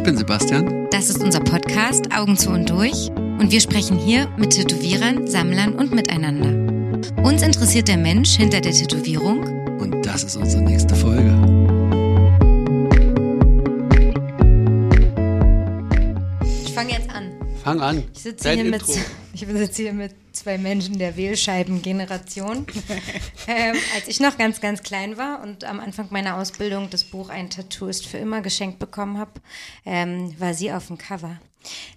Ich bin Sebastian. Das ist unser Podcast Augen zu und durch und wir sprechen hier mit Tätowierern, Sammlern und miteinander. Uns interessiert der Mensch hinter der Tätowierung Und das ist unsere nächste Folge. Ich fange jetzt an. Fang an. Ich sitze hier, mit, Intro. Ich sitze hier mit zwei Menschen der Wählscheiben-Generation. ähm, als ich noch ganz, ganz klein war und am Anfang meiner Ausbildung das Buch Ein Tattoo ist für immer geschenkt bekommen habe, ähm, war sie auf dem Cover.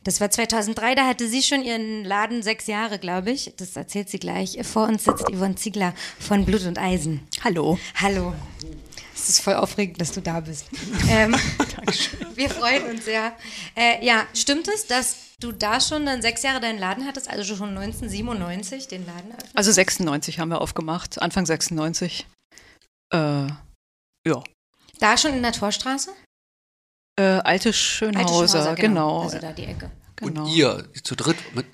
Das war 2003, da hatte sie schon ihren Laden sechs Jahre, glaube ich. Das erzählt sie gleich. Vor uns sitzt Yvonne Ziegler von Blut und Eisen. Hallo. Hallo. Es ist voll aufregend, dass du da bist. Ähm, wir freuen uns sehr. Äh, ja, stimmt es, dass du da schon dann sechs Jahre deinen Laden hattest, also schon 1997 den Laden eröffnet? Also 96 haben wir aufgemacht, Anfang 96. Äh, ja. Da schon in der Torstraße? Äh, alte Alte Schönhauser, Schönhauser, genau. Also da die Ecke. genau. Und ihr zu dritt mit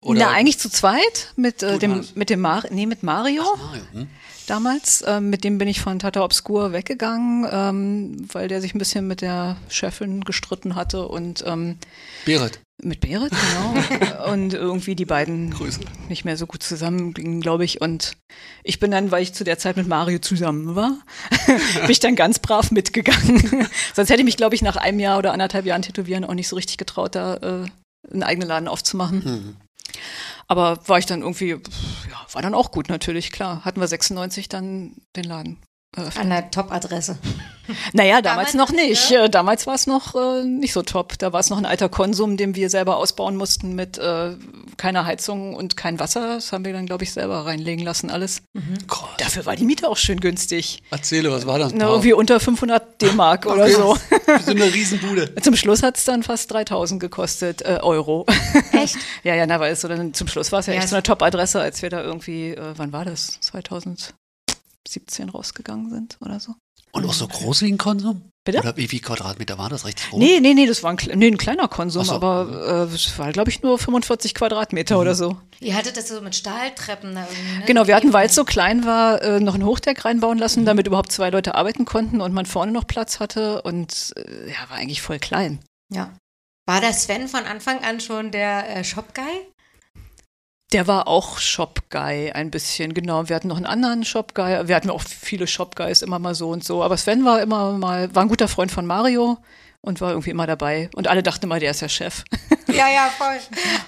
oder Na, eigentlich zu zweit mit, äh, dem, mit dem Mar nee, mit Mario Mario, hm? Damals. Ähm, mit dem bin ich von Tata Obscur weggegangen, ähm, weil der sich ein bisschen mit der Chefin gestritten hatte und ähm, Berit. mit Berit, genau. und irgendwie die beiden Grüße. nicht mehr so gut zusammengingen, glaube ich. Und ich bin dann, weil ich zu der Zeit mit Mario zusammen war, bin ich dann ganz brav mitgegangen. Sonst hätte ich mich, glaube ich, nach einem Jahr oder anderthalb Jahren Tätowieren auch nicht so richtig getraut, da äh, einen eigenen Laden aufzumachen. Hm. Aber war ich dann irgendwie, ja, war dann auch gut natürlich, klar. Hatten wir 96 dann den Laden. Eröffnet. An der Top-Adresse. Naja, damals, Damals noch nicht, ne? Äh, Damals war es noch äh, nicht so top. Da war es noch ein alter Konsum, den wir selber ausbauen mussten mit äh, keiner Heizung und kein Wasser. Das haben wir dann, glaube ich, selber reinlegen lassen alles. Krass. Dafür war die Miete auch schön günstig. Erzähle, was war das? Na, irgendwie unter 500 D-Mark oder Okay. so. so eine Riesenbude. Zum Schluss hat es dann fast 3000 gekostet, äh, Euro. Echt? ja, ja, na, weil es so dann, zum Schluss war es ja, Ja, echt so eine Top-Adresse, als wir da irgendwie, äh, wann war das? 2017 rausgegangen sind oder so. Und auch so groß wie ein Konsum? Bitte? Oder wie viel Quadratmeter war das? Richtig groß? Nee, nee, nee, das war ein, nee, ein kleiner Konsum, so. aber äh, es war, glaube ich, nur 45 Quadratmeter oder so. Ihr hattet das so mit Stahltreppen da irgendwie, ne? Genau, wir hatten, weil es so klein war, äh, noch ein Hochdeck reinbauen lassen, damit überhaupt zwei Leute arbeiten konnten und man vorne noch Platz hatte und äh, ja, war eigentlich voll klein. Ja. War der Sven von Anfang an schon der äh, Shop-Guy? Der war auch Shop-Guy ein bisschen, genau. Wir hatten noch einen anderen Shop-Guy. Wir hatten auch viele Shop-Guys immer mal so und so. Aber Sven war immer mal, war ein guter Freund von Mario und war irgendwie immer dabei. Und alle dachten immer, der ist der Chef. Ja, ja, voll.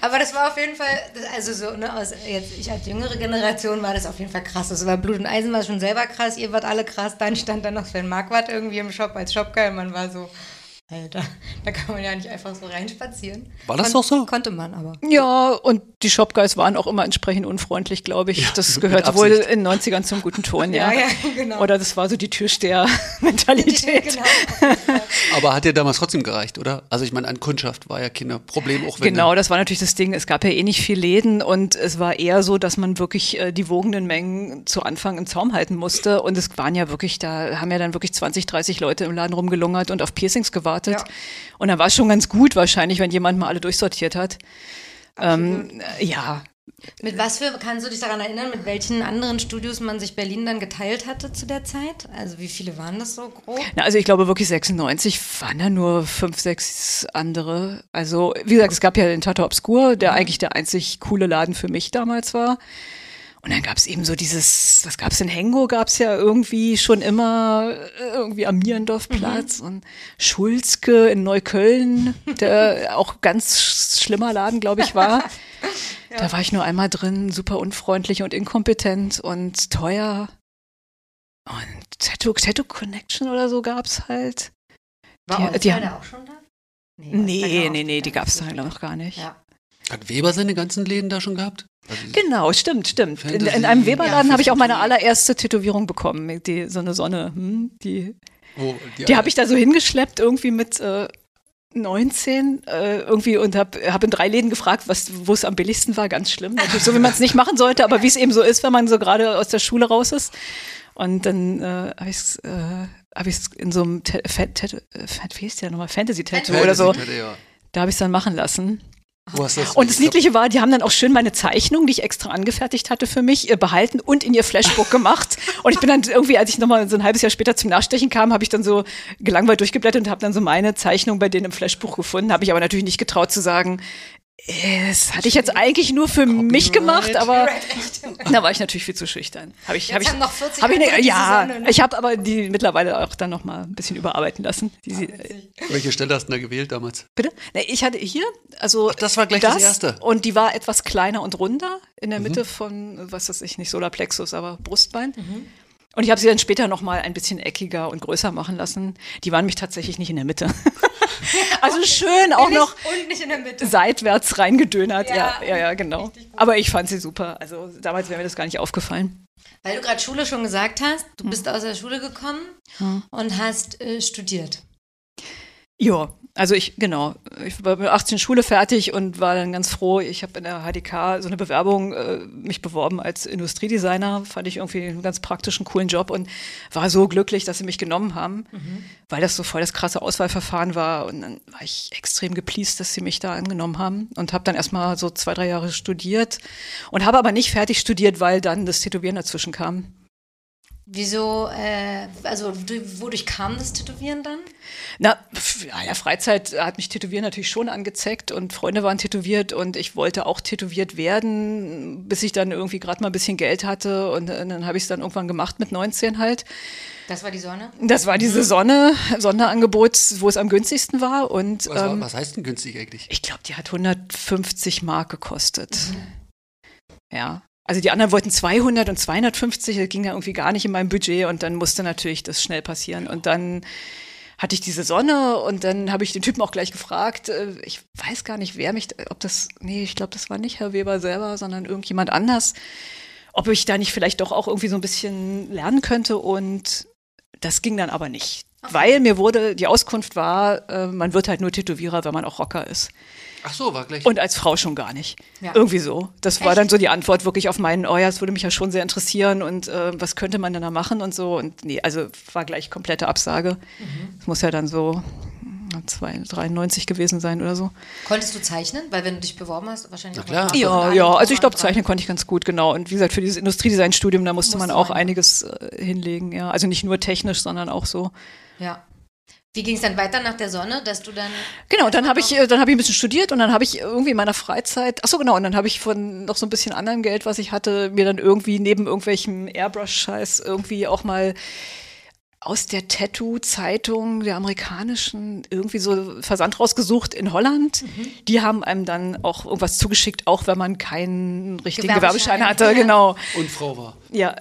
Aber das war auf jeden Fall, also so, ne, aus, jetzt ich als jüngere Generation war das auf jeden Fall krass. Das war Blut und Eisen war schon selber krass, ihr wart alle krass, dann stand da noch Sven Marquardt irgendwie im Shop als Shopguy und man war so, Alter, da kann man ja nicht einfach so reinspazieren. War das Kon doch so? Konnte man aber. Ja, und die Shop-Guys waren auch immer entsprechend unfreundlich, glaube ich. das mit gehört wohl in den 90ern zum guten Ton, ja. Ja, ja, genau. Oder das war so die Türsteher-Mentalität. genau. Aber hat dir damals trotzdem gereicht, oder? Also ich meine, an Kundschaft war ja kein Problem, auch wenn Genau, das war natürlich das Ding. Es gab ja eh nicht viel Läden und es war eher so, dass man wirklich äh, die wogenden Mengen zu Anfang im Zaum halten musste. Und es waren ja wirklich, da haben ja dann wirklich 20, 30 Leute im Laden rumgelungert und auf Piercings gewartet. Ja. Und dann war es schon ganz gut wahrscheinlich, wenn jemand mal alle durchsortiert hat. Ähm, äh, ja, Mit was für, kannst du dich daran erinnern, mit welchen anderen Studios man sich Berlin dann geteilt hatte zu der Zeit? Also wie viele waren das so grob? Na, also ich glaube wirklich 96 waren da nur fünf, sechs andere. Also wie gesagt, es gab ja den Tata Obscur, der eigentlich der einzig coole Laden für mich damals war. Und dann gab es eben so dieses, was gab es in Hengo, gab es ja irgendwie schon immer äh, irgendwie am Mierendorfplatz und Schulzke in Neukölln, der auch ganz sch- schlimmer Laden, glaube ich, war. Da war ich nur einmal drin, super unfreundlich und inkompetent und teuer. Und Tattoo, Tattoo Connection oder so gab's halt. War Die- die haben- da auch schon da? Nee, nee, ja nee, auch die gab's da ganz noch gar nicht. Ja. Hat Weber seine ganzen Läden da schon gehabt? Also, Genau, stimmt, stimmt. In, Fantasy, in einem Weberladen ja, habe ich auch meine Fantasy. allererste Tätowierung bekommen, die, so eine Sonne. Hm, die wo, die habe ich da so hingeschleppt, irgendwie mit äh, 19 äh, irgendwie und habe hab in drei Läden gefragt, wo es am billigsten war. Ganz schlimm, natürlich so, wie man es nicht machen sollte, aber wie es eben so ist, wenn man so gerade aus der Schule raus ist. Und dann äh, habe ich es äh, hab ich's in so einem Tat- Fat- Tat- Fat- wie hieß der nochmal? Fantasy-Tattoo oder so. Ja. Da habe ich es dann machen lassen. Und das Niedliche war, die haben dann auch schön meine Zeichnung, die ich extra angefertigt hatte für mich, äh, behalten und in ihr Flashbook gemacht. Und ich bin dann irgendwie, als ich nochmal so ein halbes Jahr später zum Nachstechen kam, habe ich dann so gelangweilt durchgeblättert und habe dann so meine Zeichnung bei denen im Flashbuch gefunden. Habe ich aber natürlich nicht getraut zu sagen, das hatte ich jetzt eigentlich nur für Copyright. mich gemacht, aber da war ich natürlich viel zu schüchtern. Habe ich, habe ich, noch 40 hab ich ne, ja, Sonne, ne? ich habe aber die mittlerweile auch dann noch mal ein bisschen überarbeiten lassen. Die, ah, Welche Stelle hast du da gewählt damals? Bitte? Ne, ich hatte hier, also Ach, das war gleich das, das, erste. Und die war etwas kleiner und runder in der mhm. Mitte von, was weiß ich, nicht Solarplexus, aber Brustbein. Mhm. Und ich habe sie dann später noch mal ein bisschen eckiger und größer machen lassen. Die waren mich tatsächlich nicht in der Mitte. also okay. schön auch noch seitwärts reingedönert. Ja, ja, ja, ja genau. Aber ich fand sie super. Also damals wäre mir das gar nicht aufgefallen. Weil du gerade Schule schon gesagt hast, du bist hm. aus der Schule gekommen hm. und hast äh, studiert. Ja, also ich, genau, ich war mit 18 Schule fertig und war dann ganz froh. Ich habe in der HDK so eine Bewerbung äh, mich beworben als Industriedesigner. Fand ich irgendwie einen ganz praktischen, coolen Job und war so glücklich, dass sie mich genommen haben, mhm. weil das so voll das krasse Auswahlverfahren war. Und dann war ich extrem gepleased, dass sie mich da angenommen haben und habe dann erstmal so zwei, drei Jahre studiert und habe aber nicht fertig studiert, weil dann das Tätowieren dazwischen kam. Wieso, äh, also wodurch kam das Tätowieren dann? Na, in der Freizeit hat mich Tätowieren natürlich schon angezeckt und Freunde waren tätowiert und ich wollte auch tätowiert werden, bis ich dann irgendwie gerade mal ein bisschen Geld hatte und, und dann habe ich es dann irgendwann gemacht mit 19 halt. Das war die Sonne? Das war diese Sonne, Sonderangebot, wo es am günstigsten war. Und, was, ähm, was heißt denn günstig eigentlich? Ich glaube, die hat 150 Mark gekostet. Mhm. Ja, also die anderen wollten 200 und 250, das ging ja irgendwie gar nicht in meinem Budget und dann musste natürlich das schnell passieren. Und dann hatte ich diese Sonne und dann habe ich den Typen auch gleich gefragt, äh, ich weiß gar nicht, wer mich, ob das, nee, ich glaube, das war nicht Herr Weber selber, sondern irgendjemand anders, ob ich da nicht vielleicht doch auch irgendwie so ein bisschen lernen könnte und das ging dann aber nicht. Weil mir wurde, die Auskunft war, äh, man wird halt nur Tätowierer, wenn man auch Rocker ist. Ach so, war gleich. Und als Frau schon gar nicht. Ja. Irgendwie so. Das Echt? war dann so die Antwort wirklich auf meinen, oh ja, das würde mich ja schon sehr interessieren und äh, was könnte man denn da machen und so. Und nee, also war gleich komplette Absage. Mhm. Das muss ja dann so 93 gewesen sein oder so. Konntest du zeichnen? Weil wenn du dich beworben hast, wahrscheinlich. Na klar. Ja, ja, also ich glaube, zeichnen konnte ich ganz gut, genau. Und wie gesagt, für dieses Industriedesignstudium, da musste, musste man auch man. einiges äh, hinlegen, ja. Also nicht nur technisch, sondern auch so. Ja. Wie ging es dann weiter nach der Sonne, dass du dann Genau, dann habe ich äh, dann habe ich ein bisschen studiert und dann habe ich irgendwie in meiner Freizeit, ach so genau, und dann habe ich von noch so ein bisschen anderem Geld, was ich hatte, mir dann irgendwie neben irgendwelchem Airbrush Scheiß irgendwie auch mal aus der Tattoo-Zeitung, der amerikanischen, irgendwie so Versand rausgesucht in Holland. Mhm. Die haben einem dann auch irgendwas zugeschickt, auch wenn man keinen richtigen Gewerbeschein, Gewerbeschein hatte, ja. genau. Und Frau war. Ja,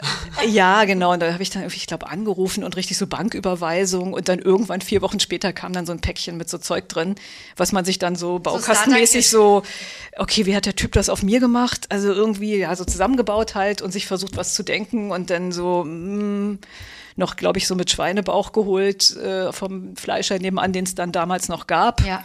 ja, genau. Und da habe ich dann, ich glaube, angerufen und richtig so Banküberweisung und dann irgendwann vier Wochen später kam dann so ein Päckchen mit so Zeug drin, was man sich dann so baukastenmäßig so, okay, wie hat der Typ das auf mir gemacht? Also irgendwie ja so zusammengebaut halt und sich versucht was zu denken und dann so, mh, mm, noch, glaube ich, so mit Schweinebauch geholt äh, vom Fleischer nebenan, den es dann damals noch gab. Ja.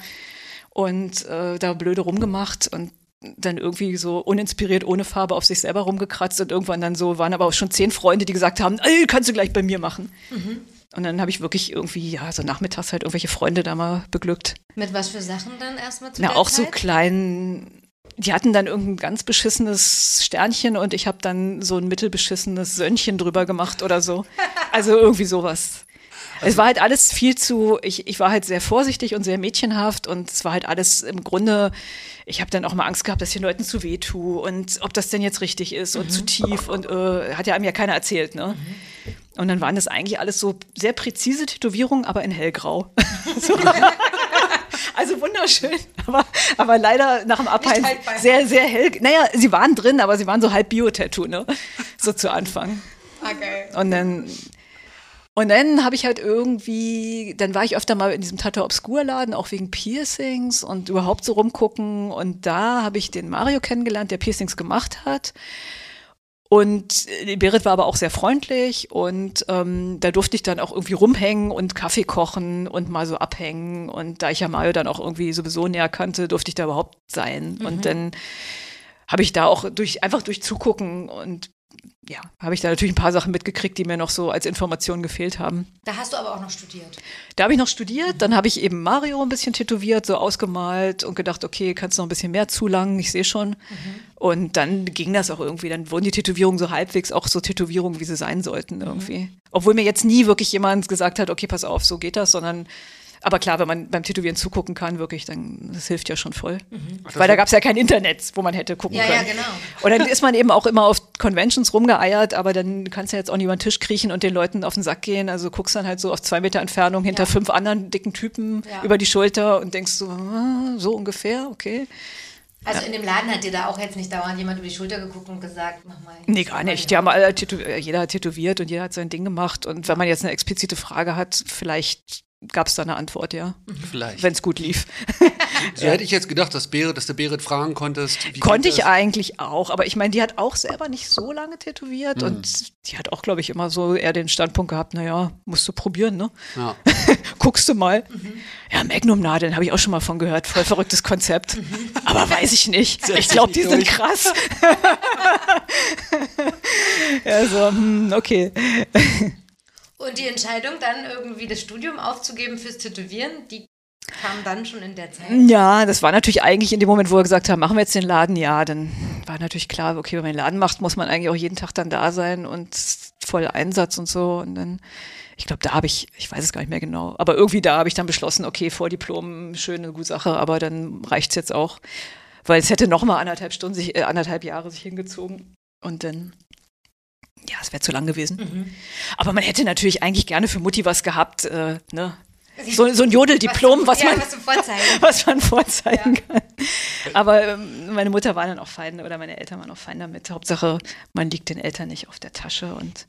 Und äh, da blöde rumgemacht und dann irgendwie so uninspiriert ohne Farbe auf sich selber rumgekratzt und irgendwann dann so waren aber auch schon zehn Freunde, die gesagt haben, ey, kannst du gleich bei mir machen. Mhm. Und dann habe ich wirklich irgendwie, ja, so nachmittags halt irgendwelche Freunde da mal beglückt. Mit was für Sachen dann erstmal zu Na, auch Zeit? so kleinen die hatten dann irgendein ganz beschissenes Sternchen und ich habe dann so ein mittelbeschissenes Sönnchen drüber gemacht oder so. Also irgendwie sowas. Also es war halt alles viel zu, ich, ich war halt sehr vorsichtig und sehr mädchenhaft und es war halt alles im Grunde, ich habe dann auch mal Angst gehabt, dass ich den Leuten zu weh tue und ob das denn jetzt richtig ist und mhm. zu tief und äh, hat ja einem ja keiner erzählt, ne? Mhm. Und dann waren das eigentlich alles so sehr präzise Tätowierungen, aber in hellgrau. so. Also wunderschön, aber, aber leider nach dem Abheilen sehr, sehr hell. Naja, sie waren drin, aber sie waren so halb Bio-Tattoo, ne? So zu Anfang. Okay. Und dann, und dann habe ich halt irgendwie, dann war ich öfter mal in diesem Tattoo Obscur Laden, auch wegen Piercings und überhaupt so rumgucken. Und da habe ich den Mario kennengelernt, der Piercings gemacht hat. Und äh, Berit war aber auch sehr freundlich und ähm, da durfte ich dann auch irgendwie rumhängen und Kaffee kochen und mal so abhängen. Und da ich ja Mario dann auch irgendwie sowieso näher kannte, durfte ich da überhaupt sein. Mhm. Und dann habe ich da auch durch einfach durch Zugucken und ja, habe ich da natürlich ein paar Sachen mitgekriegt, die mir noch so als Information gefehlt haben. Da hast du aber auch noch studiert. Da habe ich noch studiert, dann habe ich eben Mario ein bisschen tätowiert, so ausgemalt und gedacht, okay, kannst du noch ein bisschen mehr zulangen, ich sehe schon. Mhm. Und dann ging das auch irgendwie, dann wurden die Tätowierungen so halbwegs auch so Tätowierungen, wie sie sein sollten irgendwie. Mhm. Obwohl mir jetzt nie wirklich jemand gesagt hat, okay, pass auf, so geht das, sondern aber klar, wenn man beim Tätowieren zugucken kann, wirklich, dann das hilft ja schon voll. Mhm. Weil da gab es ja kein Internet, wo man hätte gucken ja, können. Ja, genau. Und dann ist man eben auch immer auf Conventions rumgeeiert, aber dann kannst du ja jetzt auch nicht über den Tisch kriechen und den Leuten auf den Sack gehen. Also guckst dann halt so auf zwei Meter Entfernung hinter ja. fünf anderen dicken Typen ja. über die Schulter und denkst so, ah, so ungefähr, okay. Also ja. in dem Laden hat dir da auch jetzt nicht dauernd jemand über die Schulter geguckt und gesagt, mach mal. Nee, gar nicht. Die haben alle jeder hat tätowiert und jeder hat sein Ding gemacht. Und wenn man jetzt eine explizite Frage hat, vielleicht gab es da eine Antwort, ja. Vielleicht. Wenn es gut lief. So hätte ich jetzt gedacht, dass, Berit, dass du Berit fragen konntest. Konnte ich eigentlich auch, aber ich meine, die hat auch selber nicht so lange tätowiert mhm. und die hat auch, glaube ich, immer so eher den Standpunkt gehabt, naja, musst du probieren, ne? Ja. Guckst du mal. Mhm. Ja, Magnum-Nadeln habe ich auch schon mal von gehört, voll verrücktes Konzept. Mhm. Aber weiß ich nicht. Ich glaube, die sind krass. ja, so, hm, okay. Und die Entscheidung, dann irgendwie das Studium aufzugeben fürs Tätowieren, die kam dann schon in der Zeit? Ja, das war natürlich eigentlich in dem Moment, wo er gesagt hat, machen wir jetzt den Laden, ja, dann war natürlich klar, okay, wenn man den Laden macht, muss man eigentlich auch jeden Tag dann da sein und voll Einsatz und so. Und dann, ich glaube, da habe ich, ich weiß es gar nicht mehr genau, aber irgendwie da habe ich dann beschlossen, okay, Vordiplom, schöne, gute Sache, aber dann reicht es jetzt auch. Weil es hätte noch mal anderthalb Stunden, sich, äh, anderthalb Jahre sich hingezogen. Und dann ja, es wäre zu lang gewesen. Mhm. Aber man hätte natürlich eigentlich gerne für Mutti was gehabt, äh, ne? So, so ein Jodeldiplom, was, was, man, was, was man vorzeigen ja. kann. Aber ähm, meine Mutter war dann auch fein oder meine Eltern waren auch fein damit. Hauptsache, man liegt den Eltern nicht auf der Tasche und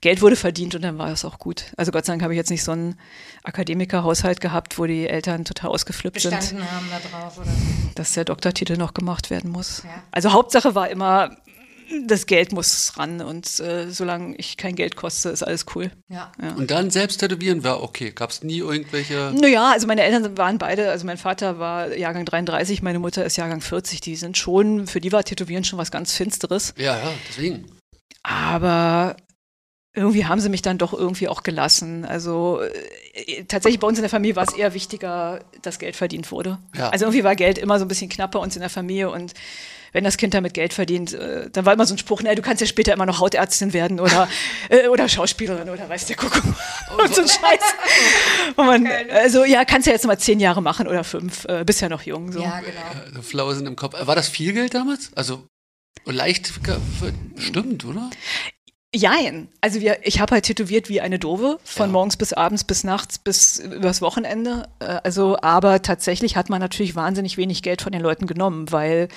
Geld wurde verdient und dann war es auch gut. Also Gott sei Dank habe ich jetzt nicht so einen Akademikerhaushalt gehabt, wo die Eltern total ausgeflippt Bestanden sind. haben da drauf, oder? Dass der Doktortitel noch gemacht werden muss. Ja. Also Hauptsache war immer, das Geld muss ran und äh, solange ich kein Geld koste, ist alles cool. Ja. ja. Und dann selbst tätowieren war okay. Gab es nie irgendwelche. Naja, also meine Eltern waren beide, also mein Vater war Jahrgang 33, meine Mutter ist Jahrgang 40. Die sind schon, für die war Tätowieren schon was ganz Finsteres. Ja, ja, deswegen. Aber irgendwie haben sie mich dann doch irgendwie auch gelassen. Also äh, tatsächlich bei uns in der Familie war es eher wichtiger, dass Geld verdient wurde. Ja. Also irgendwie war Geld immer so ein bisschen knapper uns in der Familie und wenn das Kind damit Geld verdient, äh, dann war immer so ein Spruch, na, du kannst ja später immer noch Hautärztin werden oder, äh, oder Schauspielerin oder weiß der Kuckuck. Und so ein Scheiß. Man, also ja, kannst ja jetzt mal zehn Jahre machen oder fünf, äh, bist ja noch jung. So. Ja, genau. Äh, Flausen im Kopf. War das viel Geld damals? Also leicht, stimmt, oder? Jein. Also wir, ich habe halt tätowiert wie eine Dove, von ja. morgens bis abends bis nachts bis übers Wochenende. Äh, also, aber tatsächlich hat man natürlich wahnsinnig wenig Geld von den Leuten genommen, weil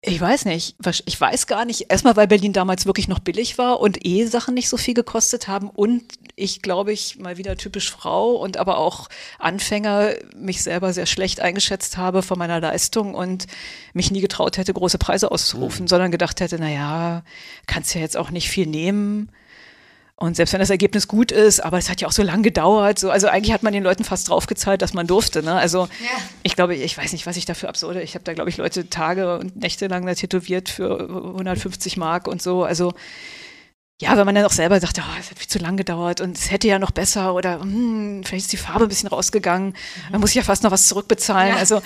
ich weiß nicht. Ich weiß gar nicht. Erstmal, weil Berlin damals wirklich noch billig war und eh Sachen nicht so viel gekostet haben. Und ich glaube, ich mal wieder typisch Frau und aber auch Anfänger mich selber sehr schlecht eingeschätzt habe von meiner Leistung und mich nie getraut hätte, große Preise auszurufen, mhm. sondern gedacht hätte, na ja, kannst ja jetzt auch nicht viel nehmen. Und selbst wenn das Ergebnis gut ist, aber es hat ja auch so lange gedauert. So, also eigentlich hat man den Leuten fast draufgezahlt, dass man durfte. Ne? Also ja. ich glaube, ich weiß nicht, was ich dafür absurde. Ich habe da, glaube ich, Leute Tage und Nächte lang da tätowiert für 150 Mark und so. Also ja, wenn man dann auch selber sagt, oh, es hat viel zu lang gedauert und es hätte ja noch besser oder hm, vielleicht ist die Farbe ein bisschen rausgegangen, mhm. dann muss ich ja fast noch was zurückbezahlen. Ja. Also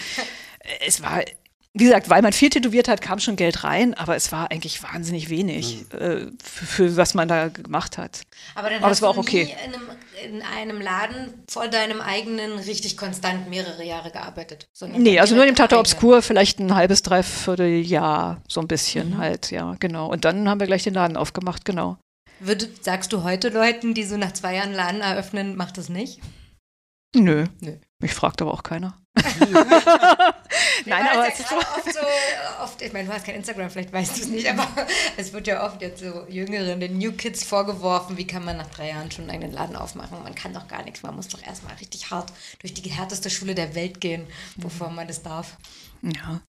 es war wie gesagt, weil man viel tätowiert hat, kam schon Geld rein, aber es war eigentlich wahnsinnig wenig mhm. äh, für, für, was man da gemacht hat. Aber dann aber hast das war auch okay. In einem, in einem Laden vor deinem eigenen richtig konstant mehrere Jahre gearbeitet. Nee, also nur in dem Tata Obscur vielleicht ein halbes, dreiviertel Jahr, so ein bisschen mhm. halt, ja, genau. Und dann haben wir gleich den Laden aufgemacht, genau. Würde, sagst du heute Leuten, die so nach zwei Jahren Laden eröffnen, macht das nicht? Nö. Nö. Mich fragt aber auch keiner. Nein, aber es ist oft so, oft, ich meine, du hast kein Instagram, vielleicht weißt du es nicht, aber es wird ja oft jetzt so Jüngeren, den New Kids vorgeworfen, wie kann man nach drei Jahren schon einen Laden aufmachen? Man kann doch gar nichts, man muss doch erstmal richtig hart durch die härteste Schule der Welt gehen, bevor man das darf. Ja.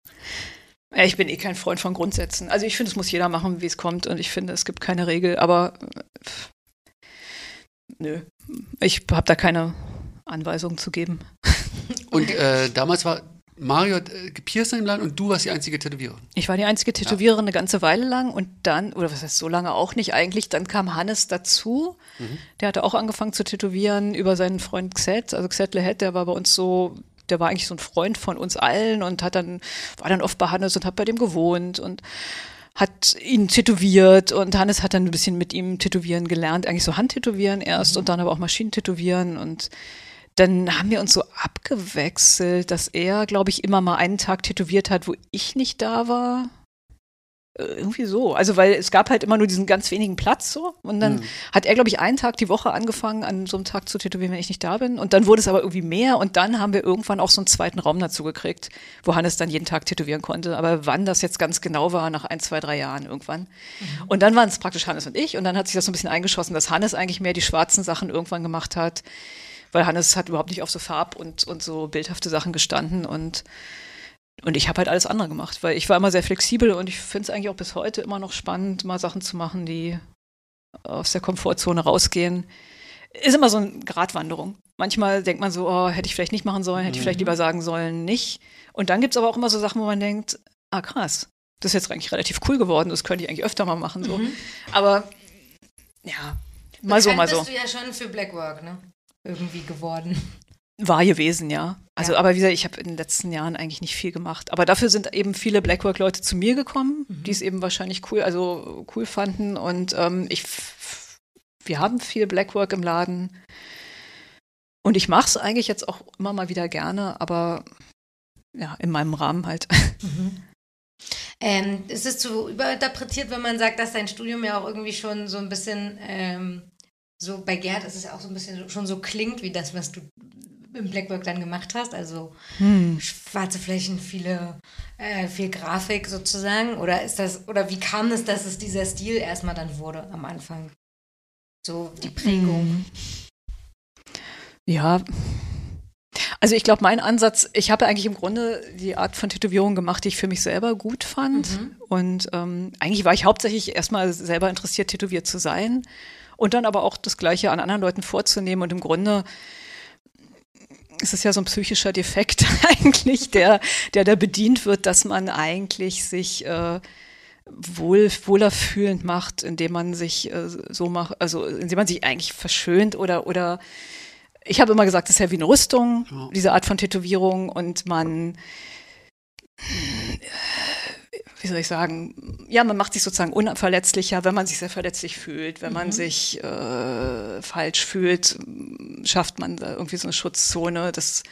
Ich bin eh kein Freund von Grundsätzen. Also ich finde, es muss jeder machen, wie es kommt und ich finde, es gibt keine Regel, aber nö, ich habe da keine Anweisungen zu geben. Und äh, damals war Mario äh, gepierst im Laden und du warst die einzige Tätowiererin. Ich war die einzige Tätowiererin ja. eine ganze Weile lang und dann, oder was heißt so lange auch nicht eigentlich, dann kam Hannes dazu. Mhm. Der hatte auch angefangen zu tätowieren über seinen Freund Xet, also Xet Lehet, der war bei uns so, der war eigentlich so ein Freund von uns allen und hat dann, war dann oft bei Hannes und hat bei dem gewohnt und hat ihn tätowiert und Hannes hat dann ein bisschen mit ihm tätowieren gelernt, eigentlich so Handtätowieren erst mhm. und dann aber auch Maschinentätowieren und dann haben wir uns so abgewechselt, dass er, glaube ich, immer mal einen Tag tätowiert hat, wo ich nicht da war. Äh, irgendwie so. Also, weil es gab halt immer nur diesen ganz wenigen Platz so. Und dann mhm. hat er, glaube ich, einen Tag die Woche angefangen, an so einem Tag zu tätowieren, wenn ich nicht da bin. Und dann wurde es aber irgendwie mehr. Und dann haben wir irgendwann auch so einen zweiten Raum dazu gekriegt, wo Hannes dann jeden Tag tätowieren konnte. Aber wann das jetzt ganz genau war, nach ein, zwei, drei Jahren irgendwann. Mhm. Und dann waren es praktisch Hannes und ich. Und dann hat sich das so ein bisschen eingeschossen, dass Hannes eigentlich mehr die schwarzen Sachen irgendwann gemacht hat weil Hannes hat überhaupt nicht auf so Farb und, und so bildhafte Sachen gestanden und und ich habe halt alles andere gemacht, weil ich war immer sehr flexibel und ich finde es eigentlich auch bis heute immer noch spannend, mal Sachen zu machen, die aus der Komfortzone rausgehen. Ist immer so eine Gratwanderung. Manchmal denkt man so, oh, hätte ich vielleicht nicht machen sollen, hätte ich vielleicht mhm. lieber sagen sollen, nicht. Und dann gibt es aber auch immer so Sachen, wo man denkt, ah krass, das ist jetzt eigentlich relativ cool geworden, das könnte ich eigentlich öfter mal machen. So. Mhm. Aber ja, mal so, mal so. bist du ja schon für Blackwork, ne? Irgendwie geworden. War gewesen, ja. Also, ja. aber wie gesagt, ich habe in den letzten Jahren eigentlich nicht viel gemacht. Aber dafür sind eben viele Blackwork-Leute zu mir gekommen, mhm. die es eben wahrscheinlich cool, also cool fanden. Und ähm, ich, wir haben viel Blackwork im Laden. Und ich mache es eigentlich jetzt auch immer mal wieder gerne, aber ja, in meinem Rahmen halt. Mhm. Ähm, ist es zu überinterpretiert, wenn man sagt, dass dein Studium ja auch irgendwie schon so ein bisschen ähm, so bei Gerd ist es auch so ein bisschen schon so klingt wie das, was du im Blackwork dann gemacht hast, also hm. schwarze Flächen, viele, äh, viel Grafik sozusagen, oder ist das, oder wie kam es, dass es dieser Stil erstmal dann wurde am Anfang? So die Prägung. Hm. Ja. Also ich glaube, mein Ansatz, ich habe eigentlich im Grunde die Art von Tätowierung gemacht, die ich für mich selber gut fand. Mhm. Und ähm, eigentlich war ich hauptsächlich erstmal selber interessiert, tätowiert zu sein und dann aber auch das Gleiche an anderen Leuten vorzunehmen. Und im Grunde ist es ja so ein psychischer Defekt eigentlich, der, der da bedient wird, dass man eigentlich sich äh, wohl, wohler fühlend macht, indem man sich äh, so macht, also indem man sich eigentlich verschönt oder, oder ich habe immer gesagt, das ist ja wie eine Rüstung, diese Art von Tätowierung und man wie soll ich sagen, ja, man macht sich sozusagen unverletzlicher, wenn man sich sehr verletzlich fühlt, wenn man mhm. sich äh, falsch fühlt, schafft man da irgendwie so eine Schutzzone, dass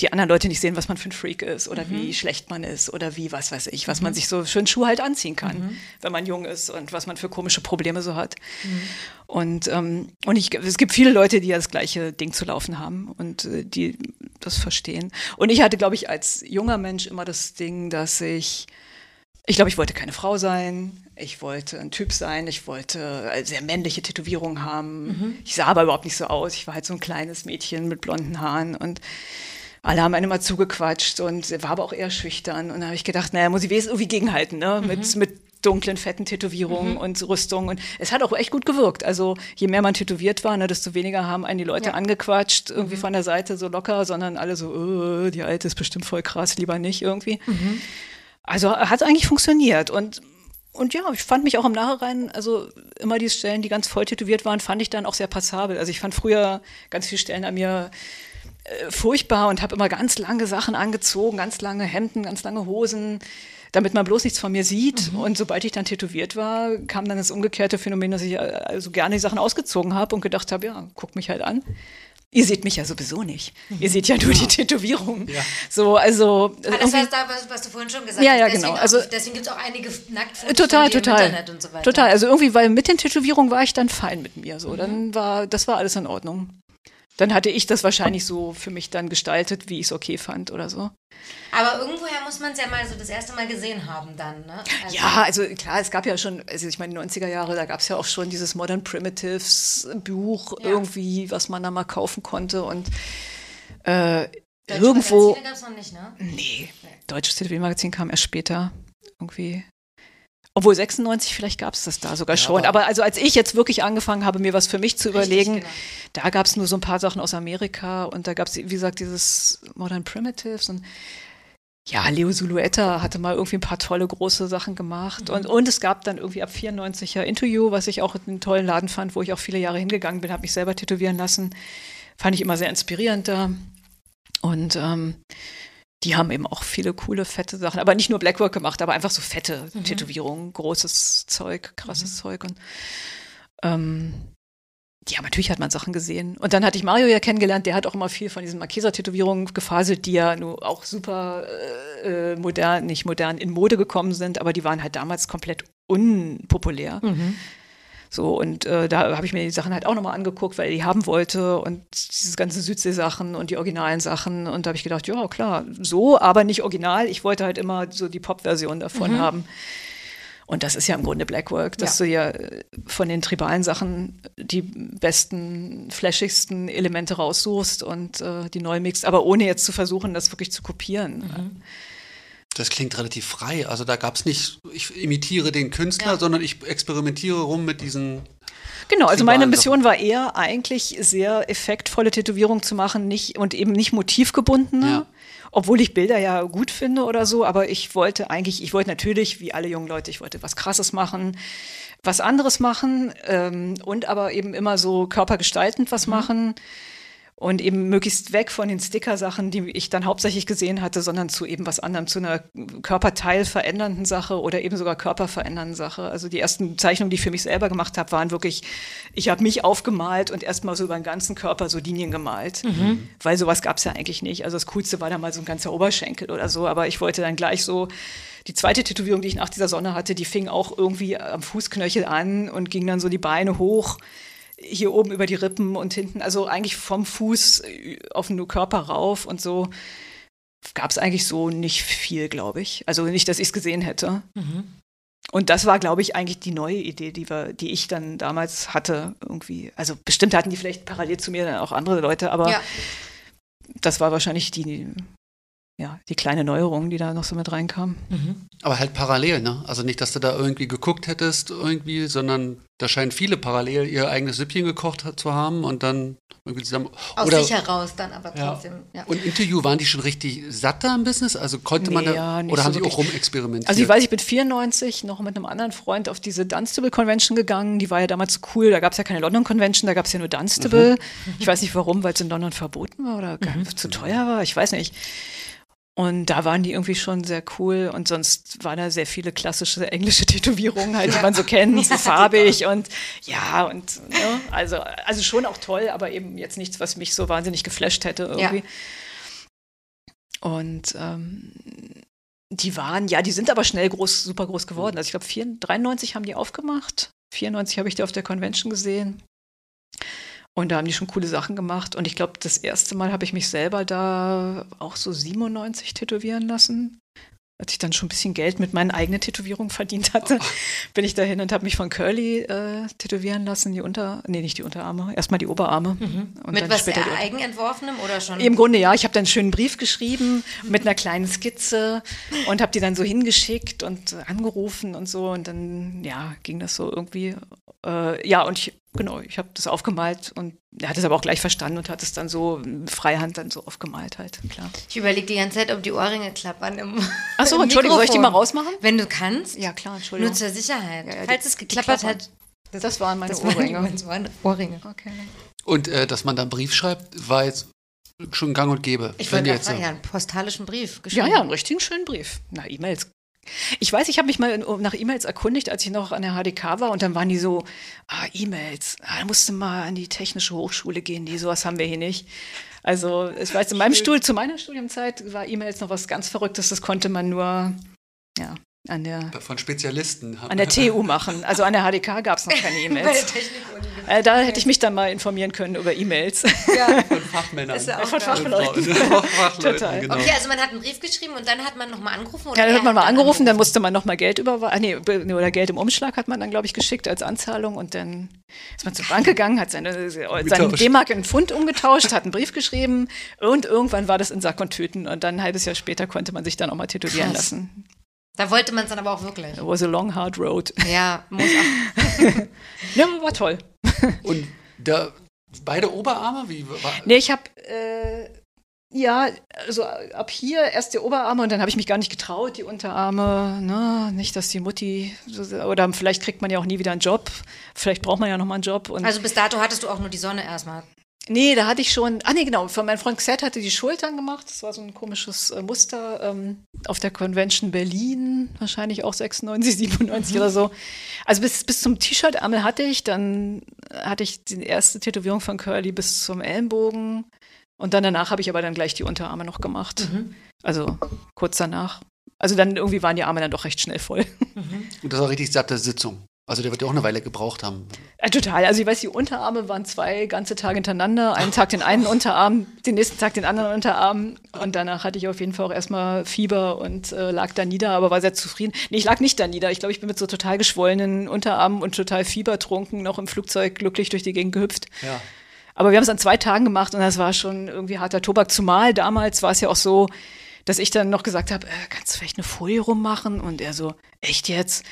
die anderen Leute nicht sehen, was man für ein Freak ist oder mhm. wie schlecht man ist oder wie, was weiß ich, was mhm. man sich so schön Schuh halt anziehen kann, mhm. wenn man jung ist und was man für komische Probleme so hat. Mhm. Und, ähm, und ich, es gibt viele Leute, die ja das gleiche Ding zu laufen haben und äh, die das verstehen. Und ich hatte, glaube ich, als junger Mensch immer das Ding, dass ich ich glaube, ich wollte keine Frau sein. Ich wollte ein Typ sein. Ich wollte äh, sehr männliche Tätowierungen haben. Mhm. Ich sah aber überhaupt nicht so aus. Ich war halt so ein kleines Mädchen mit blonden Haaren und alle haben einen immer zugequatscht und war aber auch eher schüchtern. Und da habe ich gedacht, naja, muss ich wenigstens irgendwie gegenhalten, ne? Mhm. Mit, mit dunklen, fetten Tätowierungen mhm. und Rüstung. Und es hat auch echt gut gewirkt. Also je mehr man tätowiert war, ne, desto weniger haben einen die Leute ja. angequatscht, irgendwie mhm. von der Seite so locker, sondern alle so, oh, die Alte ist bestimmt voll krass, lieber nicht irgendwie. Mhm. Also hat eigentlich funktioniert und und ja, ich fand mich auch im Nachhinein, also immer die Stellen, die ganz voll tätowiert waren, fand ich dann auch sehr passabel. Also ich fand früher ganz viele Stellen an mir äh, furchtbar und habe immer ganz lange Sachen angezogen, ganz lange Hemden, ganz lange Hosen, damit man bloß nichts von mir sieht. Mhm. Und sobald ich dann tätowiert war, kam dann das umgekehrte Phänomen, dass ich äh, also gerne die Sachen ausgezogen habe und gedacht habe, ja, guck mich halt an. Ihr seht mich ja sowieso nicht. Ihr seht ja nur die Tätowierung. Ja. So, also. Ah, das heißt da, was, was, du vorhin schon gesagt ja, ja, hast. Genau. Also, deswegen gibt es auch einige Nacktfotos total, total, im Internet und so weiter. Total. Also irgendwie, weil mit den Tätowierungen war ich dann fein mit mir. So, mhm. dann war, das war alles in Ordnung dann hatte ich das wahrscheinlich so für mich dann gestaltet, wie ich es okay fand oder so. Aber irgendwoher muss man es ja mal so das erste Mal gesehen haben dann, ne? Also ja, also klar, es gab ja schon, also ich meine, 90er Jahre, da gab es ja auch schon dieses Modern Primitives Buch ja. irgendwie, was man da mal kaufen konnte und äh, irgendwo. gab es noch nicht, ne? Nee, nee. Deutsches TV-Magazin kam erst später irgendwie. Obwohl 96 vielleicht gab es das da sogar ja, schon. Aber, also als ich jetzt wirklich angefangen habe, mir was für mich zu überlegen, genau. da gab es nur so ein paar Sachen aus Amerika und da gab es, wie gesagt, dieses Modern Primitives und ja, Leo Suluetta hatte mal irgendwie ein paar tolle große Sachen gemacht. Mhm. Und, und es gab dann irgendwie ab 94 ja Interview, was ich auch einen tollen Laden fand, wo ich auch viele Jahre hingegangen bin, habe mich selber tätowieren lassen. Fand ich immer sehr inspirierend da. Und ähm, die haben eben auch viele coole, fette Sachen. Aber nicht nur Blackwork gemacht, aber einfach so fette mhm. Tätowierungen, großes Zeug, krasses mhm. Zeug. Und ähm, ja, natürlich hat man Sachen gesehen. Und dann hatte ich Mario ja kennengelernt, der hat auch immer viel von diesen Marquesa-Tätowierungen gefaselt, die ja nur auch super äh, modern, nicht modern, in Mode gekommen sind, aber die waren halt damals komplett unpopulär. Mhm. So, und äh, da habe ich mir die Sachen halt auch nochmal angeguckt, weil ich die haben wollte und diese ganzen Südsee-Sachen und die originalen Sachen. Und da habe ich gedacht, ja, klar, so, aber nicht original. Ich wollte halt immer so die Pop-Version davon mhm. haben. Und das ist ja im Grunde Blackwork, dass ja. du ja äh, von den tribalen Sachen die besten, flashigsten Elemente raussuchst und äh, die neu mixt, aber ohne jetzt zu versuchen, das wirklich zu kopieren. Mhm. Das klingt relativ frei. Also da gab es nicht, ich imitiere den Künstler, ja. sondern ich experimentiere rum mit diesen Genau, also meine Mission war eher eigentlich sehr effektvolle Tätowierungen zu machen, nicht und eben nicht motivgebundene. Ja obwohl ich Bilder ja gut finde oder so, aber ich wollte eigentlich, ich wollte natürlich, wie alle jungen Leute, ich wollte was Krasses machen, was anderes machen ähm, und aber eben immer so körpergestaltend was mhm. machen und eben möglichst weg von den Sticker-Sachen, die ich dann hauptsächlich gesehen hatte, sondern zu eben was anderem, zu einer körperteilverändernden Sache oder eben sogar körperverändernden Sache. Also die ersten Zeichnungen, die ich für mich selber gemacht habe, waren wirklich, ich habe mich aufgemalt und erstmal so über den ganzen Körper so Linien gemalt, mhm. weil sowas gab es ja eigentlich nicht. Also das Coolste war dann mal so ein ganzer Oberschenkel oder so, aber ich wollte dann gleich so die zweite Tätowierung, die ich nach dieser Sonne hatte, die fing auch irgendwie am Fußknöchel an und ging dann so die Beine hoch hier oben über die Rippen und hinten, also eigentlich vom Fuß äh, auf den Körper rauf und so gab es eigentlich so nicht viel, glaube ich. Also nicht, dass ich es gesehen hätte. Mhm. Und das war, glaube ich, eigentlich die neue Idee, die, wir, die ich dann damals hatte. Irgendwie. Also bestimmt hatten die vielleicht parallel zu mir dann auch andere Leute, aber ja. das war wahrscheinlich die, ja, die kleine Neuerung, die da noch so mit reinkam. Mhm. Aber halt parallel, ne? Also nicht, dass du da irgendwie geguckt hättest irgendwie, sondern da scheinen viele parallel ihr eigenes Süppchen gekocht zu haben und dann irgendwie zusammen. Aus oder, sich heraus dann aber trotzdem. Ja. Ja. Und Interview, waren die schon richtig satt da im Business? Also konnte man nee, da, ja, oder so haben die auch rumexperimentiert? Also ich weiß, ich bin 94 noch mit einem anderen Freund auf diese Dunstable Convention gegangen. Die war ja damals cool. Da gab es ja keine London Convention, da gab es ja nur Dunstable. Mhm. Ich weiß nicht warum, weil es in London verboten war oder mhm. zu teuer war. Ich weiß nicht. Und da waren die irgendwie schon sehr cool und sonst waren da sehr viele klassische englische Tätowierungen, halt, die man so kennt, so farbig und ja, und ne, also, also schon auch toll, aber eben jetzt nichts, was mich so wahnsinnig geflasht hätte irgendwie. Ja. Und ähm, die waren, ja, die sind aber schnell groß, super groß geworden. Also ich glaube, 93 haben die aufgemacht, 94 habe ich die auf der Convention gesehen. Und da haben die schon coole Sachen gemacht. Und ich glaube, das erste Mal habe ich mich selber da auch so 97 tätowieren lassen als ich dann schon ein bisschen Geld mit meinen eigenen Tätowierungen verdient hatte, oh. bin ich dahin und habe mich von Curly äh, tätowieren lassen, die Unter, nee, nicht die Unterarme, erstmal die Oberarme. Mhm. mit was später eigenentworfenem oder schon? Im Grunde ja, ich habe dann einen schönen Brief geschrieben mit einer kleinen Skizze und habe die dann so hingeschickt und angerufen und so und dann ja ging das so irgendwie. Äh, ja und ich, genau, ich habe das aufgemalt und er hat es aber auch gleich verstanden und hat es dann so freihand dann so aufgemalt halt, klar. Ich überlege die ganze Zeit, ob die Ohrringe klappern im Achso, Entschuldigung, soll ich die mal rausmachen? Wenn du kannst. Ja, klar, Entschuldigung. Nur zur Sicherheit. Ja, ja, Falls es geklappert hat. Das, das, waren meine das Ohrringe. Waren, das waren Ohrringe. Okay. Und äh, dass man da einen Brief schreibt, war jetzt schon gang und gäbe. Ich wollte jetzt sagen, ja, einen postalischen Brief geschrieben. Ja, ja, einen richtigen schönen Brief. Na, E-Mails ich weiß, ich habe mich mal nach E-Mails erkundigt, als ich noch an der HDK war und dann waren die so, ah, E-Mails, ah, da musst du mal an die Technische Hochschule gehen, die sowas haben wir hier nicht. Also ich weiß, in meinem Stuhl, zu meiner Studiumzeit war E-Mails noch was ganz Verrücktes, das konnte man nur, ja, an der von Spezialisten an der TU machen. Also an der HDK gab es noch keine E-Mails. äh, da hätte ich mich dann mal informieren können über E-Mails. Ja. Von Fachmännern. Ja von Fachleuten. Total. Genau. Okay, also man hat einen Brief geschrieben und dann hat man nochmal angerufen? Oder ja, dann hat man mal angerufen, angerufen, dann musste man nochmal Geld überweisen. Nee, oder Geld im Umschlag hat man dann, glaube ich, geschickt als Anzahlung und dann ist man zur Bank gegangen, hat seine, seine D-Mark in Pfund umgetauscht, hat einen Brief geschrieben und irgendwann war das in Sack und Tüten und dann ein halbes Jahr später konnte man sich dann auch mal tätowieren Krass. lassen. Da wollte man es dann aber auch wirklich. It was a long, hard road. Ja, muss auch. ja, war toll. Und da, beide Oberarme? Wie, war? Nee, ich habe äh, Ja, also ab hier erst die Oberarme und dann habe ich mich gar nicht getraut, die Unterarme. Ne? Nicht, dass die Mutti oder vielleicht kriegt man ja auch nie wieder einen Job. Vielleicht braucht man ja noch mal einen Job. also bis dato hattest du auch nur die Sonne erstmal. Nee, da hatte ich schon, ah nee, genau, von meinem Freund Xet hatte die Schultern gemacht. Das war so ein komisches äh, Muster ähm, auf der Convention Berlin, wahrscheinlich auch 96, 97 mhm. oder so. Also bis, bis zum T-Shirt-Ärmel hatte ich, dann hatte ich die erste Tätowierung von Curly bis zum Ellenbogen. Und dann danach habe ich aber dann gleich die Unterarme noch gemacht. Mhm. Also kurz danach. Also dann irgendwie waren die Arme dann doch recht schnell voll. Mhm. Und das war richtig satte Sitzung. Also der wird ja auch eine Weile gebraucht haben. Ja, total. Also ich weiß, die Unterarme waren zwei ganze Tage hintereinander. Einen Tag den einen Unterarm, den nächsten Tag den anderen Unterarm. Und danach hatte ich auf jeden Fall auch erstmal Fieber und äh, lag da nieder, aber war sehr zufrieden. Nee, ich lag nicht da nieder. Ich glaube, ich bin mit so total geschwollenen Unterarmen und total fiebertrunken noch im Flugzeug glücklich durch die Gegend gehüpft. Ja. Aber wir haben es an zwei Tagen gemacht und das war schon irgendwie harter Tobak. Zumal damals war es ja auch so, dass ich dann noch gesagt habe, äh, kannst du vielleicht eine Folie rummachen? Und er so, echt jetzt?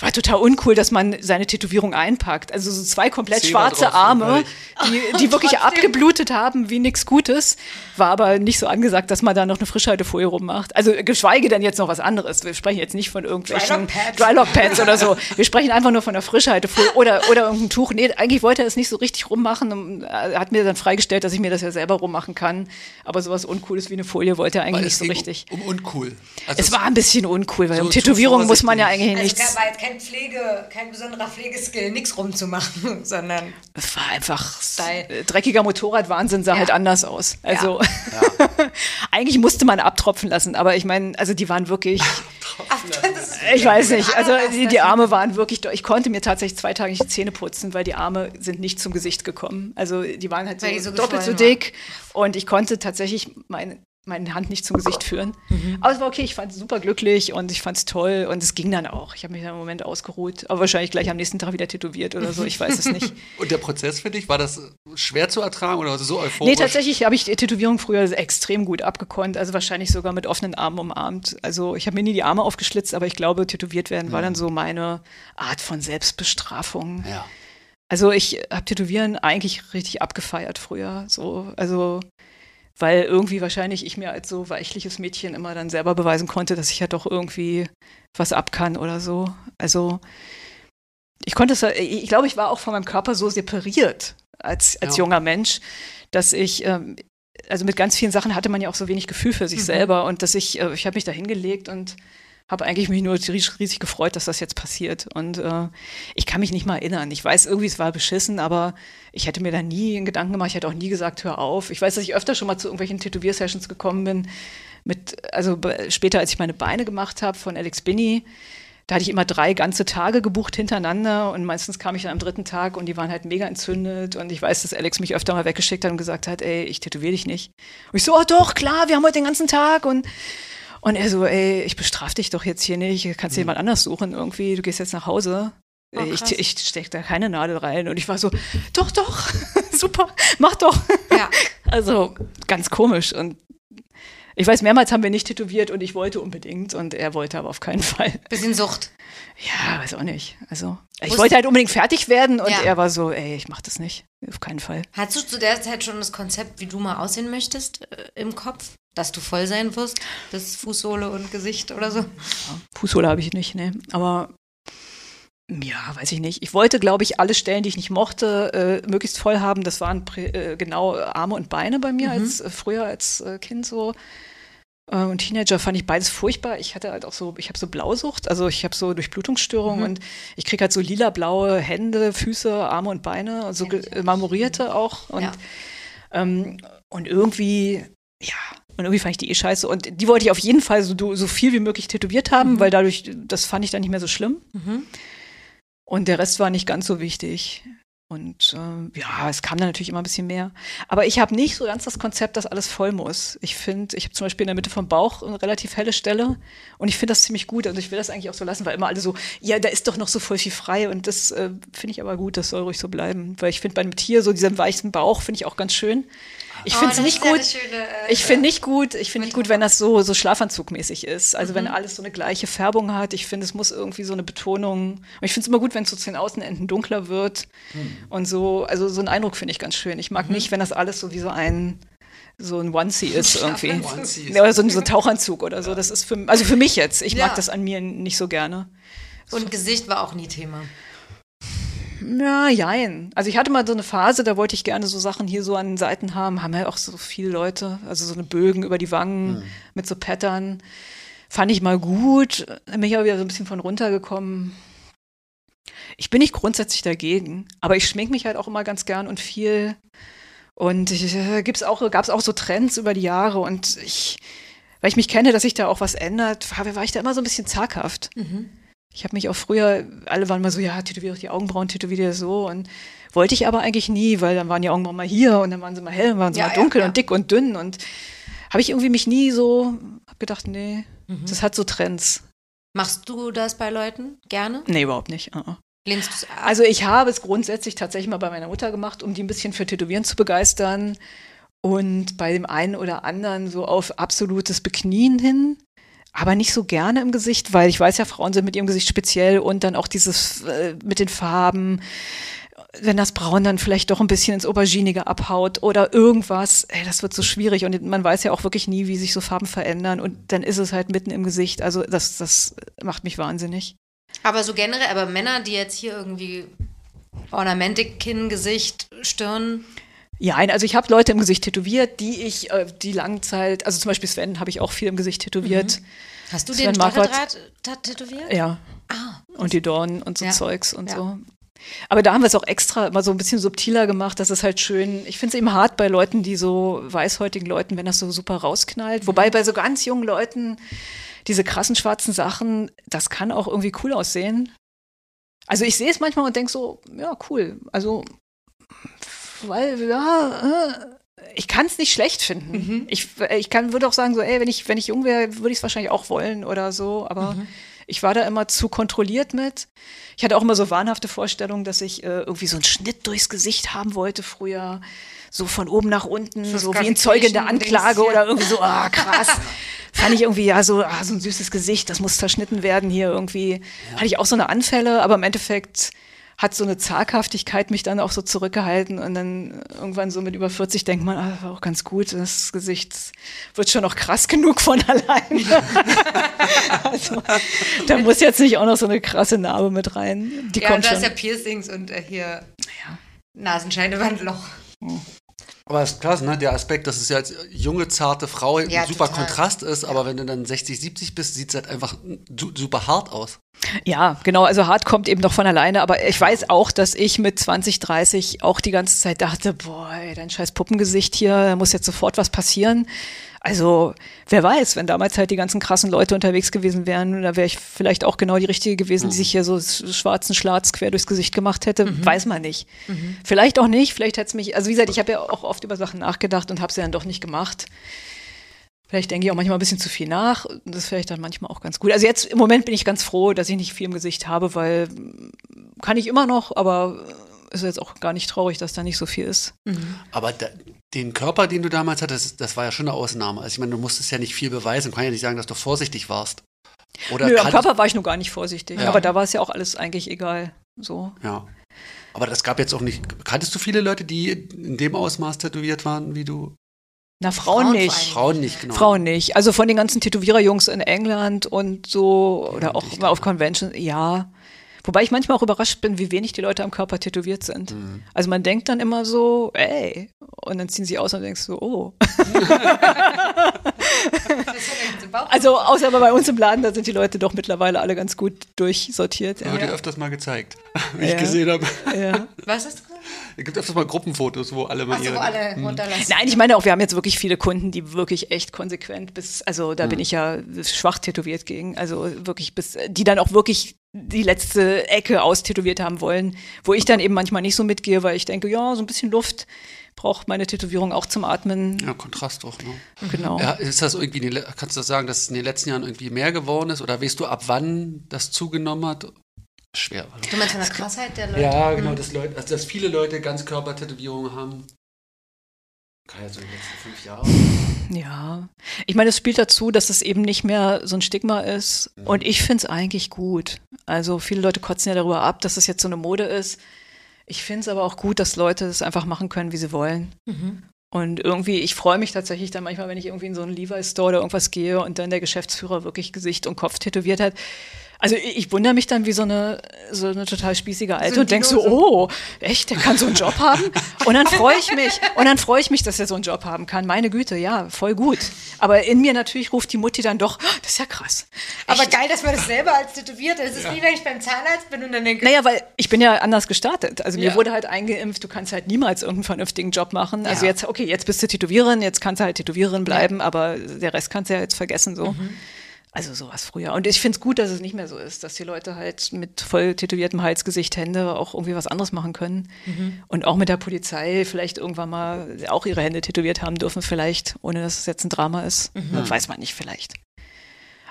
War total uncool, dass man seine Tätowierung einpackt. Also so zwei komplett Zehn schwarze Arme, die, die wirklich abgeblutet haben wie nichts Gutes. War aber nicht so angesagt, dass man da noch eine Frischhaltefolie rummacht. Also geschweige denn jetzt noch was anderes. Wir sprechen jetzt nicht von irgendwelchen Drylock-Pads oder so. Wir sprechen einfach nur von der Frischhaltefolie oder, oder irgendein Tuch. Nee, eigentlich wollte er es nicht so richtig rummachen. Er hat mir dann freigestellt, dass ich mir das ja selber rummachen kann. Aber sowas Uncooles wie eine Folie wollte er eigentlich nicht so richtig. Um, um uncool. Also es war ein bisschen uncool, weil so um Tätowierungen muss man ja eigentlich also nichts kein Pflege, kein besonderer Pflegeskill, nichts rumzumachen, sondern. Es war einfach Style. dreckiger Motorradwahnsinn sah ja. halt anders aus. Also ja. eigentlich musste man abtropfen lassen, aber ich meine, also die waren wirklich. ich weiß nicht, also die, die, Arme waren wirklich, ich konnte mir tatsächlich zwei Tage nicht die Zähne putzen, weil die Arme sind nicht zum Gesicht gekommen. Also die waren halt so, so doppelt so dick war. und ich konnte tatsächlich meine meine Hand nicht zum Gesicht führen. Mhm. Aber es war okay, ich fand es super glücklich und ich fand es toll und es ging dann auch. Ich habe mich dann im Moment ausgeruht, aber wahrscheinlich gleich am nächsten Tag wieder tätowiert oder so, ich weiß es nicht. und der Prozess für dich, war das schwer zu ertragen oder so euphorisch? Nee, tatsächlich habe ich die Tätowierung früher extrem gut abgekonnt, also wahrscheinlich sogar mit offenen Armen umarmt. Also ich habe mir nie die Arme aufgeschlitzt, aber ich glaube, tätowiert werden war dann so meine Art von Selbstbestrafung. Ja. Also ich habe Tätowieren eigentlich richtig abgefeiert früher. So, also weil irgendwie wahrscheinlich ich mir als so weichliches Mädchen immer dann selber beweisen konnte, dass ich ja doch irgendwie was ab kann oder so. Also ich konnte es, ich glaube, ich war auch von meinem Körper so separiert als, als ja. junger Mensch, dass ich, ähm, also mit ganz vielen Sachen hatte man ja auch so wenig Gefühl für sich mhm. selber und dass ich, äh, ich habe mich da hingelegt und habe eigentlich mich nur riesig, riesig, gefreut, dass das jetzt passiert. Und äh, ich kann mich nicht mal erinnern. Ich weiß irgendwie, es war beschissen, aber ich hätte mir da nie einen Gedanken gemacht. Ich hätte auch nie gesagt, hör auf. Ich weiß, dass ich öfter schon mal zu irgendwelchen Tätowier-Sessions gekommen bin. Mit, also später, als ich meine Beine gemacht habe von Alex Binney, da hatte ich immer drei ganze Tage gebucht hintereinander und meistens kam ich dann am dritten Tag und die waren halt mega entzündet und ich weiß, dass Alex mich öfter mal weggeschickt hat und gesagt hat, ey, ich tätowiere dich nicht. Und ich so, oh doch, klar, wir haben heute den ganzen Tag und und er so, ey, ich bestrafe dich doch jetzt hier nicht, kannst dir mhm. jemand anders suchen irgendwie, du gehst jetzt nach Hause. Oh, ich, ich stecke da keine Nadel rein. Und ich war so, doch, doch, super, mach doch. Ja. Also ganz komisch. Und ich weiß, mehrmals haben wir nicht tätowiert und ich wollte unbedingt und er wollte aber auf keinen Fall. Bisschen Sucht. Ja, weiß auch nicht. Also, ich Wusst wollte halt unbedingt fertig werden und ja. er war so, ey, ich mach das nicht. Auf keinen Fall. Hattest du zu der Zeit schon das Konzept, wie du mal aussehen möchtest, äh, im Kopf? Dass du voll sein wirst? Das Fußsohle und Gesicht oder so? Ja, Fußsohle habe ich nicht, ne. Aber ja, weiß ich nicht. Ich wollte, glaube ich, alle Stellen, die ich nicht mochte, äh, möglichst voll haben. Das waren äh, genau Arme und Beine bei mir mhm. als äh, früher als äh, Kind so. Äh, und Teenager fand ich beides furchtbar. Ich hatte halt auch so, ich habe so Blausucht, also ich habe so Durchblutungsstörungen mhm. und ich kriege halt so lila-blaue Hände, Füße, Arme und Beine, so ja, marmorierte auch. Und, ja. ähm, und irgendwie, ja, und irgendwie fand ich die eh scheiße. Und die wollte ich auf jeden Fall so, so viel wie möglich tätowiert haben, mhm. weil dadurch, das fand ich dann nicht mehr so schlimm. Mhm. Und der Rest war nicht ganz so wichtig. Und äh, ja, es kam dann natürlich immer ein bisschen mehr. Aber ich habe nicht so ganz das Konzept, dass alles voll muss. Ich finde, ich habe zum Beispiel in der Mitte vom Bauch eine relativ helle Stelle und ich finde das ziemlich gut. Also ich will das eigentlich auch so lassen, weil immer alle so, ja, da ist doch noch so voll viel frei und das äh, finde ich aber gut, das soll ruhig so bleiben. Weil ich finde bei einem Tier so diesen weichen Bauch finde ich auch ganz schön. Ich finde es oh, nicht gut. Schöne, äh, ich finde nicht gut. Ich finde nicht gut, wenn das so so Schlafanzugmäßig ist. Also mhm. wenn alles so eine gleiche Färbung hat. Ich finde, es muss irgendwie so eine Betonung. Und ich finde es immer gut, wenn es so zu den Außenenden dunkler wird mhm. und so. Also so einen Eindruck finde ich ganz schön. Ich mag mhm. nicht, wenn das alles so wie so ein so ein Onesie ist irgendwie. Ja, oder so, ein- so ein Tauchanzug oder so. Das ist für, also für mich jetzt. Ich Ja. mag das an mir nicht so gerne. Und Gesicht war auch nie Thema. Ja, jein. Also ich hatte mal so eine Phase, da wollte ich gerne so Sachen hier so an den Seiten haben. Haben ja auch so viele Leute. Also so eine Bögen über die Wangen mit so Pattern. Fand ich mal gut. Bin ich aber wieder so ein bisschen von runtergekommen. Ich bin nicht grundsätzlich dagegen, aber ich schmink mich halt auch immer ganz gern und viel. Und äh, gibt's auch, gab's auch so Trends über die Jahre und ich, weil ich mich kenne, dass sich da auch was ändert, war, war ich da immer so ein bisschen zaghaft. Ich habe mich auch früher, alle waren mal so, ja, tätowiere doch die Augenbrauen, tätowiere so und wollte ich aber eigentlich nie, weil dann waren die Augenbrauen mal hier und dann waren sie mal hell, dann waren sie Ja, mal dunkel ja. und dick und dünn und habe ich irgendwie mich nie so, hab gedacht, nee, Mhm. das hat so Trends. Machst du das bei Leuten gerne? Nee, überhaupt nicht. uh-uh. Lehnst du es ab? Also ich habe es grundsätzlich tatsächlich mal bei meiner Mutter gemacht, um die ein bisschen für Tätowieren zu begeistern und bei dem einen oder anderen so auf absolutes Beknien hin. Aber nicht so gerne im Gesicht, weil ich weiß ja, Frauen sind mit ihrem Gesicht speziell und dann auch dieses äh, mit den Farben, wenn das Braun dann vielleicht doch ein bisschen ins Auberginige abhaut oder irgendwas, ey, das wird so schwierig und man weiß ja auch wirklich nie, wie sich so Farben verändern und dann ist es halt mitten im Gesicht. Also das, das macht mich wahnsinnig. aber so generell, aber Männer, die jetzt hier irgendwie Ornamentik, Kinn, Gesicht, Stirn. Ja, ein- also ich habe Leute im Gesicht tätowiert, die ich äh, die lange Zeit, also zum Beispiel Sven habe ich auch viel im Gesicht tätowiert. Hast du Sven den. Stacheldraht tätowiert? Ja, Ah, und die Dornen und so Ja. Zeugs und Ja. so. Aber da haben wir es auch extra immer so ein bisschen subtiler gemacht, dass es halt schön, ich finde es eben hart bei Leuten, die so weißhäutigen Leuten, wenn das so super rausknallt. Wobei bei so ganz jungen Leuten diese krassen schwarzen Sachen, das kann auch irgendwie cool aussehen. Also ich sehe es manchmal und denke so, ja, cool. Also, weil, ja, äh, ich kann es nicht schlecht finden. Ich, ich kann, würde auch sagen, so, ey, wenn ich, wenn ich jung wäre, würde ich es wahrscheinlich auch wollen oder so, aber ich war da immer zu kontrolliert mit. Ich hatte auch immer so wahnhafte Vorstellungen, dass ich äh, irgendwie so einen Schnitt durchs Gesicht haben wollte früher. So von oben nach unten, so wie ein Zeuge in der Anklage oder irgendwie so, ah, krass. Fand ich irgendwie, ja, so, ah, so ein süßes Gesicht, das muss zerschnitten werden hier irgendwie. Hatte ich auch so eine Anfälle, aber im Endeffekt hat so eine Zaghaftigkeit mich dann auch so zurückgehalten und dann irgendwann so mit über 40 denkt man, ah, war auch ganz gut, das Gesicht wird schon noch krass genug von allein. also, da muss jetzt nicht auch noch so eine krasse Narbe mit rein. Die ja, kommt da ist ja Piercings und äh, hier Nasenscheidewandloch. Aber es ist krass, ne? Der Aspekt, dass es ja als junge, zarte Frau Ja, ein super total. Kontrast ist, aber wenn du dann 60, 70 bist, sieht es halt einfach su super hart aus. Ja, genau. Also hart kommt eben noch von alleine. Aber ich weiß auch, dass ich mit 20, 30 auch die ganze Zeit dachte, boah, ey, dein scheiß Puppengesicht hier, da muss jetzt sofort was passieren. Also, wer weiß, wenn damals halt die ganzen krassen Leute unterwegs gewesen wären, da wäre ich vielleicht auch genau die Richtige gewesen, die sich hier so schwarzen Schlatz quer durchs Gesicht gemacht hätte. Weiß man nicht. Vielleicht auch nicht. Vielleicht hätte es mich, also wie gesagt, ich habe ja auch oft über Sachen nachgedacht und habe sie dann doch nicht gemacht. Vielleicht denke ich auch manchmal ein bisschen zu viel nach. Das ist vielleicht dann manchmal auch ganz gut. Also jetzt im Moment bin ich ganz froh, dass ich nicht viel im Gesicht habe, weil kann ich immer noch, aber ist jetzt auch gar nicht traurig, dass da nicht so viel ist. Aber da, den Körper, den du damals hattest, das war ja schon eine Ausnahme. Also ich meine, du musstest ja nicht viel beweisen. Kann ja nicht sagen, dass du vorsichtig warst. Oder Nö, am Körper war ich nur gar nicht vorsichtig. Ja. Aber da war es ja auch alles eigentlich egal. So. Ja. Aber das gab jetzt auch nicht. Kanntest du viele Leute, die in dem Ausmaß tätowiert waren, wie du? Na, Frauen, Frauen nicht. Frauen nicht, genau. Frauen nicht. Also von den ganzen Tätowiererjungs in England und so oder auch ich mal auf Convention, ja. Wobei ich manchmal auch überrascht bin, wie wenig die Leute am Körper tätowiert sind. Mhm. Also man denkt dann immer so, ey, und dann ziehen sie aus und denkst so, oh. Also außer bei uns im Laden, da sind die Leute doch mittlerweile alle ganz gut durchsortiert. Das Ja. wird dir öfters mal gezeigt, wie ich Ja. gesehen habe. Ja. Was gesagt? Es gibt öfters mal Gruppenfotos, wo alle mal Achso, ihre. wo alle Mhm. runterlassen. Nein, ich meine auch, wir haben jetzt wirklich viele Kunden, die wirklich echt konsequent bis, also da bin ich ja schwach tätowiert gegen, also wirklich bis, die dann auch wirklich die letzte Ecke austätowiert haben wollen, wo ich dann eben manchmal nicht so mitgehe, weil ich denke, ja, so ein bisschen Luft braucht meine Tätowierung auch zum Atmen. Ja, Kontrast auch, ne? Genau. Ja, ist das irgendwie, kannst du das sagen, dass es in den letzten Jahren irgendwie mehr geworden ist? Oder weißt du, ab wann das zugenommen hat? Schwer. Du meinst von der Krassheit der Leute? Ja, genau, dass, Leute, also dass viele Leute Ganzkörpertätowierungen haben. Kann ja so in den letzten fünf Jahren. Ja, ich meine, es spielt dazu, dass es eben nicht mehr so ein Stigma ist. Und ich finde es eigentlich gut. Also viele Leute kotzen ja darüber ab, dass es jetzt so eine Mode ist. Ich finde es aber auch gut, dass Leute es einfach machen können, wie sie wollen. Und irgendwie, ich freue mich tatsächlich dann manchmal, wenn ich irgendwie in so einen Levi's Store oder irgendwas gehe und dann der Geschäftsführer wirklich Gesicht und Kopf tätowiert hat. Also ich, wundere mich dann wie so eine, so eine total spießige Alte So und denk so, oh, echt, der kann so einen Job haben? Und dann freue ich mich, und dann freue ich mich, dass er so einen Job haben kann. Meine Güte, ja, voll gut. Aber in mir natürlich ruft die Mutti dann doch, "Oh, das ist ja krass. Aber geil, dass man das selber als tätowiert. Es ist wie wenn ich beim Zahnarzt bin und dann denke, Naja, weil ich bin ja anders gestartet. Also mir Ja. wurde halt eingeimpft, du kannst halt niemals irgendeinen vernünftigen Job machen. Also Ja. jetzt, okay, jetzt bist du Tätowiererin, jetzt kannst du halt Tätowiererin bleiben, aber der Rest kannst du ja jetzt vergessen so. Also sowas früher. Und ich finde es gut, dass es nicht mehr so ist, dass die Leute halt mit voll tätowiertem Halsgesicht, Hände auch irgendwie was anderes machen können. Und auch mit der Polizei vielleicht irgendwann mal auch ihre Hände tätowiert haben dürfen, vielleicht, ohne dass es jetzt ein Drama ist. Weiß man nicht, vielleicht.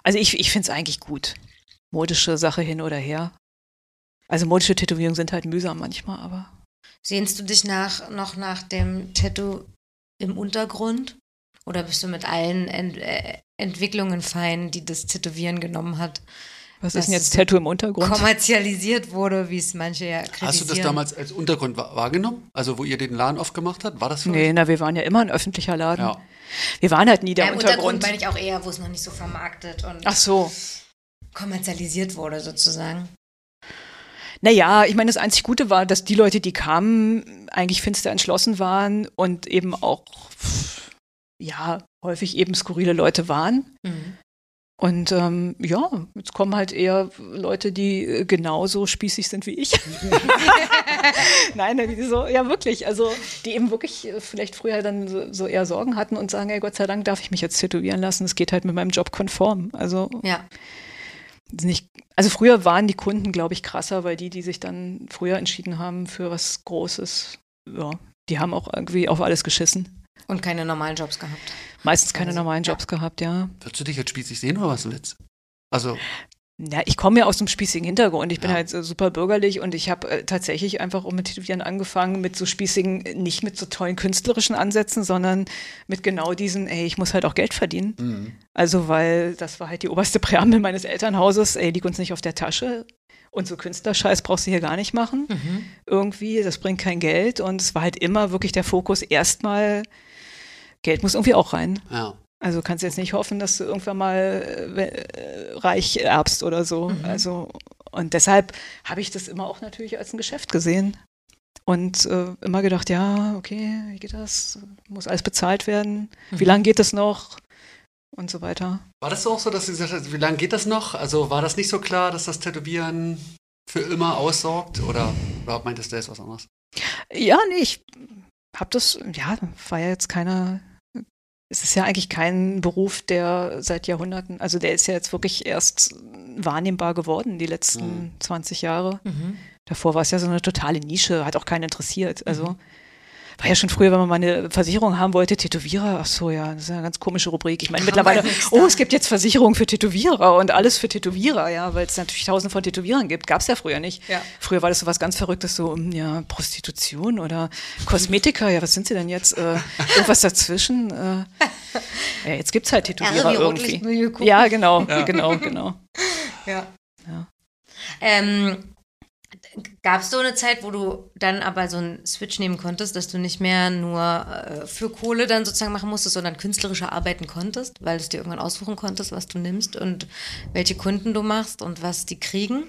Also ich, ich finde es eigentlich gut. Modische Sache hin oder her. Also modische Tätowierungen sind halt mühsam manchmal, aber. sehnst du dich nach, noch nach dem Tattoo im Untergrund? Oder bist du mit allen äh, Entwicklungen fein, die das Tätowieren genommen hat? Was ist denn jetzt Tattoo im Untergrund? Kommerzialisiert wurde, wie es manche ja kritisieren. Hast du das damals als Untergrund wa- wahrgenommen? Also wo ihr den Laden aufgemacht habt? War das für Nee, euch? na, wir waren ja immer ein öffentlicher Laden. Ja. Wir waren halt nie der ja, Im Untergrund Untergrund. meine ich auch eher, wo es noch nicht so vermarktet und Ach so. kommerzialisiert wurde sozusagen. Naja, ich meine, das einzig Gute war, dass die Leute, die kamen, eigentlich finster entschlossen waren und eben auch, ja, häufig eben skurrile Leute waren. Mhm. Und ähm, ja, jetzt kommen halt eher Leute, die äh, genauso spießig sind wie ich. Nein, die so, ja wirklich, also die eben wirklich äh, vielleicht früher dann so, so eher Sorgen hatten und sagen, ey, Gott sei Dank darf ich mich jetzt tätowieren lassen, es geht halt mit meinem Job konform. Also Ja. nicht, also früher waren die Kunden, glaube ich, krasser, weil die, die sich dann früher entschieden haben für was Großes, ja, die haben auch irgendwie auf alles geschissen. Und keine normalen Jobs gehabt. Meistens keine Also, normalen ja. Jobs gehabt, ja. Würdest du dich jetzt spießig sehen oder was ein Witz? Also, Ja, ich komme ja aus einem spießigen Hintergrund. Ich bin Ja. halt so super bürgerlich und ich habe äh, tatsächlich einfach auch mit Tätowieren angefangen, mit so spießigen, äh, nicht mit so tollen künstlerischen Ansätzen, sondern mit genau diesen, ey, ich muss halt auch Geld verdienen. mh. Also, weil das war halt die oberste Präambel meines Elternhauses, ey, liegt uns nicht auf der Tasche. Und so Künstlerscheiß brauchst du hier gar nicht machen. Irgendwie, das bringt kein Geld. Und es war halt immer wirklich der Fokus erstmal, Geld muss irgendwie auch rein. ja. Also kannst jetzt nicht hoffen, dass du irgendwann mal äh, äh, reich erbst oder so. Also und deshalb habe ich das immer auch natürlich als ein Geschäft gesehen und äh, immer gedacht, ja, okay, wie geht das? Muss alles bezahlt werden? Wie lange geht das noch? Und so weiter. War das auch so, dass du gesagt hast, wie lange geht das noch? Also war das nicht so klar, dass das Tätowieren für immer aussorgt? Oder, oder meintest du jetzt was anderes? Ja, nee, ich habe das, ja, war ja jetzt keiner. Es ist ja eigentlich kein Beruf, der seit Jahrhunderten, also der ist ja jetzt wirklich erst wahrnehmbar geworden, die letzten Mhm. 20 Jahre. Mhm. Davor war es ja so eine totale Nische, hat auch keinen interessiert. Also war ja schon früher, wenn man mal eine Versicherung haben wollte, Tätowierer, ach so, ja, das ist ja eine ganz komische Rubrik. Ich meine mittlerweile, oh, es gibt jetzt Versicherungen für Tätowierer und alles für Tätowierer, ja, weil es natürlich tausende von Tätowierern gibt. Gab es ja früher nicht. Ja. Früher war das so was ganz Verrücktes, so, hm, ja, Prostitution oder Kosmetiker, ja, was sind sie denn jetzt? Äh, irgendwas dazwischen? Äh, ja, jetzt gibt's halt Tätowierer RW irgendwie. Ja, genau, genau, genau. Ja. Ja. Ähm, Gab es so eine Zeit, wo du dann aber so einen Switch nehmen konntest, dass du nicht mehr nur äh, für Kohle dann sozusagen machen musstest, sondern künstlerische arbeiten konntest, weil du es dir irgendwann aussuchen konntest, was du nimmst und welche Kunden du machst und was die kriegen?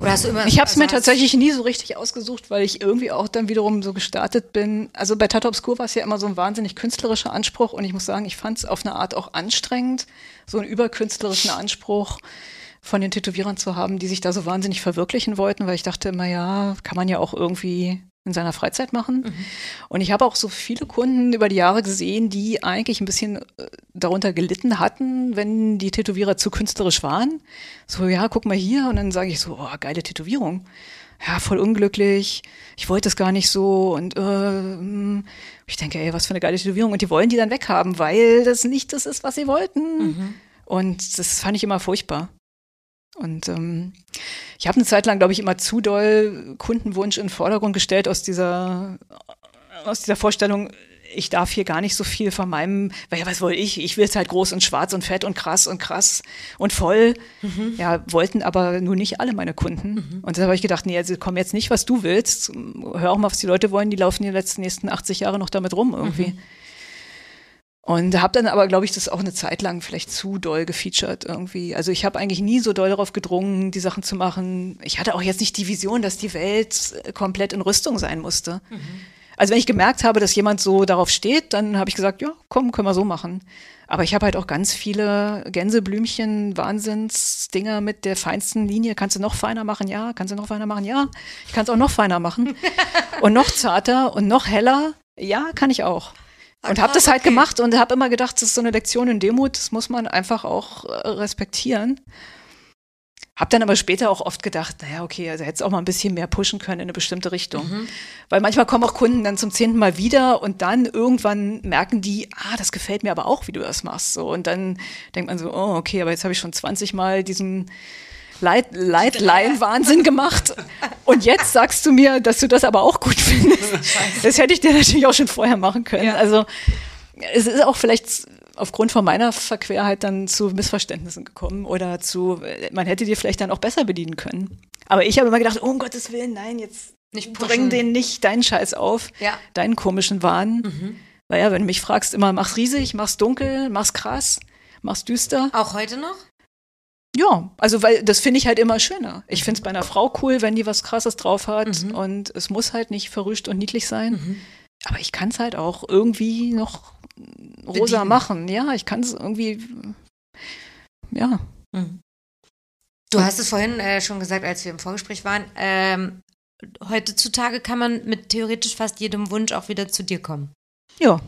Oder hast du immer. Ich habe es also mir tatsächlich nie so richtig ausgesucht, weil ich irgendwie auch dann wiederum so gestartet bin. Also bei Tattoo Obscur war es ja immer so ein wahnsinnig künstlerischer Anspruch und ich muss sagen, ich fand es auf eine Art auch anstrengend, so einen überkünstlerischen Anspruch von den Tätowierern zu haben, die sich da so wahnsinnig verwirklichen wollten, weil ich dachte immer, ja, kann man ja auch irgendwie in seiner Freizeit machen. Und ich habe auch so viele Kunden über die Jahre gesehen, die eigentlich ein bisschen äh, darunter gelitten hatten, wenn die Tätowierer zu künstlerisch waren. So, ja, guck mal hier. Und dann sage ich so, oh, geile Tätowierung. Ja, voll unglücklich. Ich wollte es gar nicht so. Und äh, ich denke, ey, was für eine geile Tätowierung. Und die wollen die dann weghaben, weil das nicht das ist, was sie wollten. Und das fand ich immer furchtbar. Und ähm, ich habe eine Zeit lang, glaube ich, immer zu doll Kundenwunsch in den Vordergrund gestellt aus dieser, aus dieser Vorstellung, ich darf hier gar nicht so viel von meinem, weil ja, was wollte ich? Ich will es halt groß und schwarz und fett und krass und krass und voll. Mhm. Ja, wollten aber nur nicht alle meine Kunden. Mhm. Und da habe ich gedacht, nee, also komm jetzt nicht, was du willst. Hör auch mal, was die Leute wollen, die laufen die letzten nächsten 80 Jahre noch damit rum irgendwie. Mhm. Und habe dann aber, glaube ich, das auch eine Zeit lang vielleicht zu doll gefeatured irgendwie. Also ich habe eigentlich nie so doll darauf gedrungen, die Sachen zu machen. Ich hatte auch jetzt nicht die Vision, dass die Welt komplett in Rüstung sein musste. Mhm. Also wenn ich gemerkt habe, dass jemand so darauf steht, dann habe ich gesagt, ja, komm, können wir so machen. Aber ich habe halt auch ganz viele Gänseblümchen, Wahnsinnsdinger mit der feinsten Linie. Kannst du noch feiner machen? Ja. Kannst du noch feiner machen? Ja. Ich kann es auch noch feiner machen. und noch zarter und noch heller? Ja, kann ich auch. Und habe das halt okay. gemacht und habe immer gedacht, das ist so eine Lektion in Demut, das muss man einfach auch äh, respektieren. Hab dann aber später auch oft gedacht, naja, okay, also hätte es auch mal ein bisschen mehr pushen können in eine bestimmte Richtung. Mhm. Weil manchmal kommen auch Kunden dann zum zehnten Mal wieder und dann irgendwann merken die, ah, das gefällt mir aber auch, wie du das machst. So, und dann denkt man so, oh, okay, aber jetzt habe ich schon 20 Mal diesen Leit Leitlein-Wahnsinn gemacht. Und jetzt sagst du mir, dass du das aber auch gut findest. Das hätte ich dir natürlich auch schon vorher machen können. Ja. Also es ist auch vielleicht aufgrund von meiner Verquerheit dann zu Missverständnissen gekommen oder zu, man hätte dir vielleicht dann auch besser bedienen können. Aber ich habe immer gedacht, oh, um Gottes Willen, nein, jetzt nicht bring den nicht deinen Scheiß auf, ja. deinen komischen Wahn. Mhm. Weil ja, wenn du mich fragst, immer mach's riesig, mach's dunkel, mach's krass, mach's düster. Auch heute noch? Ja, also weil das finde ich halt immer schöner. Ich finde es bei einer Frau cool, wenn die was Krasses drauf hat mhm. und es muss halt nicht verrüscht und niedlich sein. Mhm. Aber ich kann es halt auch irgendwie noch rosa Bedienen. machen. Ja, ich kann es irgendwie, ja. Mhm. Du hast es vorhin äh, schon gesagt, als wir im Vorgespräch waren. Ähm, heutzutage kann man mit theoretisch fast jedem Wunsch auch wieder zu dir kommen. Ja.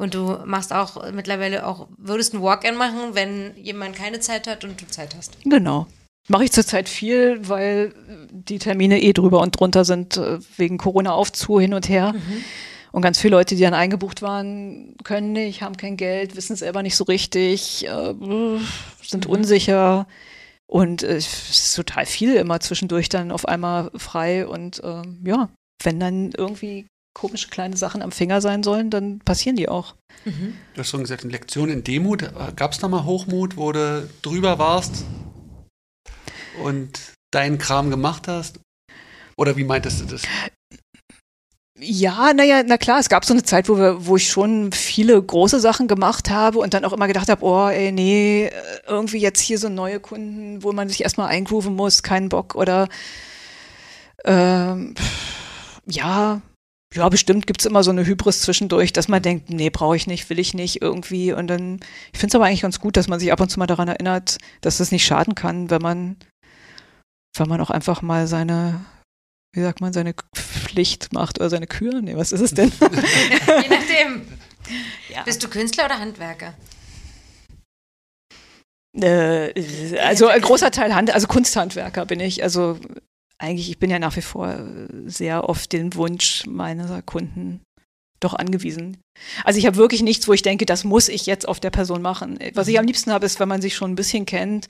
Und du machst auch mittlerweile auch, würdest ein Walk-in machen, wenn jemand keine Zeit hat und du Zeit hast. Genau. Mache ich zurzeit viel, weil die Termine eh drüber und drunter sind, äh, wegen Corona-Aufzu hin und her. Mhm. Und ganz viele Leute, die dann eingebucht waren, können nicht, haben kein Geld, wissen es selber nicht so richtig, äh, sind mhm. unsicher. Und äh, es ist total viel immer zwischendurch dann auf einmal frei. Und äh, ja, wenn dann irgendwie komische kleine Sachen am Finger sein sollen, dann passieren die auch. Mhm. Du hast schon gesagt, eine Lektion in Demut. Gab es da mal Hochmut, wo du drüber warst und deinen Kram gemacht hast? Oder wie meintest du das? Ja, naja, na klar, es gab so eine Zeit, wo, wir, wo ich schon viele große Sachen gemacht habe und dann auch immer gedacht habe, oh, ey, nee, irgendwie jetzt hier so neue Kunden, wo man sich erstmal eingrooven muss, keinen Bock oder ähm, ja, ja, bestimmt gibt's immer so eine Hybris zwischendurch, dass man denkt, nee, brauche ich nicht, will ich nicht irgendwie. Und dann, ich finde es aber eigentlich ganz gut, dass man sich ab und zu mal daran erinnert, dass es nicht schaden kann, wenn man, wenn man auch einfach mal seine, wie sagt man, seine Pflicht macht oder seine Kür. Nee, was ist es denn? Je nachdem. Ja. Bist du Künstler oder Handwerker? Äh, also ein großer Teil Hand, also Kunsthandwerker bin ich. Also eigentlich, ich bin ja nach wie vor sehr oft den Wunsch meiner Kunden doch angewiesen. Also ich habe wirklich nichts, wo ich denke, das muss ich jetzt auf der Person machen. Was ich am liebsten habe, ist, wenn man sich schon ein bisschen kennt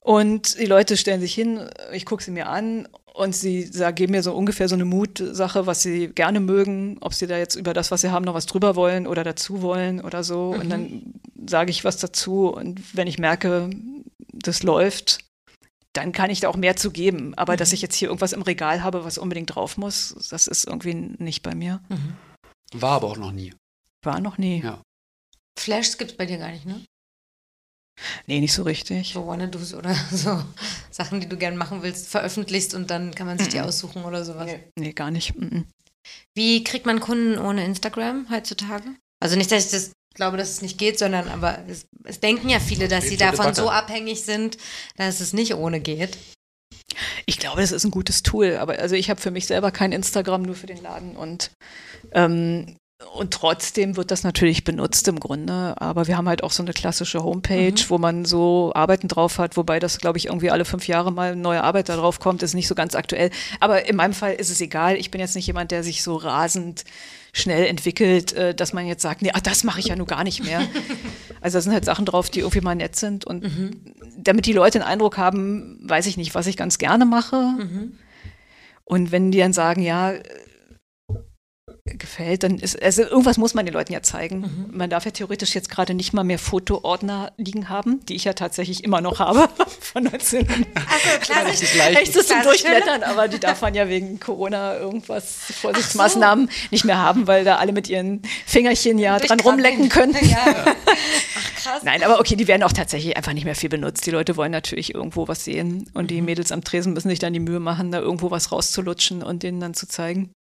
und die Leute stellen sich hin, ich gucke sie mir an und sie sagen, geben mir so ungefähr so eine Mutsache, was sie gerne mögen, ob sie da jetzt über das, was sie haben, noch was drüber wollen oder dazu wollen oder so. Mhm. Und dann sage ich was dazu und wenn ich merke, das läuft, dann kann ich da auch mehr zu geben. Aber mhm. dass ich jetzt hier irgendwas im Regal habe, was unbedingt drauf muss, das ist irgendwie nicht bei mir. Mhm. War aber auch noch nie. War noch nie. Ja. Flashs gibt es bei dir gar nicht, ne? Nee, nicht so richtig. So Wanna-Dos oder so Sachen, die du gerne machen willst, veröffentlichst und dann kann man sich die aussuchen oder sowas. Nee, nee gar nicht. Wie kriegt man Kunden ohne Instagram heutzutage? Also nicht, dass ich das glaube, dass es nicht geht, sondern aber es, es denken ja viele, dass sie davon so abhängig sind, dass es nicht ohne geht. Ich glaube, das ist ein gutes Tool, aber also ich habe für mich selber kein Instagram, nur für den Laden und ähm, und trotzdem wird das natürlich benutzt im Grunde. Aber wir haben halt auch so eine klassische Homepage, mhm. wo man so Arbeiten drauf hat, wobei das, glaube ich, irgendwie alle fünf Jahre mal neue Arbeit da drauf kommt, ist nicht so ganz aktuell. Aber in meinem Fall ist es egal. Ich bin jetzt nicht jemand, der sich so rasend schnell entwickelt, äh, dass man jetzt sagt, nee, ach, das mache ich ja nur gar nicht mehr. also da sind halt Sachen drauf, die irgendwie mal nett sind. Und mhm. damit die Leute den Eindruck haben, weiß ich nicht, was ich ganz gerne mache. Mhm. Und wenn die dann sagen, ja, gefällt, dann ist, also irgendwas muss man den Leuten ja zeigen. Mhm. Man darf ja theoretisch jetzt gerade nicht mal mehr Fotoordner liegen haben, die ich ja tatsächlich immer noch habe von 19. Also klassisch. Echtes zum Durchblättern, aber die darf man ja wegen Corona irgendwas Vorsichtsmaßnahmen so. nicht mehr haben, weil da alle mit ihren Fingerchen ja dran rumlecken können. Ja. Ach krass. Nein, aber okay, die werden auch tatsächlich einfach nicht mehr viel benutzt. Die Leute wollen natürlich irgendwo was sehen und die mhm. Mädels am Tresen müssen sich dann die Mühe machen, da irgendwo was rauszulutschen und denen dann zu zeigen.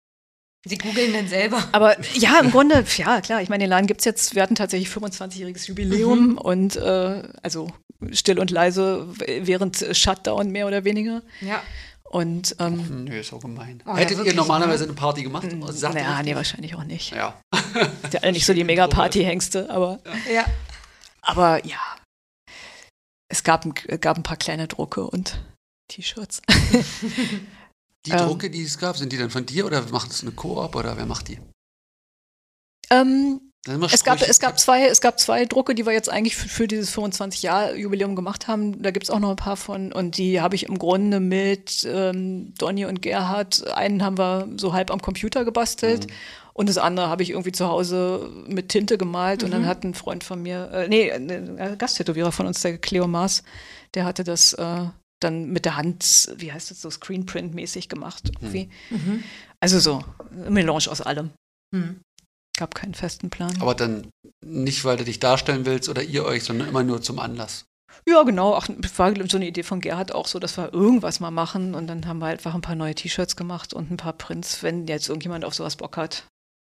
Sie googeln dann selber. Aber ja, im Grunde, ja, klar. Ich meine, den Laden gibt es jetzt, wir hatten tatsächlich 25-jähriges Jubiläum mhm. und äh, also still und leise während Shutdown mehr oder weniger. Ja. Und, ähm, Nö, ist auch gemein. Oh, Hättet ja, ihr normalerweise eine Party gemacht? Naja, nee, wahrscheinlich auch nicht. Ja. ja nicht so die Mega-Party-Hengste, aber. Ja. ja. Aber ja. Es gab, gab ein paar kleine Drucke und T-Shirts. Die ähm, Drucke, die es gab, sind die dann von dir oder macht es eine Koop oder wer macht die? Ähm, es gab, es, gab zwei, es gab zwei Drucke, die wir jetzt eigentlich für, für dieses 25-Jahr-Jubiläum gemacht haben. Da gibt es auch noch ein paar von. Und die habe ich im Grunde mit ähm, Donny und Gerhard. Einen haben wir so halb am Computer gebastelt. Mhm. Und das andere habe ich irgendwie zu Hause mit Tinte gemalt. Mhm. Und dann mhm. hat ein Freund von mir, äh, nee, ein Gasttätowierer von uns, der Cleo Maas, der hatte das äh, dann mit der Hand, wie heißt das, so Screenprint-mäßig gemacht. Irgendwie. Mhm. Also so, Melange aus allem. Mhm. Gab keinen festen Plan. Aber dann nicht, weil du dich darstellen willst oder ihr euch, sondern immer nur zum Anlass. Ja, genau. Ach, war so eine Idee von Gerhard auch so, dass wir irgendwas mal machen und dann haben wir einfach ein paar neue T-Shirts gemacht und ein paar Prints, wenn jetzt irgendjemand auf sowas Bock hat.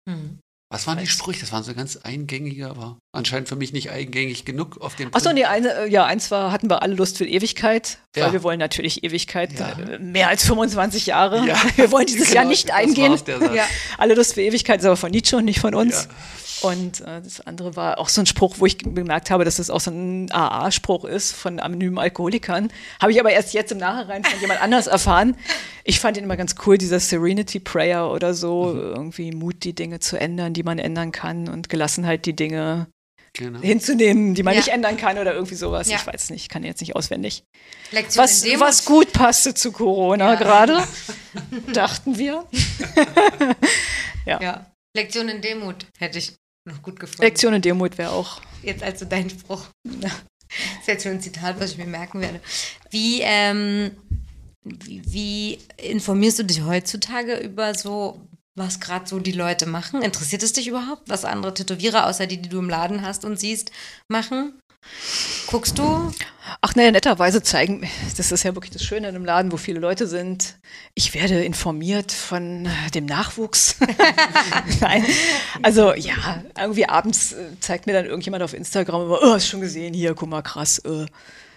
Mhm. Was waren die Sprüche? Das waren so ganz eingängige, aber anscheinend für mich nicht eingängig genug auf dem. Achso, nee, eine, äh, ja, eins war, hatten wir alle Lust für Ewigkeit, ja. weil wir wollen natürlich Ewigkeit, ja. Äh, mehr als 25 Jahre. Ja. Wir wollen dieses genau, Jahr nicht eingehen. Ja. Alle Lust für Ewigkeit ist aber von Nietzsche und nicht von uns. Und äh, das andere war auch so ein Spruch, wo ich bemerkt habe, dass das auch so ein AA-Spruch ist von anonymen Alkoholikern. Habe ich aber erst jetzt im Nachhinein von jemand anders erfahren. Ich fand ihn immer ganz cool, dieser Serenity Prayer oder so. Mhm. Irgendwie Mut, die Dinge zu ändern, die man ändern kann und Gelassenheit, die Dinge genau. hinzunehmen, die man ja. nicht ändern kann oder irgendwie sowas. Ja. Ich weiß nicht, kann jetzt nicht auswendig. Lektion was, was gut passte zu Corona ja. gerade, dachten wir. ja. Lektion in Demut hätte ich noch gut gefunden. Lektion in Demut wäre auch. Jetzt also dein Spruch. Das ist jetzt schon ein Zitat, was ich mir merken werde. Wie, ähm, wie, wie informierst du dich heutzutage über so, was gerade so die Leute machen? Interessiert es dich überhaupt, was andere Tätowierer, außer die, die du im Laden hast und siehst, machen? Guckst du? Ach naja, netterweise zeigen, das ist ja wirklich das Schöne in einem Laden, wo viele Leute sind. Ich werde informiert von dem Nachwuchs. Nein, also ja, irgendwie abends äh, zeigt mir dann irgendjemand auf Instagram immer, oh, hast schon gesehen, hier, guck mal, krass. Äh.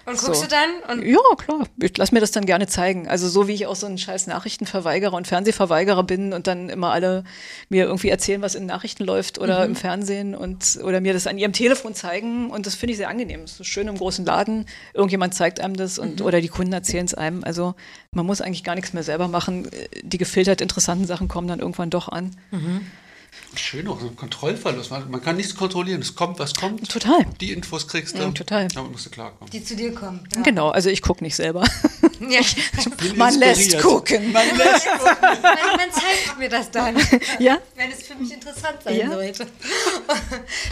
Und guckst so. du dann? Und ja, klar. Ich lass mir das dann gerne zeigen. Also so wie ich auch so ein scheiß Nachrichtenverweigerer und Fernsehverweigerer bin und dann immer alle mir irgendwie erzählen, was in Nachrichten läuft oder mhm. im Fernsehen und oder mir das an ihrem Telefon zeigen. Und das finde ich sehr angenehm. Es ist schön im großen Laden. Irgendjemand zeigt einem das und mhm. oder die Kunden erzählen es einem. Also man muss eigentlich gar nichts mehr selber machen. Die gefiltert interessanten Sachen kommen dann irgendwann doch an. Mhm. Schön auch so ein Kontrollverlust. Man kann nichts kontrollieren. Es kommt, was kommt. Total. Die Infos kriegst du. Ja, total. Damit musst du klarkommen. Die zu dir kommen. Ja. Genau, also ich gucke nicht selber. Ja. man lässt gucken. Man lässt gucken. man, man, zeigt mir das dann. Ja? Wenn es für mich interessant sein ja? sollte.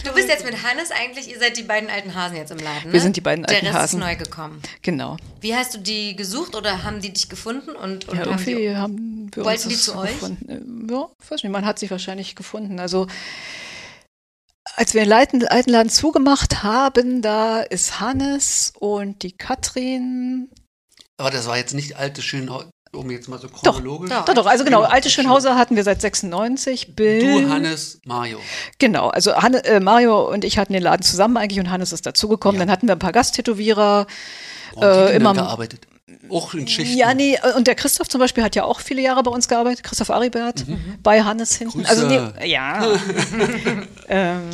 Du bist jetzt mit Hannes eigentlich, ihr seid die beiden alten Hasen jetzt im Laden. Ne? Wir sind die beiden alten Der Rest Hasen. ist neu gekommen. Genau. Wie hast du die gesucht oder haben die dich gefunden? Und, und ja, irgendwie haben, haben wir wollten uns die zu euch? Gefunden. Ja, weiß nicht, man hat sich wahrscheinlich gefunden. Also als wir den alten, alten Laden zugemacht haben, da ist Hannes und die Katrin. Aber das war jetzt nicht alte Schönhauser, um jetzt mal so chronologisch. Doch, doch, doch also genau, alte Schönhauser hatten wir seit 96. Bill, du, Hannes, Mario. Genau, also Hanne, äh, Mario und ich hatten den Laden zusammen eigentlich und Hannes ist dazugekommen. Ja. Dann hatten wir ein paar Gasttätowierer. Äh, immer gearbeitet. Auch in Schichten. Ja, nee, und der Christoph zum Beispiel hat ja auch viele Jahre bei uns gearbeitet, Christoph Aribert, mhm. bei Hannes hinten. Grüße. Also nee, ja. ähm,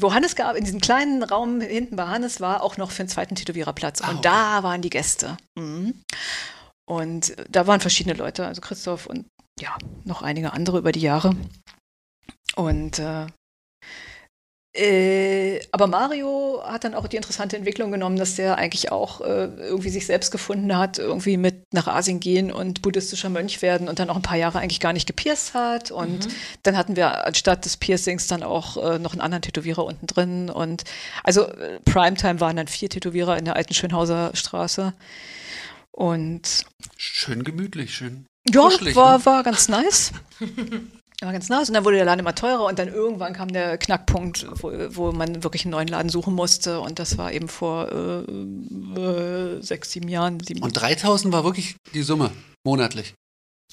wo Hannes gab, in diesem kleinen Raum hinten bei Hannes war auch noch für einen zweiten Tätowiererplatz. Und oh. da waren die Gäste. Mhm. Und da waren verschiedene Leute, also Christoph und ja, noch einige andere über die Jahre. Und äh, Äh, aber Mario hat dann auch die interessante Entwicklung genommen, dass der eigentlich auch äh, irgendwie sich selbst gefunden hat, irgendwie mit nach Asien gehen und buddhistischer Mönch werden und dann auch ein paar Jahre eigentlich gar nicht gepierst hat. Und mhm. dann hatten wir anstatt des Piercings dann auch äh, noch einen anderen Tätowierer unten drin. Und also äh, Primetime waren dann vier Tätowierer in der alten Schönhauser Straße. Und schön gemütlich, schön. Ja, war, ne? war ganz nice. war ganz nice. Und dann wurde der Laden immer teurer und dann irgendwann kam der Knackpunkt, wo, wo man wirklich einen neuen Laden suchen musste. Und das war eben vor äh, äh, sechs, sieben Jahren. Sieben und 3000 war wirklich die Summe monatlich.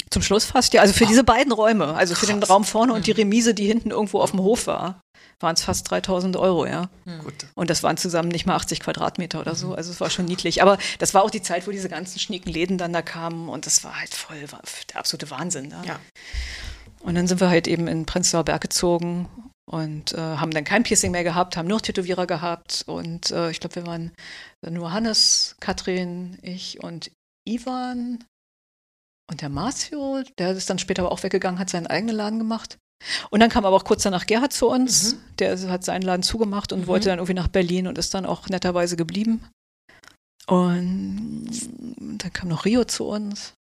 Zum Schluss fast, ja. Also für Ach. diese beiden Räume, also für den Raum vorne und die Remise, die hinten irgendwo auf dem Hof war, waren es fast 3000 Euro, ja. Mhm. Und das waren zusammen nicht mal 80 Quadratmeter oder so. Mhm. Also es war schon niedlich. Aber das war auch die Zeit, wo diese ganzen schnieken Läden dann da kamen und das war halt voll war der absolute Wahnsinn. Da. Ja. Und dann sind wir halt eben in Prenzlauer Berg gezogen und äh, haben dann kein Piercing mehr gehabt, haben nur Tätowierer gehabt und äh, ich glaube, wir waren nur Hannes, Katrin, ich und Ivan und der Marcio, der ist dann später aber auch weggegangen, hat seinen eigenen Laden gemacht. Und dann kam aber auch kurz danach Gerhard zu uns, mhm. der hat seinen Laden zugemacht und mhm. wollte dann irgendwie nach Berlin und ist dann auch netterweise geblieben. Und dann kam noch Rio zu uns.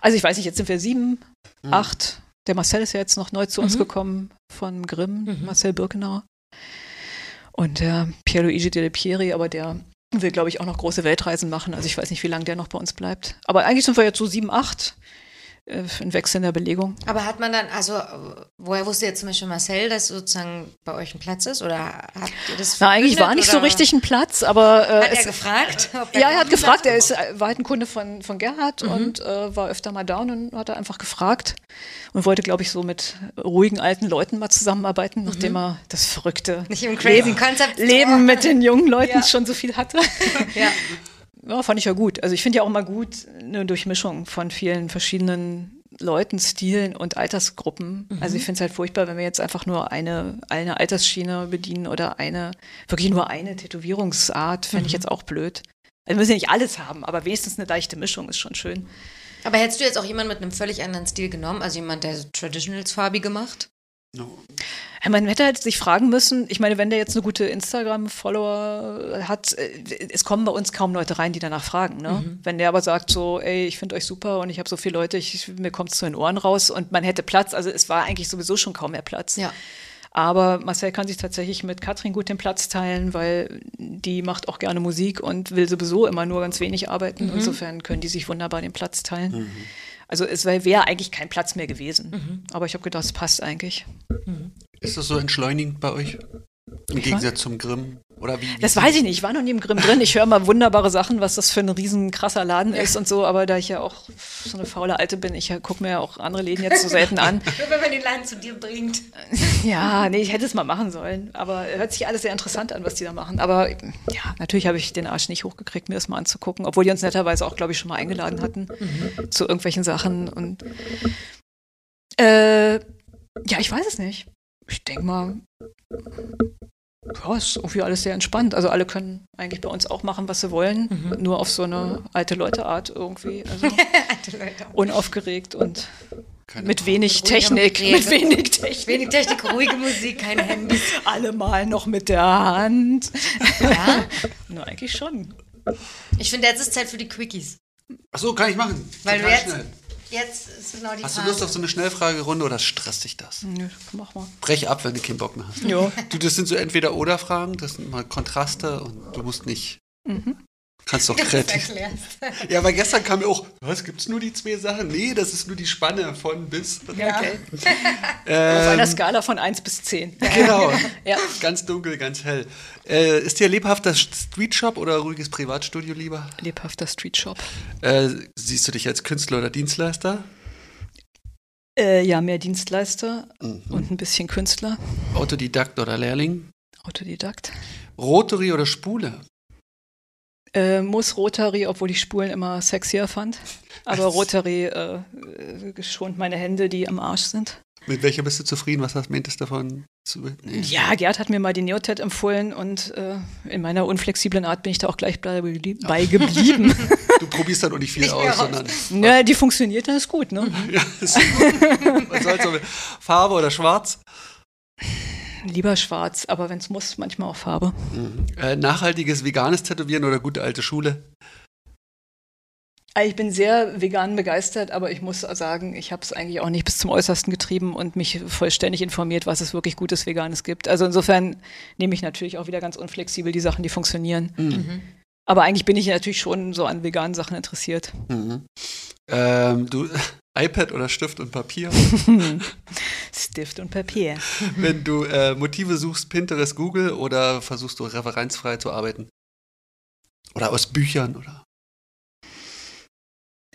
Also ich weiß nicht, jetzt sind wir sieben, mhm. acht, der Marcel ist ja jetzt noch neu zu uns mhm. gekommen von Grimm, mhm. Marcel Birkenau. Und der Pierluigi Delle Pieri, aber der will, glaube ich, auch noch große Weltreisen machen. Also ich weiß nicht, wie lange der noch bei uns bleibt. Aber eigentlich sind wir jetzt so sieben, acht äh, ein Wechsel in der Belegung. Aber hat man dann, also woher wusste jetzt zum Beispiel Marcel, dass sozusagen bei euch ein Platz ist? Oder habt ihr das Na, eigentlich war nicht oder? so richtig ein Platz, aber. Äh, hat er gefragt? Er ja, er hat gefragt, er ist, war halt ein Kunde von, von Gerhard mhm. und äh, war öfter mal da und hat er einfach gefragt und wollte, glaube ich, so mit ruhigen alten Leuten mal zusammenarbeiten, mhm. nachdem er das verrückte Leben, Leben mit den jungen Leuten ja. schon so viel hatte. ja. Ja, fand ich ja gut. Also ich finde ja auch mal gut eine Durchmischung von vielen verschiedenen Leuten, Stilen und Altersgruppen. Mhm. Also ich finde es halt furchtbar, wenn wir jetzt einfach nur eine, eine Altersschiene bedienen oder eine, wirklich nur eine Tätowierungsart, fände mhm. ich jetzt auch blöd. Also wir müssen ja nicht alles haben, aber wenigstens eine leichte Mischung ist schon schön. Aber hättest du jetzt auch jemanden mit einem völlig anderen Stil genommen? Also jemand, der Traditionals farbig gemacht? No. Man hätte halt sich fragen müssen, ich meine, wenn der jetzt eine gute Instagram-Follower hat, äh, es kommen bei uns kaum Leute rein, die danach fragen. Ne? Mhm. Wenn der aber sagt so, ey, ich finde euch super und ich habe so viele Leute, ich, mir kommt es zu den Ohren raus und man hätte Platz, also es war eigentlich sowieso schon kaum mehr Platz. Ja. Aber Marcel kann sich tatsächlich mit Katrin gut den Platz teilen, weil die macht auch gerne Musik und will sowieso immer nur ganz wenig arbeiten. Mhm. Insofern können die sich wunderbar den Platz teilen. Mhm. Also es wäre eigentlich kein Platz mehr gewesen. Mhm. Aber ich habe gedacht, es passt eigentlich. Mhm. Ist das so entschleunigend bei euch? Im Gegensatz zum Grimm? Oder wie, wie das weiß ich nicht. Ich war noch nie im Grimm drin. Ich höre mal wunderbare Sachen, was das für ein riesen krasser Laden ist und so. Aber da ich ja auch so eine faule Alte bin, ich gucke mir ja auch andere Läden jetzt so selten an. Nur wenn man den Laden zu dir bringt. ja, nee, ich hätte es mal machen sollen. Aber hört sich alles sehr interessant an, was die da machen. Aber ja, natürlich habe ich den Arsch nicht hochgekriegt, mir das mal anzugucken. Obwohl die uns netterweise auch, glaube ich, schon mal eingeladen hatten mhm. zu irgendwelchen Sachen. Und äh, ja, ich weiß es nicht ich denke mal, ja, ist irgendwie alles sehr entspannt. Also alle können eigentlich bei uns auch machen, was sie wollen, mhm. nur auf so eine alte Leute-Art irgendwie. Also alte Leute. Unaufgeregt und keine mit wenig Technik. Mit wenig Technik. Wenig Technik, ruhige Musik, keine Handys. Alle mal noch mit der Hand. Ja? Na, eigentlich schon. Ich finde, jetzt ist Zeit für die Quickies. Ach so, kann ich machen. Weil Total du jetzt, schnell. Jetzt ist genau die Hast Frage. du Lust auf so eine Schnellfragerunde oder stresst dich das? Nö, mach mal. Brech ab, wenn du keinen Bock mehr hast. Ja. Du, das sind so entweder oder Fragen, das sind mal Kontraste und du musst nicht. Mhm. Kannst doch kreativ. Ja, weil gestern kam mir auch, was gibt es nur die zwei Sachen? Nee, das ist nur die Spanne von bis. Ja. Okay. ähm, Auf einer Skala von 1 bis 10. Genau. ja. Ganz dunkel, ganz hell. Äh, ist dir lebhafter Streetshop oder ruhiges Privatstudio lieber? Lebhafter Streetshop. Äh, siehst du dich als Künstler oder Dienstleister? Äh, ja, mehr Dienstleister mhm. und ein bisschen Künstler. Autodidakt oder Lehrling? Autodidakt. Rotary oder Spule? Äh, muss Rotary, obwohl ich Spulen immer sexier fand. Aber Rotary äh, schont meine Hände, die am Arsch sind. Mit welcher bist du zufrieden? Was hast meintest davon? Nee. Ja, Gerd hat mir mal die Neotet empfohlen und äh, in meiner unflexiblen Art bin ich da auch gleich bei, bei geblieben. du probierst dann auch nicht viel nicht aus, sondern. Ja, die funktioniert, dann ist gut, ne? ja, ist gut. Was soll's, Farbe oder schwarz? Lieber schwarz, aber wenn es muss, manchmal auch Farbe. Mhm. Äh, nachhaltiges veganes Tätowieren oder gute alte Schule? Ich bin sehr vegan begeistert, aber ich muss sagen, ich habe es eigentlich auch nicht bis zum Äußersten getrieben und mich vollständig informiert, was es wirklich Gutes Veganes gibt. Also insofern nehme ich natürlich auch wieder ganz unflexibel die Sachen, die funktionieren. Mhm. Aber eigentlich bin ich natürlich schon so an veganen Sachen interessiert. Mhm. Ähm, du, iPad oder Stift und Papier? Stift und Papier. Wenn du äh, Motive suchst, Pinterest, Google oder versuchst du referenzfrei zu arbeiten? Oder aus Büchern oder?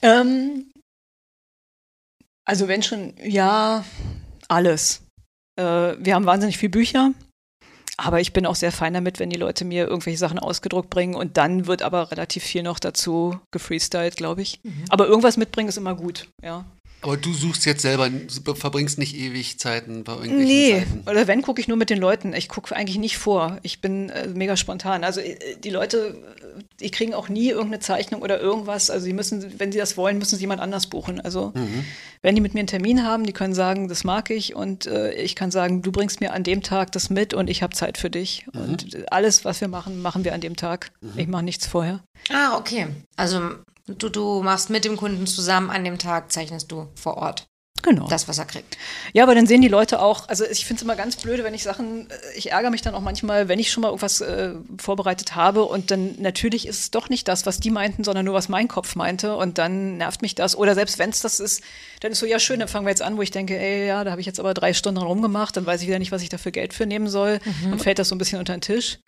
Ähm, also wenn schon, ja, alles. Äh, wir haben wahnsinnig viele Bücher. Aber ich bin auch sehr fein damit, wenn die Leute mir irgendwelche Sachen ausgedruckt bringen und dann wird aber relativ viel noch dazu gefreestylt, glaube ich. Mhm. Aber irgendwas mitbringen ist immer gut, ja. Aber du suchst jetzt selber, verbringst nicht ewig Zeiten bei irgendwelchen Nee, Seiten. oder wenn, gucke ich nur mit den Leuten. Ich gucke eigentlich nicht vor. Ich bin äh, mega spontan. Also äh, die Leute, die kriegen auch nie irgendeine Zeichnung oder irgendwas. Also sie müssen, wenn sie das wollen, müssen sie jemand anders buchen. Also mhm. wenn die mit mir einen Termin haben, die können sagen, das mag ich und äh, ich kann sagen, du bringst mir an dem Tag das mit und ich habe Zeit für dich. Mhm. Und alles, was wir machen, machen wir an dem Tag. Mhm. Ich mache nichts vorher. Ah, okay. Also Du, du machst mit dem Kunden zusammen an dem Tag, zeichnest du vor Ort. Genau. Das, was er kriegt. Ja, aber dann sehen die Leute auch, also ich finde es immer ganz blöde, wenn ich Sachen, äh, ich ärgere mich dann auch manchmal, wenn ich schon mal irgendwas äh, vorbereitet habe und dann natürlich ist es doch nicht das, was die meinten, sondern nur was mein Kopf meinte und dann nervt mich das. Oder selbst wenn es das ist, dann ist so, ja schön, dann fangen wir jetzt an, wo ich denke, ey, ja, da habe ich jetzt aber drei Stunden rumgemacht, dann weiß ich wieder nicht, was ich dafür Geld für nehmen soll mhm. und fällt das so ein bisschen unter den Tisch.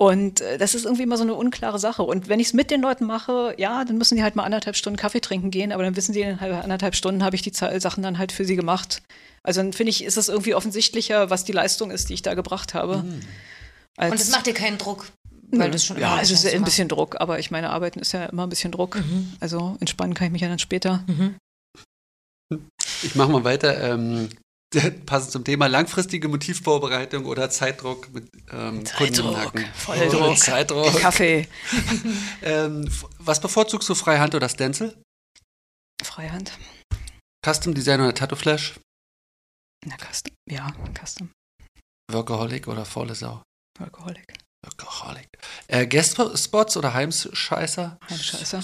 Und äh, das ist irgendwie immer so eine unklare Sache. Und wenn ich es mit den Leuten mache, ja, dann müssen die halt mal anderthalb Stunden Kaffee trinken gehen, aber dann wissen sie, in anderthalb Stunden habe ich die Sachen dann halt für sie gemacht. Also dann finde ich, ist es irgendwie offensichtlicher, was die Leistung ist, die ich da gebracht habe. Mhm. Und es macht dir keinen Druck? Weil das schon ja, es ist ein bisschen Druck, aber ich meine, Arbeiten ist ja immer ein bisschen Druck. Mhm. Also entspannen kann ich mich ja dann später. Mhm. Ich mache mal weiter. Ähm, passend zum Thema langfristige Motivvorbereitung oder Zeitdruck mit ähm, Zeitdruck, Volldruck, Zeitdruck. Kaffee. ähm, was bevorzugst du, Freihand oder Stencil? Freihand. Custom Design oder Tattoo Flash? Na, Custom. Ja, Custom. Workaholic oder faule Sau? Workaholic. Workaholic. Äh, Guest-Spots oder Heimscheißer? Heimscheißer.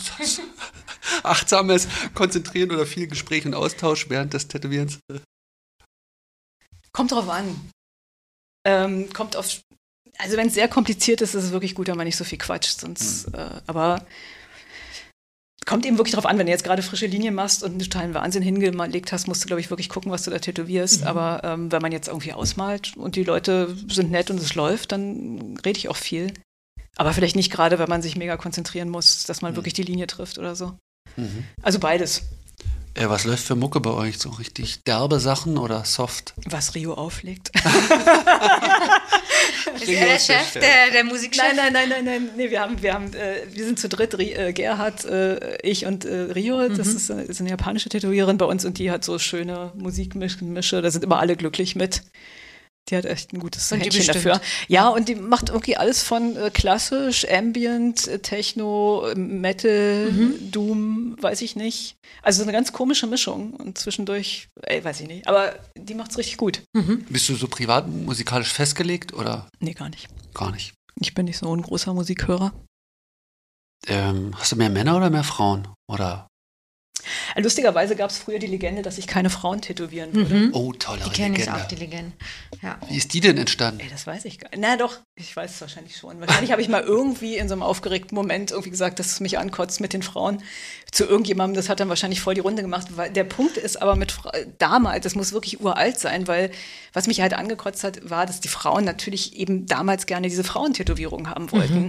Achtsames Konzentrieren oder viel Gespräch und Austausch während des Tätowierens? Kommt drauf an. Ähm, kommt auf. Also wenn es sehr kompliziert ist, ist es wirklich gut, wenn man nicht so viel quatscht. Sonst, mhm. äh, aber kommt eben wirklich drauf an, wenn du jetzt gerade frische Linien machst und einen totalen Wahnsinn hingelegt hast, musst du, glaube ich, wirklich gucken, was du da tätowierst. Mhm. Aber ähm, wenn man jetzt irgendwie ausmalt und die Leute sind nett und es läuft, dann rede ich auch viel. Aber vielleicht nicht gerade, wenn man sich mega konzentrieren muss, dass man mhm. wirklich die Linie trifft oder so. Mhm. Also beides. Äh, was läuft für Mucke bei euch? So richtig derbe Sachen oder soft? Was Rio auflegt. Ist er der Chef, der, der Musikchef? Nein, nein, nein, nein, nein. Nee, wir, haben, wir, haben, äh, wir sind zu dritt, äh, Gerhard, äh, ich und äh, Rio. Das mhm. ist, ist, eine japanische Tätowiererin bei uns und die hat so schöne Musikmische. Da sind immer alle glücklich mit. Die hat echt ein gutes und Händchen dafür. Ja, und die macht irgendwie alles von äh, klassisch, Ambient, äh, Techno, Metal, mhm. Doom, weiß ich nicht. Also eine ganz komische Mischung und zwischendurch, ey, weiß ich nicht. Aber die macht's richtig gut. Mhm. Bist du so privat musikalisch festgelegt oder? Nee, gar nicht. Gar nicht. Ich bin nicht so ein großer Musikhörer. Ähm, hast du mehr Männer oder mehr Frauen? Oder Lustigerweise gab es früher die Legende, dass ich keine Frauen tätowieren würde. Mhm. Oh, tolle Die kenne ich auch, die Legende. Ja. Wie ist die denn entstanden? Ey, das weiß ich gar nicht. Na doch, ich weiß es wahrscheinlich schon. Wahrscheinlich habe ich mal irgendwie in so einem aufgeregten Moment irgendwie gesagt, dass es mich ankotzt mit den Frauen zu irgendjemandem. Das hat dann wahrscheinlich voll die Runde gemacht. Weil der Punkt ist aber mit Fra damals, das muss wirklich uralt sein, weil was mich halt angekotzt hat, war, dass die Frauen natürlich eben damals gerne diese Frauentätowierung haben wollten. Mhm.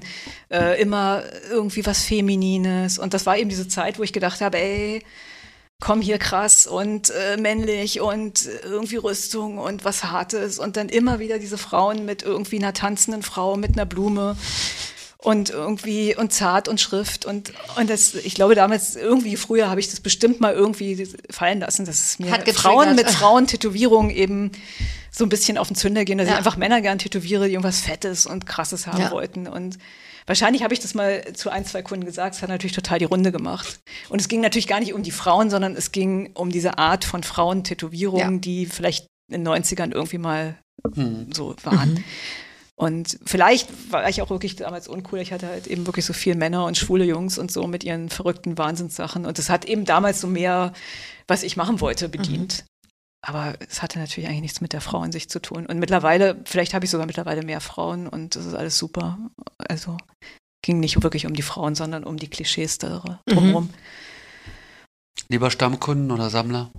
Äh, immer irgendwie was Feminines. Und das war eben diese Zeit, wo ich gedacht habe, ey, komm hier krass und äh, männlich und irgendwie Rüstung und was Hartes und dann immer wieder diese Frauen mit irgendwie einer tanzenden Frau mit einer Blume und irgendwie und zart und Schrift und und das ich glaube damals irgendwie früher habe ich das bestimmt mal irgendwie fallen lassen dass es mir Frauen mit Frauen Tätowierungen eben so ein bisschen auf den Zünder gehen dass ja. ich einfach Männer gern tätowiere die irgendwas fettes und krasses haben ja. wollten und Wahrscheinlich habe ich das mal zu ein, zwei Kunden gesagt. Es hat natürlich total die Runde gemacht. Und es ging natürlich gar nicht um die Frauen, sondern es ging um diese Art von Frauentätowierungen, ja. die vielleicht in den 90ern irgendwie mal hm. so waren. Mhm. Und vielleicht war ich auch wirklich damals uncool. Ich hatte halt eben wirklich so viele Männer und schwule Jungs und so mit ihren verrückten Wahnsinnssachen. Und das hat eben damals so mehr, was ich machen wollte, bedient. Mhm. Aber es hatte natürlich eigentlich nichts mit der Frau in sich zu tun. Und mittlerweile, vielleicht habe ich sogar mittlerweile mehr Frauen und das ist alles super. Also ging nicht wirklich um die Frauen, sondern um die Klischees da drumherum. Mhm. Lieber Stammkunden oder Sammler?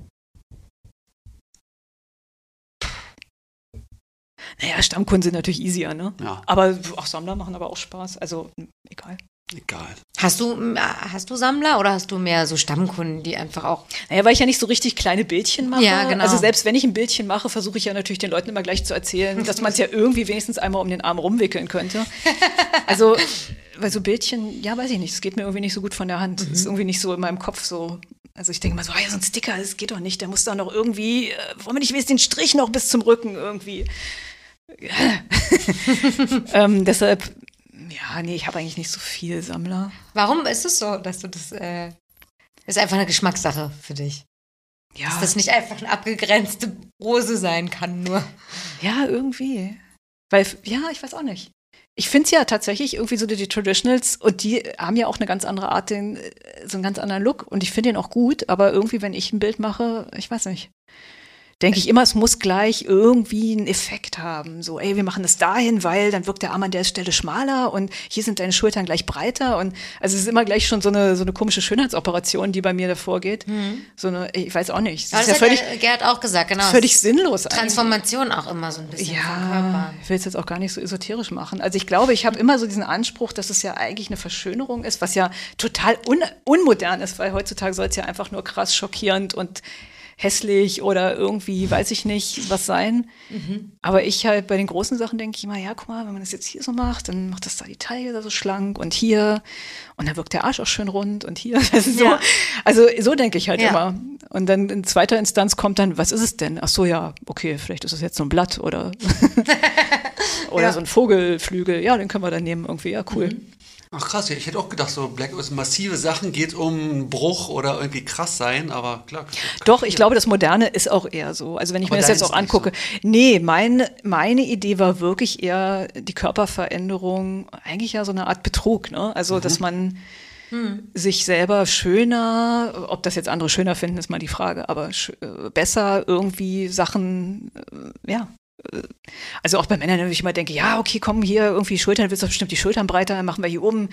Naja, Stammkunden sind natürlich easier, ne? Ja. Aber auch Sammler machen aber auch Spaß. Also egal. Egal. Hast du, hast du Sammler oder hast du mehr so Stammkunden, die einfach auch. Naja, weil ich ja nicht so richtig kleine Bildchen mache. Ja, genau. Also selbst wenn ich ein Bildchen mache, versuche ich ja natürlich den Leuten immer gleich zu erzählen, dass man es ja irgendwie wenigstens einmal um den Arm rumwickeln könnte. Also, weil so Bildchen, ja, weiß ich nicht, es geht mir irgendwie nicht so gut von der Hand. Es mhm. ist irgendwie nicht so in meinem Kopf so. Also ich denke mal so, ah ja, so ein Sticker, das geht doch nicht. Der muss da noch irgendwie, äh, wollen wir nicht wenigstens den Strich noch bis zum Rücken irgendwie. ähm, deshalb, ja, nee, ich habe eigentlich nicht so viel Sammler. Warum ist es so, dass du das, äh, ist einfach eine Geschmackssache für dich? Ja. Dass das nicht einfach eine abgegrenzte Rose sein kann, nur. Ja, irgendwie. Weil, ja, ich weiß auch nicht. Ich finde es ja tatsächlich irgendwie so die, die, Traditionals und die haben ja auch eine ganz andere Art, den, so einen ganz anderen Look und ich finde den auch gut, aber irgendwie, wenn ich ein Bild mache, ich weiß nicht denke ich immer, es muss gleich irgendwie einen Effekt haben. So, ey, wir machen das dahin, weil dann wirkt der Arm an der Stelle schmaler und hier sind deine Schultern gleich breiter. Und also es ist immer gleich schon so eine, so eine komische Schönheitsoperation, die bei mir davor geht. Mhm. So eine, ich weiß auch nicht. Das, das ist ja völlig, Gerd auch gesagt, genau. Völlig sinnlos. Transformation eigentlich. auch immer so ein bisschen. Ja, ich will es jetzt auch gar nicht so esoterisch machen. Also ich glaube, ich habe immer so diesen Anspruch, dass es ja eigentlich eine Verschönerung ist, was ja total un unmodern ist, weil heutzutage soll es ja einfach nur krass schockierend und hässlich oder irgendwie, weiß ich nicht, was sein. Mhm. Aber ich halt bei den großen Sachen denke ich immer, ja, guck mal, wenn man das jetzt hier so macht, dann macht das da die Taille da so schlank und hier und dann wirkt der Arsch auch schön rund und hier. so. Ja. Also so denke ich halt ja. immer. Und dann in zweiter Instanz kommt dann, was ist es denn? Ach so, ja, okay, vielleicht ist es jetzt so ein Blatt oder, oder ja. so ein Vogelflügel. Ja, den können wir dann nehmen irgendwie. Ja, cool. Mhm. Ach krass, ich hätte auch gedacht, so Black ist massive Sachen geht um Bruch oder irgendwie krass sein, aber klar. Doch, ich glaube, das Moderne ist auch eher so. Also wenn ich aber mir das jetzt auch angucke, so. nee, mein, meine Idee war wirklich eher die Körperveränderung, eigentlich ja so eine Art Betrug, ne? Also, mhm. dass man hm. sich selber schöner, ob das jetzt andere schöner finden, ist mal die Frage, aber äh, besser irgendwie Sachen, äh, ja, also auch bei Männern, wenn ich immer denke, ja, okay, komm hier, irgendwie Schultern, willst du bestimmt die Schultern breiter, dann machen wir hier oben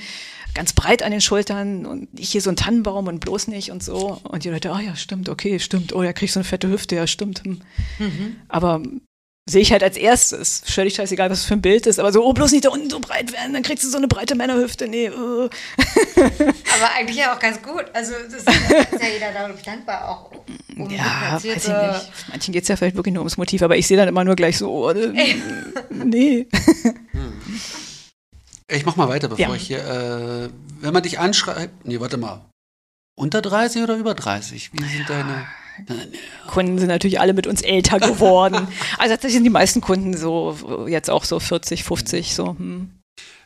ganz breit an den Schultern und ich hier so einen Tannenbaum und bloß nicht und so. Und die Leute, ah oh, ja, stimmt, okay, stimmt, oh, ja, kriegst so eine fette Hüfte, ja, stimmt. Hm. Mhm. Aber sehe ich halt als erstes. Völlig scheißegal, was das für ein Bild ist, aber so, oh, bloß nicht da unten so breit werden, dann kriegst du so eine breite Männerhüfte. Nee. Uh. aber eigentlich ja auch ganz gut. Also, das ist ja jeder dadurch dankbar, auch um Ja, weiß ich nicht. Manchen geht es ja vielleicht wirklich nur ums Motiv, aber ich sehe dann immer nur gleich so, oh, äh, nee. Hm. Ich mach mal weiter, bevor ja. ich hier, äh, wenn man dich anschreibt, nee, warte mal, unter 30 oder über 30? Wie sind ja. deine Kunden sind natürlich alle mit uns älter geworden. also tatsächlich sind die meisten Kunden so jetzt auch so 40, 50 so. Hm.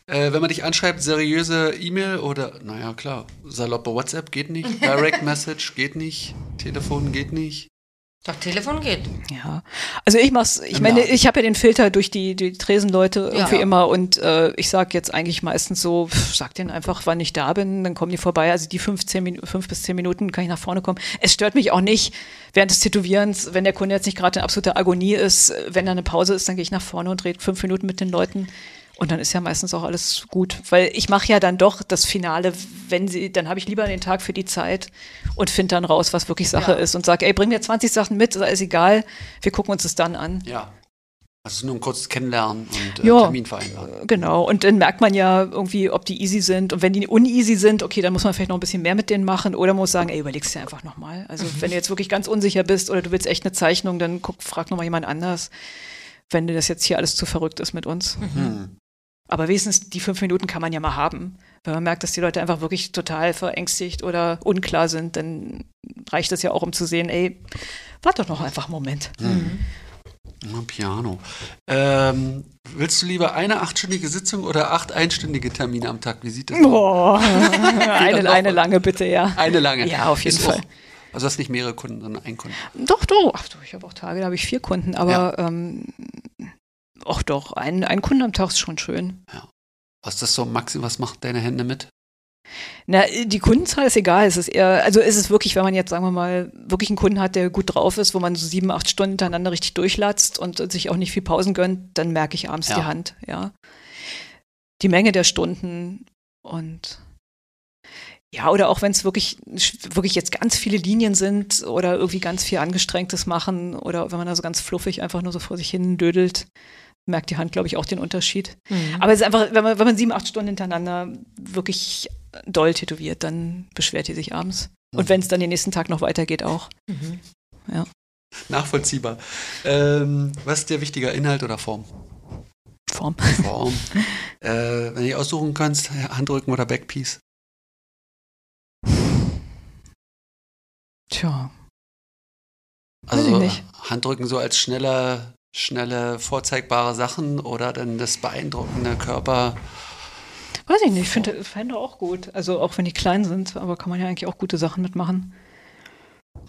Äh, wenn man dich anschreibt, seriöse E-Mail oder, naja, klar, saloppe WhatsApp geht nicht, Direct Message geht nicht, Telefon geht nicht. Doch, Telefon geht. Ja. Also ich mach's, ich meine, ich habe ja den Filter durch die, die Tresenleute irgendwie ja. immer und äh, ich sag jetzt eigentlich meistens so, pff, sag denen einfach, wann ich da bin, dann kommen die vorbei. Also die fünf, zehn, fünf bis zehn Minuten kann ich nach vorne kommen. Es stört mich auch nicht während des Tätowierens, wenn der Kunde jetzt nicht gerade in absoluter Agonie ist, wenn da eine Pause ist, dann gehe ich nach vorne und rede fünf Minuten mit den Leuten. Und dann ist ja meistens auch alles gut, weil ich mache ja dann doch das Finale, wenn sie, dann habe ich lieber den Tag für die Zeit und finde dann raus, was wirklich Sache ja. ist und sage, ey, bring mir 20 Sachen mit, ist egal, wir gucken uns das dann an. Ja. Also nur ein kurzes Kennenlernen und äh, ja, Termin vereinbaren. Genau. Und dann merkt man ja irgendwie, ob die easy sind. Und wenn die uneasy sind, okay, dann muss man vielleicht noch ein bisschen mehr mit denen machen oder muss sagen, ey, überlegst dir einfach nochmal. Also wenn du jetzt wirklich ganz unsicher bist oder du willst echt eine Zeichnung, dann guck, frag nochmal jemand anders, wenn dir das jetzt hier alles zu verrückt ist mit uns. Mhm. Aber wenigstens die fünf Minuten kann man ja mal haben. Wenn man merkt, dass die Leute einfach wirklich total verängstigt oder unklar sind, dann reicht das ja auch, um zu sehen, ey, warte doch noch einfach einen Moment. Mhm. mhm. Piano. Ähm, willst du lieber eine achtstündige Sitzung oder acht einstündige Termine am Tag? Wie sieht das aus? eine, eine lange bitte, ja. Eine lange. Ja, auf jeden Ist Fall. Auch, also hast nicht mehrere Kunden, sondern einen Kunden. Doch, doch. Ach, ich habe auch Tage, da habe ich vier Kunden, aber ja. ähm, ach doch, ein, ein Kunden am Tag ist schon schön. Ja. Was ist das so, Maxi, was macht deine Hände mit? Na, die Kundenzahl ist egal. Es ist eher, also ist es wirklich, wenn man jetzt, sagen wir mal, wirklich einen Kunden hat, der gut drauf ist, wo man so sieben, acht Stunden hintereinander richtig durchlatzt und sich auch nicht viel Pausen gönnt, dann merke ich abends ja. die Hand, ja. Die Menge der Stunden und ja, oder auch wenn es wirklich, wirklich jetzt ganz viele Linien sind oder irgendwie ganz viel Angestrengtes machen oder wenn man da so ganz fluffig einfach nur so vor sich hin dödelt, merkt die Hand, glaube ich, auch den Unterschied. Mhm. Aber es ist einfach, wenn man, wenn man sieben, acht Stunden hintereinander wirklich doll tätowiert, dann beschwert die sich abends. Und mhm. wenn es dann den nächsten Tag noch weitergeht, auch. Mhm. Ja. Nachvollziehbar. Ähm, was ist dir wichtiger, Inhalt oder Form? Form. Form. äh, wenn du aussuchen kannst, Handrücken oder Backpiece? Tja. Also Handrücken so als schneller schnelle, vorzeigbare Sachen oder dann das beeindruckende Körper? Weiß ich nicht, ich finde Hände auch gut. Also auch wenn die klein sind, aber kann man ja eigentlich auch gute Sachen mitmachen.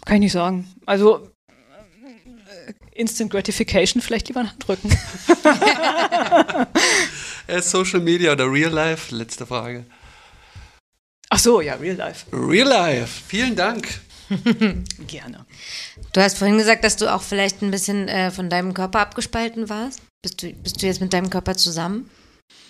Kann ich nicht sagen. Also äh, Instant Gratification vielleicht lieber ein Handrücken. Äh, Social Media oder Real Life? Letzte Frage. Ach so, ja, Real Life. Real Life. Vielen Dank. Gerne. Du hast vorhin gesagt, dass du auch vielleicht ein bisschen äh, von deinem Körper abgespalten warst. Bist du, bist du jetzt mit deinem Körper zusammen?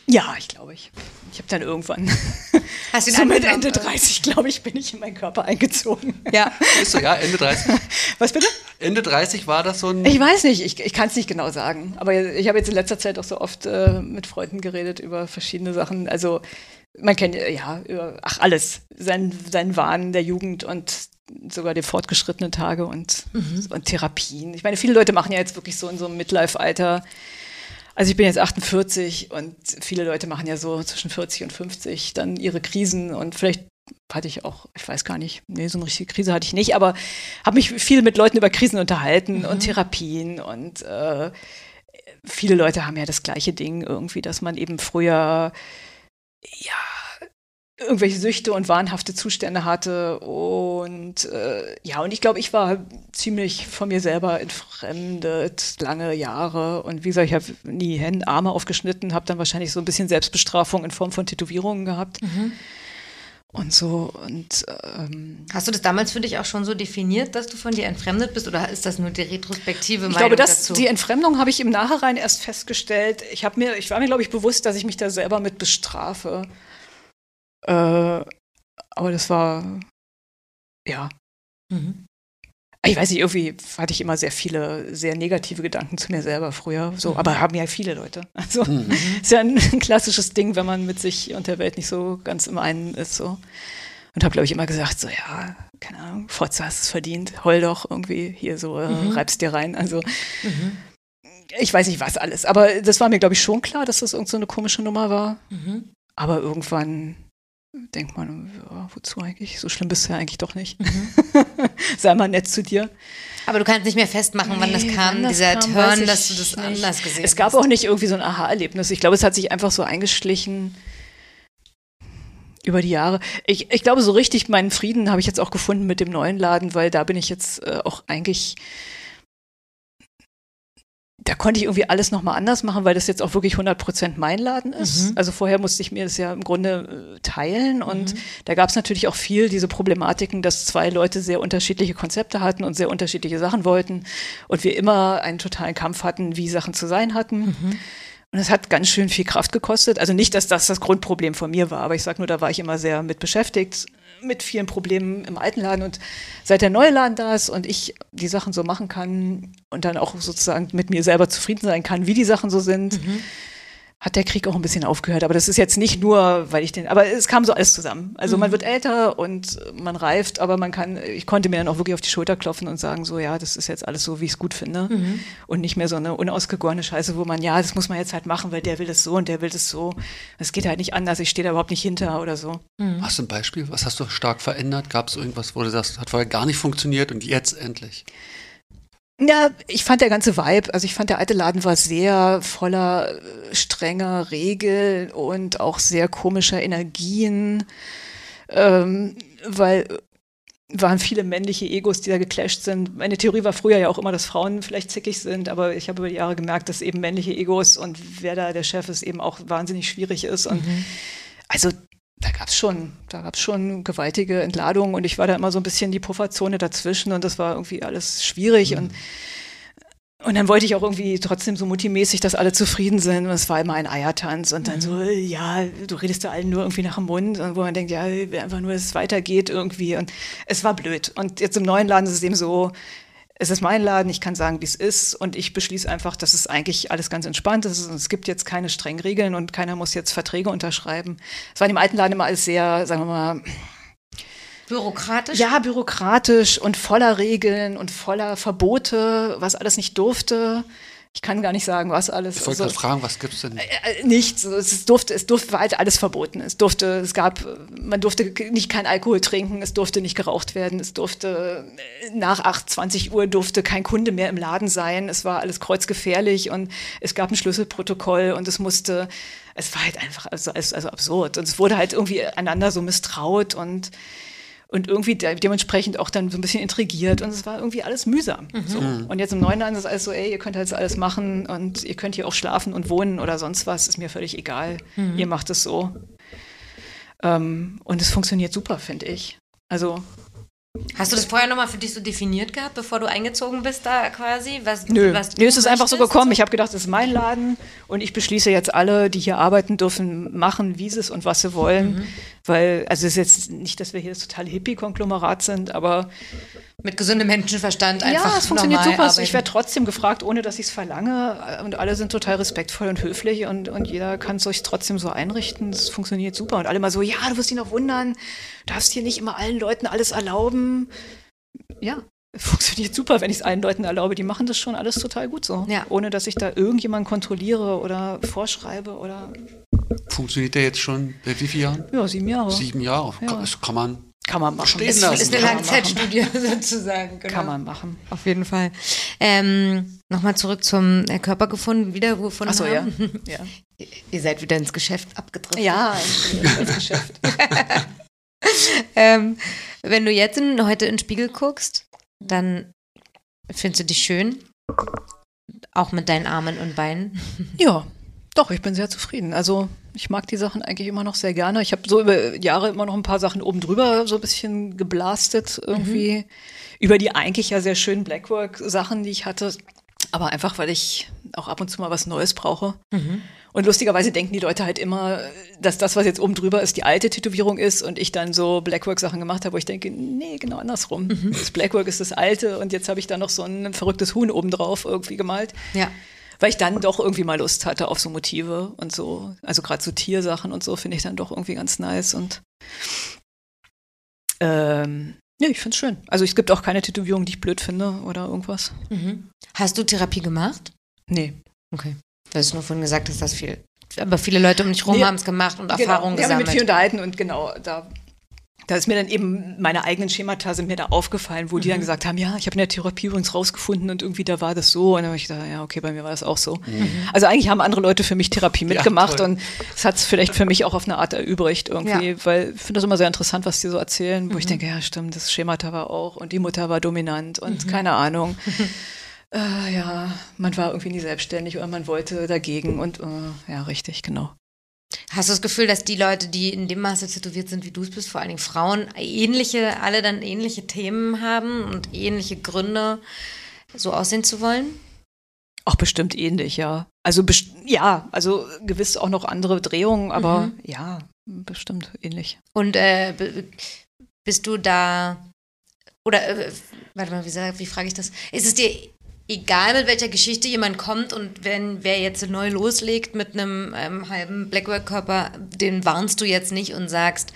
Ja, ich glaube ich. Ich habe dann irgendwann, Hast du so mit Ende 30, glaube ich, bin ich in meinen Körper eingezogen. Ja. Ist so, ja, Ende 30. Was bitte? Ende 30 war das so ein... Ich weiß nicht, ich, ich kann es nicht genau sagen. Aber ich habe jetzt in letzter Zeit auch so oft äh, mit Freunden geredet über verschiedene Sachen. Also man kennt ja über, ach alles, sein, sein Wahn der Jugend und sogar die fortgeschrittenen Tage und, mhm. und Therapien. Ich meine, viele Leute machen ja jetzt wirklich so in so einem Midlife-Alter. Also ich bin jetzt 48 und viele Leute machen ja so zwischen 40 und 50 dann ihre Krisen und vielleicht hatte ich auch, ich weiß gar nicht, nee, so eine richtige Krise hatte ich nicht, aber habe mich viel mit Leuten über Krisen unterhalten mhm. und Therapien und äh, viele Leute haben ja das gleiche Ding irgendwie, dass man eben früher ja irgendwelche Süchte und wahnhafte Zustände hatte. Und äh, ja, und ich glaube, ich war ziemlich von mir selber entfremdet, lange Jahre. Und wie gesagt, ich habe nie Hände, Arme aufgeschnitten, habe dann wahrscheinlich so ein bisschen Selbstbestrafung in Form von Tätowierungen gehabt. Mhm. Und so und ähm, hast du das damals für dich auch schon so definiert, dass du von dir entfremdet bist, oder ist das nur die retrospektive Meinung Ich glaube, dass dazu? die Entfremdung habe ich im Nachhinein erst festgestellt. Ich habe mir, ich war mir glaube ich bewusst, dass ich mich da selber mit bestrafe. Äh, aber das war, ja. Mhm. Ich weiß nicht, irgendwie hatte ich immer sehr viele, sehr negative Gedanken zu mir selber früher. So, mhm. aber haben ja viele Leute. Also mhm. ist ja ein, ein, klassisches Ding, wenn man mit sich und der Welt nicht so ganz im einen ist. So. Und habe, glaube ich, immer gesagt, so ja, keine Ahnung, Fotze hast es verdient, heul doch irgendwie hier so, äh, mhm. reibst dir rein. Also mhm. ich weiß nicht was alles. Aber das war mir, glaube ich, schon klar, dass das irgendeine so komische Nummer war. Mhm. Aber irgendwann denkt man, ja, wozu eigentlich? So schlimm bist du ja eigentlich doch nicht. Mhm. Sei mal nett zu dir. Aber du kannst nicht mehr festmachen, nee, wann das kam, wann das dieser kam, Turn, dass du das nicht. anders gesehen hast. Es gab auch nicht irgendwie so ein Aha-Erlebnis. Ich glaube, es hat sich einfach so eingeschlichen über die Jahre. Ich, ich glaube, so richtig meinen Frieden habe ich jetzt auch gefunden mit dem neuen Laden, weil da bin ich jetzt äh, auch eigentlich da konnte ich irgendwie alles nochmal anders machen, weil das jetzt auch wirklich 100% mein Laden ist. Mhm. Also vorher musste ich mir das ja im Grunde äh, teilen und mhm. da gab es natürlich auch viel diese Problematiken, dass zwei Leute sehr unterschiedliche Konzepte hatten und sehr unterschiedliche Sachen wollten und wir immer einen totalen Kampf hatten, wie Sachen zu sein hatten. Mhm. Und es hat ganz schön viel Kraft gekostet. Also nicht, dass das das Grundproblem von mir war, aber ich sage nur, da war ich immer sehr mit beschäftigt, mit vielen Problemen im alten Laden. Und seit der neue Laden da ist und ich die Sachen so machen kann und dann auch sozusagen mit mir selber zufrieden sein kann, wie die Sachen so sind, mhm hat der Krieg auch ein bisschen aufgehört. Aber das ist jetzt nicht nur, weil ich den, aber es kam so alles zusammen. Also mhm. man wird älter und man reift, aber man kann, ich konnte mir dann auch wirklich auf die Schulter klopfen und sagen, so ja, das ist jetzt alles so, wie ich es gut finde. Mhm. Und nicht mehr so eine unausgegorene Scheiße, wo man, ja, das muss man jetzt halt machen, weil der will das so und der will das so. Es geht halt nicht anders, ich stehe da überhaupt nicht hinter oder so. Mhm. Hast du ein Beispiel? Was hast du stark verändert? Gab es irgendwas, wo du sagst, hat vorher gar nicht funktioniert und jetzt endlich? Ja, ich fand der ganze Vibe, also ich fand der alte Laden war sehr voller äh, strenger Regeln und auch sehr komischer Energien, ähm, weil waren viele männliche Egos, die da geclasht sind. Meine Theorie war früher ja auch immer, dass Frauen vielleicht zickig sind, aber ich habe über die Jahre gemerkt, dass eben männliche Egos und wer da der Chef ist, eben auch wahnsinnig schwierig ist. Und mhm. also da gab es schon, da gab es schon gewaltige Entladungen und ich war da immer so ein bisschen die Pufferzone dazwischen und das war irgendwie alles schwierig mhm. und und dann wollte ich auch irgendwie trotzdem so multimäßig, dass alle zufrieden sind. Und es war immer ein Eiertanz. Und dann mhm. so, ja, du redest da allen nur irgendwie nach dem Mund. Und wo man denkt, ja, einfach nur, dass es weitergeht irgendwie. Und es war blöd. Und jetzt im neuen Laden ist es eben so, es ist mein Laden, ich kann sagen, wie es ist. Und ich beschließe einfach, dass es eigentlich alles ganz entspannt ist. Und es gibt jetzt keine strengen Regeln und keiner muss jetzt Verträge unterschreiben. Es war in dem alten Laden immer alles sehr, sagen wir mal, Bürokratisch? Ja, bürokratisch und voller Regeln und voller Verbote, was alles nicht durfte. Ich kann gar nicht sagen, was alles. Ich wollte also, fragen, was gibt es denn? Äh, äh, nichts. Es durfte, es durfte, war halt alles verboten. Es durfte, es gab, man durfte nicht kein Alkohol trinken, es durfte nicht geraucht werden, es durfte äh, nach 8, 20 Uhr durfte kein Kunde mehr im Laden sein. Es war alles kreuzgefährlich und es gab ein Schlüsselprotokoll und es musste, es war halt einfach also, also absurd. Und es wurde halt irgendwie einander so misstraut und und irgendwie de dementsprechend auch dann so ein bisschen intrigiert und es war irgendwie alles mühsam. Mhm. So. Mhm. Und jetzt im neuen ist alles so, ey, ihr könnt halt alles machen und ihr könnt hier auch schlafen und wohnen oder sonst was, ist mir völlig egal. Mhm. Ihr macht es so. Ähm, und es funktioniert super, finde ich. Also Hast du das vorher nochmal für dich so definiert gehabt, bevor du eingezogen bist da quasi? Was, Nö, was Nö es ist einfach so gekommen. Ich habe gedacht, das ist mein Laden und ich beschließe jetzt alle, die hier arbeiten dürfen, machen, wie sie es und was sie wollen. Mhm. Weil, also es ist jetzt nicht, dass wir hier das totale Hippie-Konglomerat sind, aber mit gesundem Menschenverstand einfach. Ja, es funktioniert super. Arbeiten. Ich werde trotzdem gefragt, ohne dass ich es verlange. Und alle sind total respektvoll und höflich und, und jeder kann es sich trotzdem so einrichten. Es funktioniert super. Und alle mal so, ja, du wirst dich noch wundern, du darfst hier nicht immer allen Leuten alles erlauben. Ja, funktioniert super, wenn ich es allen Leuten erlaube. Die machen das schon alles total gut so. Ja. Ohne dass ich da irgendjemanden kontrolliere oder vorschreibe oder. Funktioniert der jetzt schon seit wie vielen Jahren? Ja, sieben Jahre. Sieben Jahre. Ja. Das kann man kann man machen. Ist, ist eine Langzeitstudie sozusagen. Genau. Kann man machen. Auf jeden Fall. Ähm, Nochmal zurück zum äh, Körper gefunden, wiedergefunden Ach so, haben. Ja. ja. Ihr seid wieder ins Geschäft abgedriftet. Ja, ins Geschäft. ähm, wenn du jetzt in, heute in den Spiegel guckst, dann findest du dich schön. Auch mit deinen Armen und Beinen. Ja, doch, ich bin sehr zufrieden. Also ich mag die Sachen eigentlich immer noch sehr gerne. Ich habe so über Jahre immer noch ein paar Sachen oben drüber so ein bisschen geblastet irgendwie. Mhm. Über die eigentlich ja sehr schönen Blackwork-Sachen, die ich hatte. Aber einfach, weil ich auch ab und zu mal was Neues brauche. Mhm. Und lustigerweise denken die Leute halt immer, dass das, was jetzt oben drüber ist, die alte Tätowierung ist und ich dann so Blackwork-Sachen gemacht habe, wo ich denke, nee, genau andersrum. Mhm. Das Blackwork ist das alte und jetzt habe ich da noch so ein verrücktes Huhn oben drauf irgendwie gemalt. Ja weil ich dann doch irgendwie mal Lust hatte auf so Motive und so. Also gerade so Tiersachen und so finde ich dann doch irgendwie ganz nice und ähm, ja, ich finde es schön. Also es gibt auch keine Tätowierung, die ich blöd finde oder irgendwas. Mhm. Hast du Therapie gemacht? Nee. Okay. Du hast nur vorhin gesagt, dass das viel. Aber viele Leute um dich rum nee, haben es gemacht und genau, Erfahrungen gesammelt. Wir haben mit viel unterhalten und genau, da da ist mir dann eben meine eigenen Schemata sind mir da aufgefallen, wo mhm. die dann mhm. gesagt haben, ja, ich habe in der Therapie übrigens rausgefunden und irgendwie da war das so. Und dann habe ich gedacht, ja, okay, bei mir war das auch so. Mhm. Also eigentlich haben andere Leute für mich Therapie mitgemacht ja, und es hat es vielleicht für mich auch auf eine Art erübrigt irgendwie, ja. weil ich finde das immer sehr interessant, was die so erzählen, wo mhm. ich denke, ja, stimmt, das Schemata war auch und die Mutter war dominant und mhm. keine Ahnung. äh, ja, man war irgendwie nie selbstständig oder man wollte dagegen und äh, ja, richtig, genau. Hast du das Gefühl, dass die Leute, die in dem Maße tätowiert sind, wie du es bist, vor allen Dingen Frauen, ähnliche, alle dann ähnliche Themen haben und ähnliche Gründe, so aussehen zu wollen? Auch bestimmt ähnlich, ja. Also ja, also gewiss auch noch andere Drehungen, aber mhm. ja, bestimmt ähnlich. Und äh, bist du da oder äh, warte mal, wie, wie frage ich das? Ist es dir egal mit welcher Geschichte jemand kommt und wenn wer jetzt neu loslegt mit einem ähm, halben Blackwork-Körper, den warnst du jetzt nicht und sagst,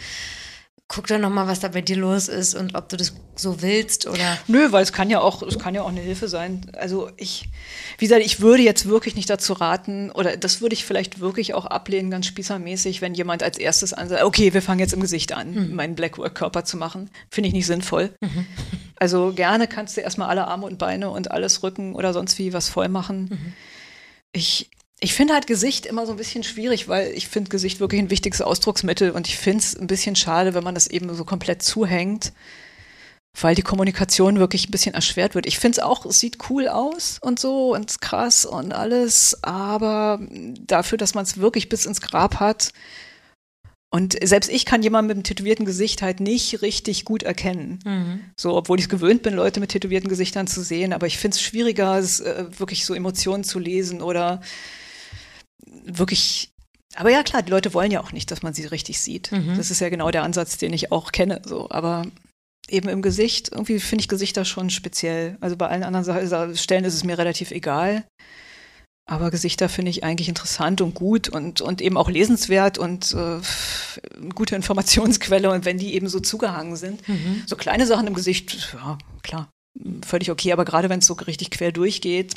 guck doch nochmal, was da bei dir los ist und ob du das so willst oder. Nö, weil es kann ja auch, es kann ja auch eine Hilfe sein. Also ich, wie gesagt, ich würde jetzt wirklich nicht dazu raten, oder das würde ich vielleicht wirklich auch ablehnen, ganz spießermäßig, wenn jemand als erstes ansagt, okay, wir fangen jetzt im Gesicht an, mhm. meinen Blackwork-Körper zu machen. Finde ich nicht sinnvoll. Mhm. Also gerne kannst du erstmal alle Arme und Beine und alles Rücken oder sonst wie was voll machen. Mhm. Ich, ich finde halt Gesicht immer so ein bisschen schwierig, weil ich finde Gesicht wirklich ein wichtiges Ausdrucksmittel und ich finde es ein bisschen schade, wenn man das eben so komplett zuhängt. weil die Kommunikation wirklich ein bisschen erschwert wird. Ich finde es auch, es sieht cool aus und so und krass und alles, aber dafür, dass man es wirklich bis ins Grab hat, und selbst ich kann jemanden mit einem tätowierten Gesicht halt nicht richtig gut erkennen. Mhm. So, obwohl ich es gewöhnt bin, Leute mit tätowierten Gesichtern zu sehen. Aber ich finde es schwieriger, es, äh, wirklich so Emotionen zu lesen oder wirklich. Aber ja, klar, die Leute wollen ja auch nicht, dass man sie richtig sieht. Mhm. Das ist ja genau der Ansatz, den ich auch kenne. So, aber eben im Gesicht, irgendwie finde ich Gesichter schon speziell. Also bei allen anderen Stellen ist es mir relativ egal. Aber Gesichter finde ich eigentlich interessant und gut und, und eben auch lesenswert und äh, gute Informationsquelle. Und wenn die eben so zugehangen sind, mhm. so kleine Sachen im Gesicht, ja, klar, völlig okay. Aber gerade wenn es so richtig quer durchgeht,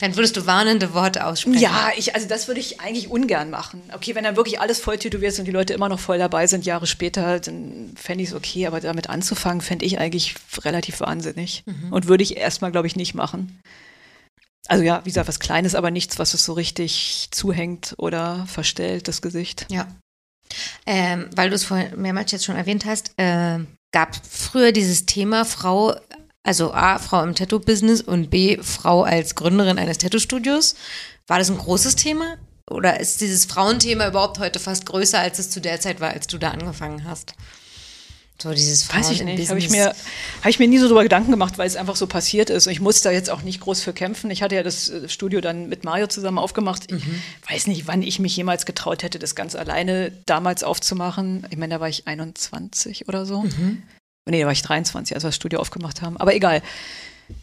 dann würdest du warnende Worte aussprechen. Ja, ich, also das würde ich eigentlich ungern machen. Okay, wenn dann wirklich alles voll tätowiert ist und die Leute immer noch voll dabei sind, Jahre später, dann fände ich es okay. Aber damit anzufangen, fände ich eigentlich relativ wahnsinnig. Mhm. Und würde ich erstmal, glaube ich, nicht machen. Also ja, wie gesagt, was Kleines, aber nichts, was es so richtig zuhängt oder verstellt, das Gesicht. Ja. Ähm, weil du es vorhin mehrmals jetzt schon erwähnt hast, äh, gab früher dieses Thema Frau, also A, Frau im Tattoo-Business und B, Frau als Gründerin eines Tattoo-Studios. War das ein großes Thema? Oder ist dieses Frauenthema überhaupt heute fast größer, als es zu der Zeit war, als du da angefangen hast? So dieses Weiß ich nicht. Habe ich, mir, hab ich mir nie so drüber Gedanken gemacht, weil es einfach so passiert ist. Und ich musste da jetzt auch nicht groß für kämpfen. Ich hatte ja das äh, Studio dann mit Mario zusammen aufgemacht. Ich mhm. weiß nicht, wann ich mich jemals getraut hätte, das ganz alleine damals aufzumachen. Ich meine, da war ich 21 oder so. Mhm. Nee, da war ich 23, als wir das Studio aufgemacht haben. Aber egal.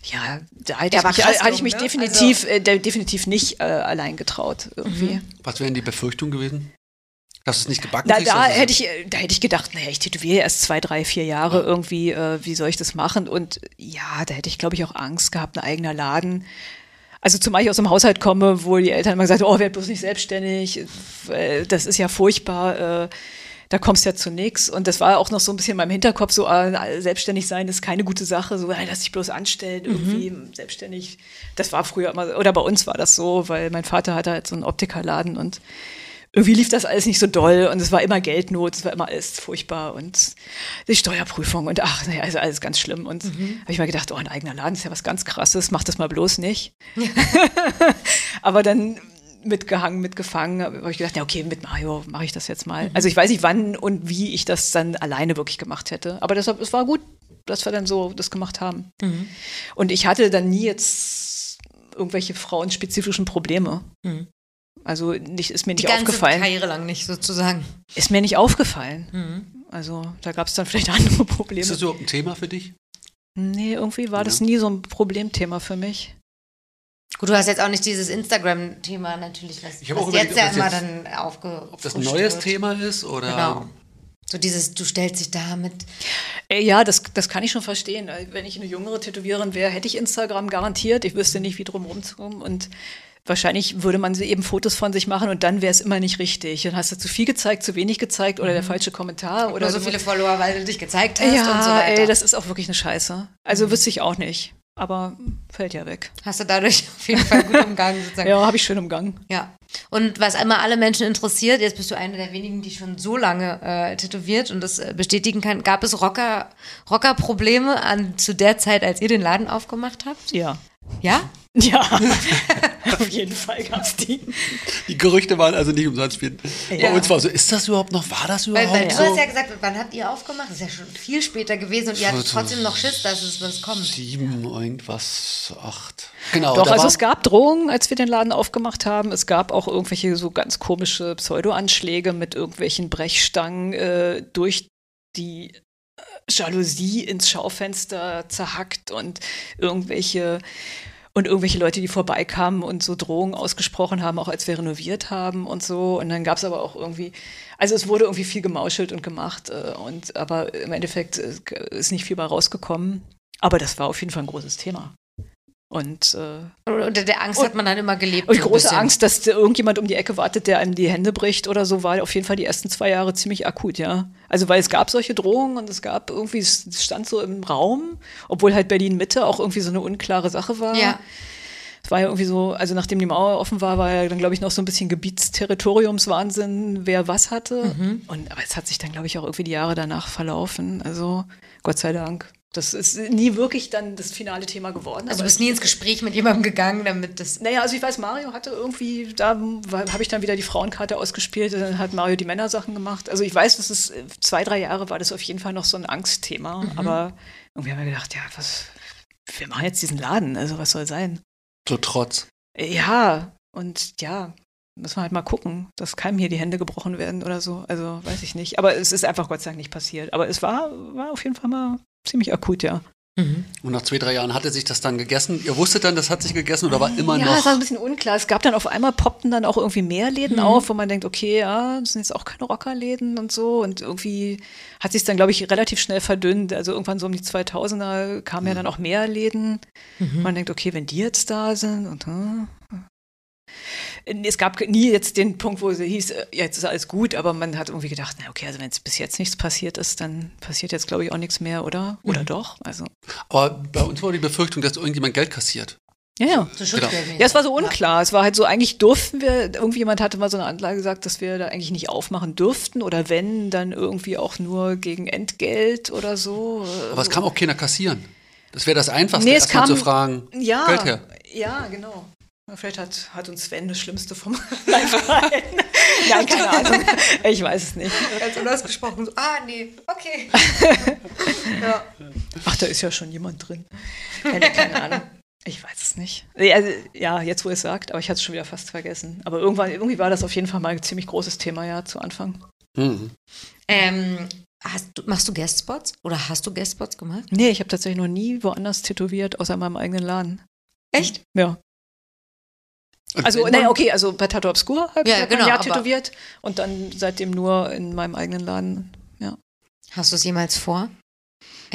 Ja, da hätte ich, mich, hatte ich mich ne? definitiv, also, äh, definitiv nicht äh, allein getraut irgendwie. Mhm. Was wären die Befürchtungen gewesen? Dass es nicht gebacken da, Da hätte, ich, da hätte ich gedacht, naja, ich tätowiere erst zwei, drei, vier Jahre ja. irgendwie, äh, wie soll ich das machen? Und ja, da hätte ich, glaube ich, auch Angst gehabt, ein eigener Laden. Also zumal ich aus einem Haushalt komme, wo die Eltern immer gesagt haben, oh, werd bloß nicht selbstständig, das ist ja furchtbar, äh, da kommst du ja zu nichts. Und das war auch noch so ein bisschen in meinem Hinterkopf, so äh, selbstständig sein ist keine gute Sache, so lass dich bloß anstellen, mhm. irgendwie mhm. selbstständig. Das war früher immer, oder bei uns war das so, weil mein Vater hatte halt so einen Optikerladen und irgendwie lief das alles nicht so doll und es war immer Geldnot, es war immer alles furchtbar und die Steuerprüfung und ach, naja, also alles ganz schlimm. Und mhm. habe ich mal gedacht, oh, ein eigener Laden ist ja was ganz krasses, mach das mal bloß nicht. Aber dann mitgehangen, mitgefangen, habe ich gedacht, ja, okay, mit Mario mache ich das jetzt mal. Mhm. Also ich weiß nicht, wann und wie ich das dann alleine wirklich gemacht hätte. Aber deshalb, es war gut, dass wir dann so das gemacht haben. Mhm. Und ich hatte dann nie jetzt irgendwelche frauenspezifischen Probleme. Mhm. Also nicht, ist mir nicht Die ganze aufgefallen. Karriere lang nicht sozusagen. Ist mir nicht aufgefallen. Mhm. Also da gab es dann vielleicht andere Probleme. Ist das überhaupt ein Thema für dich? Nee, irgendwie war ja. das nie so ein Problemthema für mich. Gut, du hast jetzt auch nicht dieses Instagram-Thema natürlich, was, ich was überlegt, jetzt ja immer jetzt, dann aufge. Ob das ein neues wird. Thema ist oder. Genau. So dieses, du stellst dich da mit. Äh, ja, das, das kann ich schon verstehen. Wenn ich eine jüngere Tätowiererin wäre, hätte ich Instagram garantiert. Ich wüsste nicht, wie drum rumzukommen. Und wahrscheinlich würde man eben Fotos von sich machen und dann wäre es immer nicht richtig. Dann hast du zu viel gezeigt, zu wenig gezeigt oder mhm. der falsche Kommentar. Oder so viele Follower, weil du dich gezeigt hast ja, und so weiter. Ey, das ist auch wirklich eine Scheiße. Also mhm. wüsste ich auch nicht. Aber fällt ja weg. Hast du dadurch auf jeden Fall gut umgangen sozusagen. ja, habe ich schön umgangen. Ja. Und was immer alle Menschen interessiert, jetzt bist du eine der wenigen, die schon so lange äh, tätowiert und das äh, bestätigen kann, gab es Rocker, Rocker-Probleme an, zu der Zeit, als ihr den Laden aufgemacht habt? Ja. Ja? Ja, auf jeden Fall gab es die. Die Gerüchte waren also nicht umsonst. Bei ja. uns war so, ist das überhaupt noch, war das überhaupt weil, weil so? Du hast ja gesagt, wann habt ihr aufgemacht? Das ist ja schon viel später gewesen und ihr hattet trotzdem noch Schiss, dass es was kommt. Sieben, irgendwas, acht. Genau. Doch, also es gab Drohungen, als wir den Laden aufgemacht haben. Es gab auch irgendwelche so ganz komische Pseudo-Anschläge mit irgendwelchen Brechstangen äh, durch die Jalousie ins Schaufenster zerhackt und irgendwelche und irgendwelche Leute, die vorbeikamen und so Drohungen ausgesprochen haben, auch als wir renoviert haben und so. Und dann gab es aber auch irgendwie, also es wurde irgendwie viel gemauschelt und gemacht, äh, und aber im Endeffekt äh, ist nicht viel bei rausgekommen. Aber das war auf jeden Fall ein großes Thema. Und äh, unter der Angst hat man dann immer gelebt. Und große bisschen. Angst, dass irgendjemand um die Ecke wartet, der einem die Hände bricht oder so, war auf jeden Fall die ersten zwei Jahre ziemlich akut, ja. Also weil es gab solche Drohungen und es gab irgendwie, es stand so im Raum, obwohl halt Berlin Mitte auch irgendwie so eine unklare Sache war. Ja. Es war ja irgendwie so, also nachdem die Mauer offen war, war ja dann, glaube ich, noch so ein bisschen Gebietsterritoriumswahnsinn, wer was hatte. Mhm. Und aber es hat sich dann, glaube ich, auch irgendwie die Jahre danach verlaufen. Also Gott sei Dank. Das ist nie wirklich dann das finale Thema geworden. Also du bist nie ins Gespräch mit jemandem gegangen, damit das. Naja, also ich weiß, Mario hatte irgendwie, da habe ich dann wieder die Frauenkarte ausgespielt, dann hat Mario die Männersachen gemacht. Also ich weiß, dass es zwei, drei Jahre war das auf jeden Fall noch so ein Angstthema. Mhm. Aber irgendwie haben wir gedacht, ja, was, wir machen jetzt diesen Laden, also was soll sein? So trotz. Ja, und ja, müssen wir halt mal gucken, dass keinem hier die Hände gebrochen werden oder so. Also weiß ich nicht. Aber es ist einfach Gott sei Dank nicht passiert. Aber es war, war auf jeden Fall mal ziemlich akut, ja. Mhm. Und nach zwei, drei Jahren hatte sich das dann gegessen. Ihr wusstet dann, das hat sich gegessen oder war immer ja, noch? Ja, es war ein bisschen unklar. Es gab dann auf einmal poppten dann auch irgendwie mehr Läden mhm. auf, wo man denkt, okay, ja, das sind jetzt auch keine Rockerläden und so. Und irgendwie hat sich dann, glaube ich, relativ schnell verdünnt. Also irgendwann so um die 2000er kamen mhm. ja dann auch mehr Läden. Mhm. Man denkt, okay, wenn die jetzt da sind und hm, es gab nie jetzt den Punkt, wo es hieß, äh, jetzt ist alles gut, aber man hat irgendwie gedacht, na okay, also wenn es bis jetzt nichts passiert ist, dann passiert jetzt, glaube ich, auch nichts mehr, oder? Oder mhm. doch? Also. Aber bei uns war die Befürchtung, dass irgendjemand Geld kassiert. Ja, ja. Genau. ja, es war so unklar. Ja. Es war halt so, eigentlich durften wir, irgendjemand hatte mal so eine Anlage gesagt, dass wir da eigentlich nicht aufmachen dürften oder wenn, dann irgendwie auch nur gegen Entgelt oder so. Aber es kam auch keiner kassieren. Das wäre das Einfachste, nee, erstmal zu fragen, ja, Geld her. Ja, genau. Vielleicht hat, hat uns Sven das Schlimmste vom Live gehalten. Nein, keine Ahnung. Ich weiß es nicht. Ganz unausgesprochen so, ah, nee, okay. ja. Ach, da ist ja schon jemand drin. Keine Ahnung. Ich weiß es nicht. Ja, jetzt wo ihr es sagt, aber ich hatte es schon wieder fast vergessen. Aber irgendwann, irgendwie war das auf jeden Fall mal ein ziemlich großes Thema, ja, zu Anfang. Mhm. Ähm, hast du, machst du Guestspots? Oder hast du Guestspots gemacht? Nee, ich habe tatsächlich noch nie woanders tätowiert, außer in meinem eigenen Laden. Echt? Ja. Also, naja, okay, also bei Tattoo Obscur habe ja, ich genau, ein Jahr tätowiert und dann seitdem nur in meinem eigenen Laden, ja. Hast du es jemals vor?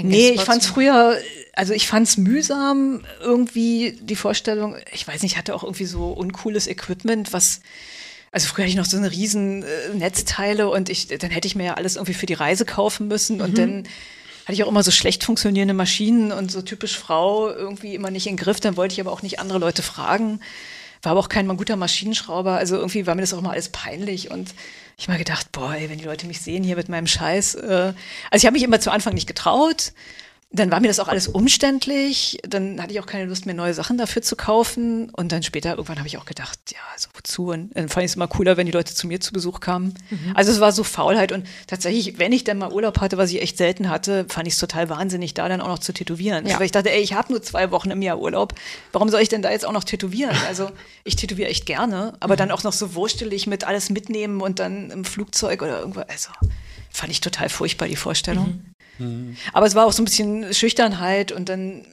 Nee, ich fand es früher, also ich fand es mühsam, irgendwie die Vorstellung, ich weiß nicht, ich hatte auch irgendwie so uncooles Equipment, was, also früher hatte ich noch so eine riesen äh, Netzteile und ich, dann hätte ich mir ja alles irgendwie für die Reise kaufen müssen und mhm. dann hatte ich auch immer so schlecht funktionierende Maschinen und so typisch Frau irgendwie immer nicht in den Griff, dann wollte ich aber auch nicht andere Leute fragen war aber auch kein guter Maschinenschrauber. Also irgendwie war mir das auch immer alles peinlich und ich mal gedacht, boah, ey, wenn die Leute mich sehen hier mit meinem Scheiß. Äh, also ich habe mich immer zu Anfang nicht getraut dann war mir das auch alles umständlich. Dann hatte ich auch keine Lust mehr, neue Sachen dafür zu kaufen. Und dann später, irgendwann habe ich auch gedacht, ja, also wozu? Und dann fand ich es immer cooler, wenn die Leute zu mir zu Besuch kamen. Mhm. Also es war so Faulheit. Und tatsächlich, wenn ich dann mal Urlaub hatte, was ich echt selten hatte, fand ich es total wahnsinnig, da dann auch noch zu tätowieren. Ja. Weil ich dachte, ey, ich habe nur zwei Wochen im Jahr Urlaub. Warum soll ich denn da jetzt auch noch tätowieren? Also ich tätowiere echt gerne, aber mhm. dann auch noch so wurstelig mit alles mitnehmen und dann im Flugzeug oder irgendwo. Also fand ich total furchtbar, die Vorstellung. Mhm. Aber es war auch so ein bisschen Schüchternheit und dann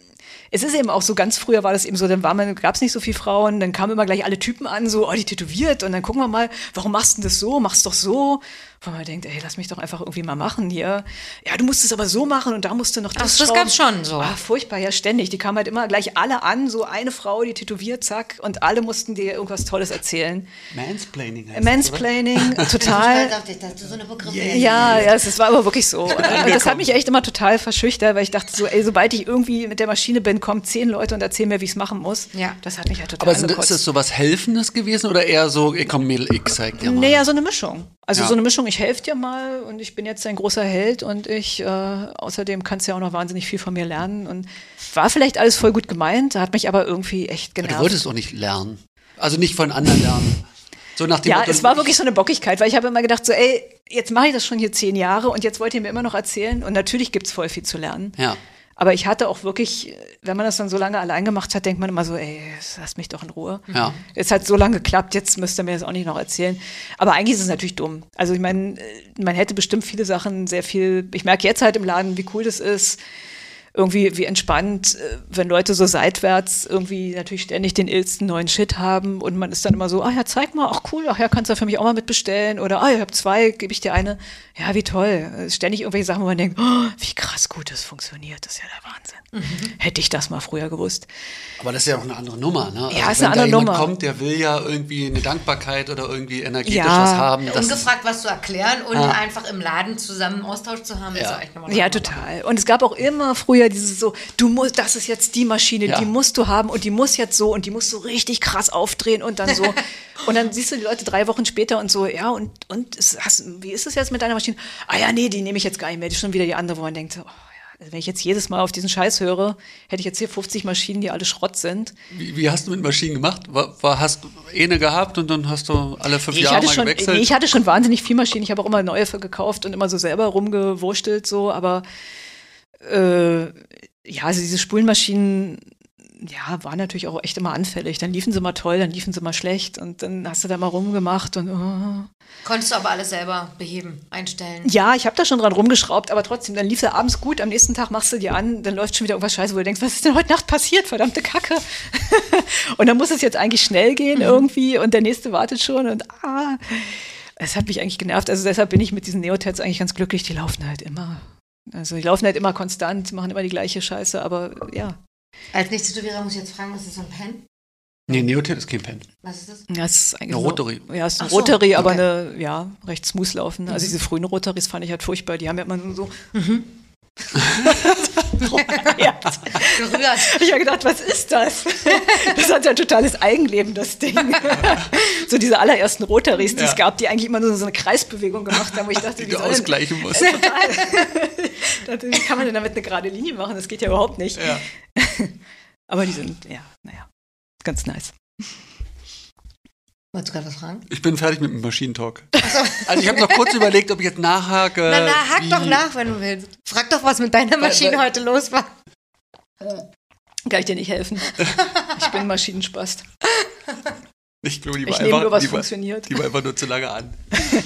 es ist eben auch so, ganz früher war das eben so, dann gab es nicht so viele Frauen, dann kamen immer gleich alle Typen an, so, oh, die tätowiert und dann gucken wir mal, warum machst du denn das so, machst doch so wo man denkt, ey, lass mich doch einfach irgendwie mal machen hier. Ja, du musst es aber so machen und da musst du noch das Ach, das gab's schon so. Ah, furchtbar, ja, ständig. Die kamen halt immer gleich alle an, so eine Frau, die tätowiert, zack, und alle mussten dir irgendwas Tolles erzählen. Mansplaining heißt Mansplaining, das, total. Ich dachte, so eine yeah. Ja, ja, es war aber wirklich so. Und das hat mich echt immer total verschüchtert, weil ich dachte so, ey, sobald ich irgendwie mit der Maschine bin, kommen zehn Leute und erzählen mir, wie ich es machen muss. Ja. Das hat mich halt total Aber sind, ist das so was Helfendes gewesen oder eher so, ich komm, Mädel, ich zeig dir mal? Naja, so eine Mischung. Also ja. so eine Mischung, ich helfe dir mal und ich bin jetzt ein großer Held und ich, äh, außerdem kannst du ja auch noch wahnsinnig viel von mir lernen und war vielleicht alles voll gut gemeint, hat mich aber irgendwie echt genervt. Aber du wolltest auch nicht lernen. Also nicht von anderen lernen. So nach dem ja, Motto, es war wirklich so eine Bockigkeit, weil ich habe immer gedacht, so, ey, jetzt mache ich das schon hier zehn Jahre und jetzt wollt ihr mir immer noch erzählen und natürlich gibt es voll viel zu lernen. Ja. Aber ich hatte auch wirklich, wenn man das dann so lange allein gemacht hat, denkt man immer so, ey, lass mich doch in Ruhe. Ja. Es hat so lange geklappt, jetzt müsst ihr mir das auch nicht noch erzählen. Aber eigentlich ist es natürlich dumm. Also ich meine, man hätte bestimmt viele Sachen sehr viel, ich merke jetzt halt im Laden, wie cool das ist irgendwie wie entspannt, äh, wenn Leute so seitwärts irgendwie natürlich ständig den illsten neuen Shit haben und man ist dann immer so, ah ja, zeig mal, ach cool, ach ja, kannst du für mich auch mal mitbestellen oder ah, ich habe zwei, gebe ich dir eine. Ja, wie toll. Ständig irgendwelche Sachen, wo man denkt, oh, wie krass gut das funktioniert, das ist ja der Wahnsinn. Mhm. Hätte ich das mal früher gewusst. Aber das ist ja auch eine andere Nummer, ne? Ja, also ist eine andere Nummer. Wenn kommt, der will ja irgendwie eine Dankbarkeit oder irgendwie energetisch ja. was haben. Ungefragt was zu erklären und ah. einfach im Laden zusammen Austausch zu haben, ja. ist auch echt nochmal Ja, total. Und es gab auch immer früher früher dieses so, du musst, das ist jetzt die Maschine, ja. die musst du haben und die muss jetzt so und die musst du richtig krass aufdrehen und dann so. und dann siehst du die Leute drei Wochen später und so, ja, und, und hast, wie ist es jetzt mit deiner Maschine? Ah ja, nee, die nehme ich jetzt gar nicht mehr. Die ist schon wieder die andere, wo man denkt, oh, also wenn ich jetzt jedes Mal auf diesen Scheiß höre, hätte ich jetzt hier 50 Maschinen, die alle Schrott sind. Wie, wie hast du mit Maschinen gemacht? War, war, hast du eine gehabt und dann hast du alle fünf ich Jahre mal schon, gewechselt? Nee, ich hatte schon wahnsinnig viel Maschinen. Ich habe auch immer neue gekauft und immer so selber rumgewurstelt so, aber äh, ja, also diese Spulenmaschinen ja, war natürlich auch echt immer anfällig. Dann liefen sie mal toll, dann liefen sie mal schlecht und dann hast du da mal rumgemacht und oh. Konntest du aber alles selber beheben, einstellen? Ja, ich habe da schon dran rumgeschraubt, aber trotzdem, dann lief er abends gut, am nächsten Tag machst du die an, dann läuft schon wieder irgendwas scheiße, wo du denkst, was ist denn heute Nacht passiert? Verdammte Kacke. und dann muss es jetzt eigentlich schnell gehen mhm. irgendwie und der nächste wartet schon und ah. Es hat mich eigentlich genervt. Also deshalb bin ich mit diesen Neotats eigentlich ganz glücklich. Die laufen halt immer. Also die laufen halt immer konstant, machen immer die gleiche Scheiße, aber ja, als Nicht-Tätowierer muss ich jetzt fragen, was ist so ein Pen? Nee, Neotit ist kein Pen. Was ist das? Ja, es ist eigentlich eine Rotary. Ja, es ist eine so, Rotary, aber okay. eine, ja, recht smooth laufen. Also mhm. diese frühen Rotaries fand ich halt furchtbar. Die haben ja immer nur so. Mhm. Ja. Gerührt. Ich habe gedacht, was ist das? Das hat ja ein totales Eigenleben, das Ding. so diese allerersten Rotaries, die ja. es gab, die eigentlich immer nur so eine Kreisbewegung gemacht haben, wo ich dachte, die du ausgleichen musst. Total. Wie kann man denn damit eine gerade Linie machen? Das geht ja überhaupt nicht. Ja. Aber die sind, ja, naja, ganz nice. Wolltest du gerade was fragen? Ich bin fertig mit dem Maschinentalk. So. Also ich habe noch kurz überlegt, ob ich jetzt nachhake. Na, na, hak doch nach, wenn du willst. Frag doch, was mit deiner Maschine heute los war. Kann ich dir nicht helfen. Ich bin Maschinenspast. Ich glaube, die war, ich einfach, nur, was die, funktioniert. die war einfach nur zu lange an.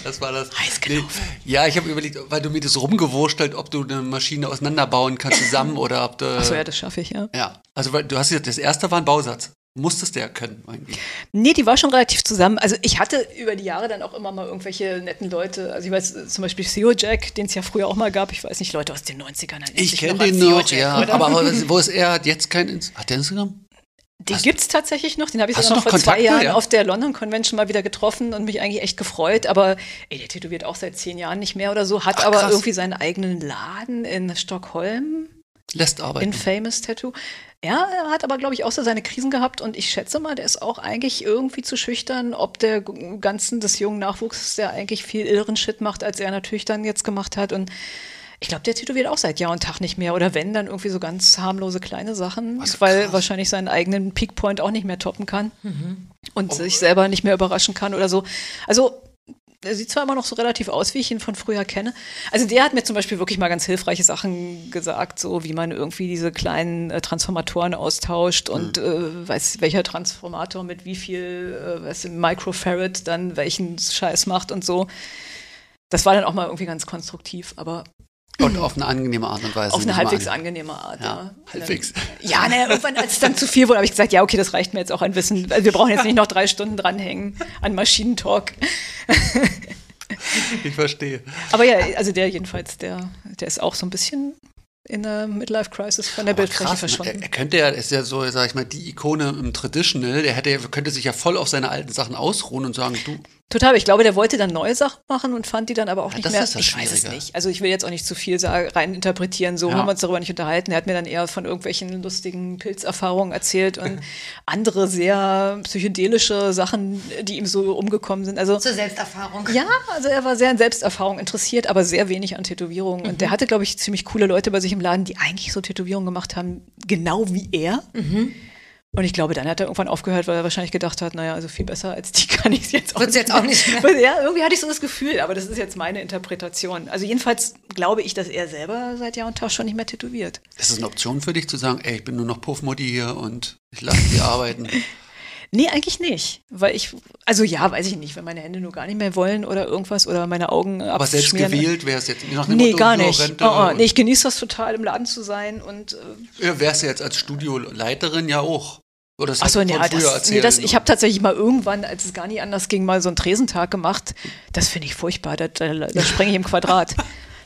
Das war das. Heiß nee. Ja, ich habe überlegt, weil du mir das rumgewurschtelt, ob du eine Maschine auseinanderbauen kannst zusammen oder ob du. Achso, ja, das schaffe ich, ja. Ja, also weil du hast gesagt, das erste war ein Bausatz musstest du ja können eigentlich. Nee, die war schon relativ zusammen. Also ich hatte über die Jahre dann auch immer mal irgendwelche netten Leute. Also ich weiß zum Beispiel Theo Jack, den es ja früher auch mal gab. Ich weiß nicht, Leute aus den 90ern. Ich kenne den noch, Jack, ja. Oder? Aber wo ist er? Hat jetzt kein Instagram? Hat der Instagram? Den gibt es tatsächlich noch. Den habe ich sogar noch vor Kontakte, zwei Jahren ja? auf der London Convention mal wieder getroffen und mich eigentlich echt gefreut. Aber ey, der tätowiert auch seit zehn Jahren nicht mehr oder so, hat Ach, aber irgendwie seinen eigenen Laden in Stockholm. Lässt arbeiten. In Famous Tattoo. Ja, er hat aber, glaube ich, auch so seine Krisen gehabt und ich schätze mal, der ist auch eigentlich irgendwie zu schüchtern, ob der ganzen des jungen Nachwuchses, der eigentlich viel irren Shit macht, als er natürlich dann jetzt gemacht hat. Und ich glaube, der tätowiert auch seit Jahr und Tag nicht mehr. Oder wenn, dann irgendwie so ganz harmlose kleine Sachen, Was, weil krass. wahrscheinlich seinen eigenen Peakpoint auch nicht mehr toppen kann. Mhm. Und oh. sich selber nicht mehr überraschen kann oder so. Also er sieht zwar immer noch so relativ aus, wie ich ihn von früher kenne. Also der hat mir zum Beispiel wirklich mal ganz hilfreiche Sachen gesagt, so wie man irgendwie diese kleinen äh, Transformatoren austauscht und mhm. äh, weiß, welcher Transformator mit wie viel äh, weiß, Microfarad dann welchen Scheiß macht und so. Das war dann auch mal irgendwie ganz konstruktiv, aber und auf eine angenehme Art und Weise. Auf eine halbwegs an. angenehme Art, ja. ja. Halbwegs. Ja, naja, irgendwann, als es dann zu viel wurde, habe ich gesagt, ja, okay, das reicht mir jetzt auch ein Wissen. Also wir brauchen jetzt nicht noch drei Stunden dranhängen an Maschinentalk. Ich verstehe. Aber ja, also der jedenfalls, der, der ist auch so ein bisschen in der Midlife-Crisis von der Aber Bildfläche krass, verschwunden. Er, könnte ja, ist ja so, sag ich mal, die Ikone im Traditional, der hätte, könnte sich ja voll auf seine alten Sachen ausruhen und sagen, du, Total, ich glaube, der wollte dann neue Sachen machen und fand die dann aber auch ja, nicht mehr. ich weiß es nicht. Also ich will jetzt auch nicht zu viel sagen, rein interpretieren, so ja. haben wir uns darüber nicht unterhalten. Er hat mir dann eher von irgendwelchen lustigen Pilzerfahrungen erzählt und andere sehr psychedelische Sachen, die ihm so umgekommen sind. Also zur Selbsterfahrung. Ja, also er war sehr an Selbsterfahrung interessiert, aber sehr wenig an Tätowierungen. Mhm. Und der hatte, glaube ich, ziemlich coole Leute bei sich im Laden, die eigentlich so Tätowierungen gemacht haben, genau wie er. Mhm. Und ich glaube, dann hat er irgendwann aufgehört, weil er wahrscheinlich gedacht hat, naja, also viel besser als die kann ich es jetzt auch, Wird's jetzt auch nicht mehr. Ja, irgendwie hatte ich so das Gefühl, aber das ist jetzt meine Interpretation. Also jedenfalls glaube ich, dass er selber seit Jahr und Tag schon nicht mehr tätowiert. Ist es eine Option für dich zu sagen, ey, ich bin nur noch Puffmutti hier und ich lasse die arbeiten? Nee, eigentlich nicht. Weil ich, also ja, weiß ich nicht, wenn meine Hände nur gar nicht mehr wollen oder irgendwas oder meine Augen Aber selbst gewählt wäre es jetzt nach dem Nee, Motto, gar nicht. Rente, oh, oh. Nee, ich genieße das total, im Laden zu sein und. Äh, ja, wärst du jetzt als Studioleiterin ja auch. Oder das Achso, ja, das, nee, das, ich habe tatsächlich mal irgendwann, als es gar nicht anders ging, mal so einen Tresentag gemacht. Das finde ich furchtbar, da, da, da sprenge ich im Quadrat.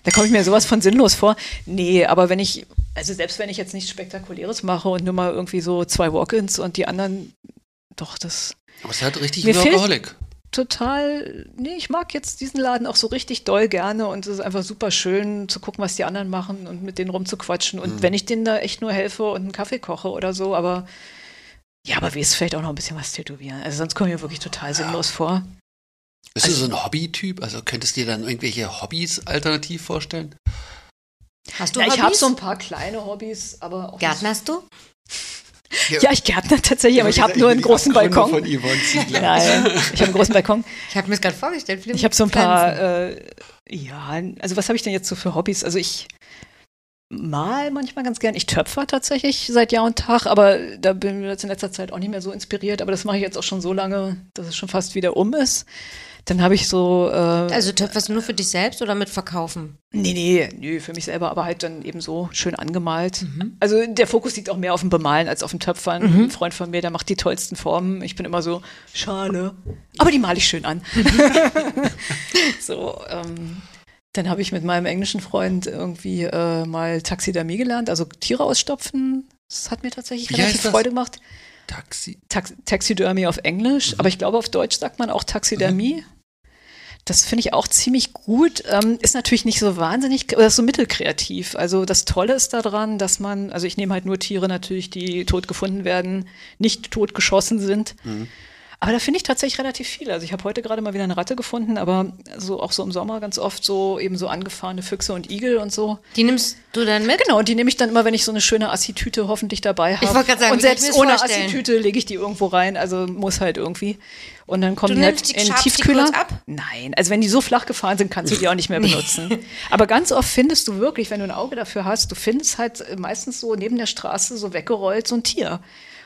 Da komme ich mir sowas von sinnlos vor. Nee, aber wenn ich, also selbst wenn ich jetzt nichts Spektakuläres mache und nur mal irgendwie so zwei Walk-ins und die anderen, doch, das. Aber es ist halt richtig Workaholic. total, nee, ich mag jetzt diesen Laden auch so richtig doll gerne und es ist einfach super schön zu gucken, was die anderen machen und mit denen rumzuquatschen. Und mhm. wenn ich denen da echt nur helfe und einen Kaffee koche oder so, aber ja, aber wie ist vielleicht auch noch ein bisschen was tätowieren. Also sonst komme ich mir wirklich total sinnlos vor. Bist also, du so ein Hobbytyp? Also könntest du dir dann irgendwelche Hobbys alternativ vorstellen? Hast du ja, Hobbys? Ich habe so ein paar kleine Hobbys, aber auch Gärtnerst du? Ja, ich gärtner tatsächlich, aber ich habe nur einen großen Balkon. Von Nein, ich habe einen großen Balkon. Ich habe mir das gerade vorgestellt. Ich habe so ein paar, äh, ja, also was habe ich denn jetzt so für Hobbys? Also ich mal manchmal ganz gern. Ich töpfer tatsächlich seit Jahr und Tag, aber da bin ich jetzt in letzter Zeit auch nicht mehr so inspiriert. Aber das mache ich jetzt auch schon so lange, dass es schon fast wieder um ist. Dann habe ich so. Äh, also töpferst du nur für dich selbst oder mit Verkaufen? Nee, nee, nee, für mich selber, aber halt dann eben so schön angemalt. Mhm. Also der Fokus liegt auch mehr auf dem Bemalen als auf dem Töpfern. Mhm. Ein Freund von mir, der macht die tollsten Formen. Ich bin immer so, schade. Aber die male ich schön an. so, ähm, dann habe ich mit meinem englischen Freund irgendwie äh, mal Taxidermie gelernt, also Tiere ausstopfen. Das hat mir tatsächlich Wie relativ Freude gemacht. Taxi. Tax Taxidermie auf Englisch, mhm. aber ich glaube, auf Deutsch sagt man auch Taxidermie. Mhm. Das finde ich auch ziemlich gut. Ähm, ist natürlich nicht so wahnsinnig, oder so mittelkreativ. Also das Tolle ist daran, dass man, also ich nehme halt nur Tiere natürlich, die tot gefunden werden, nicht tot geschossen sind. Mhm. Aber da finde ich tatsächlich relativ viele. Also ich habe heute gerade mal wieder eine Ratte gefunden, aber so auch so im Sommer ganz oft so eben so angefahrene Füchse und Igel und so. Die nimmst du dann mit? Genau, die nehme ich dann immer, wenn ich so eine schöne Assi-Tüte hoffentlich dabei habe. Ich wollte gerade sagen, und selbst ohne Assi-Tüte lege ich die irgendwo rein, also muss halt irgendwie. Und dann kommen du die halt die in den Tiefkühler. ab? Nein, also wenn die so flach gefahren sind, kannst du die auch nicht mehr benutzen. Aber ganz oft findest du wirklich, wenn du ein Auge dafür hast, du findest halt meistens so neben der Straße so weggerollt so ein Tier.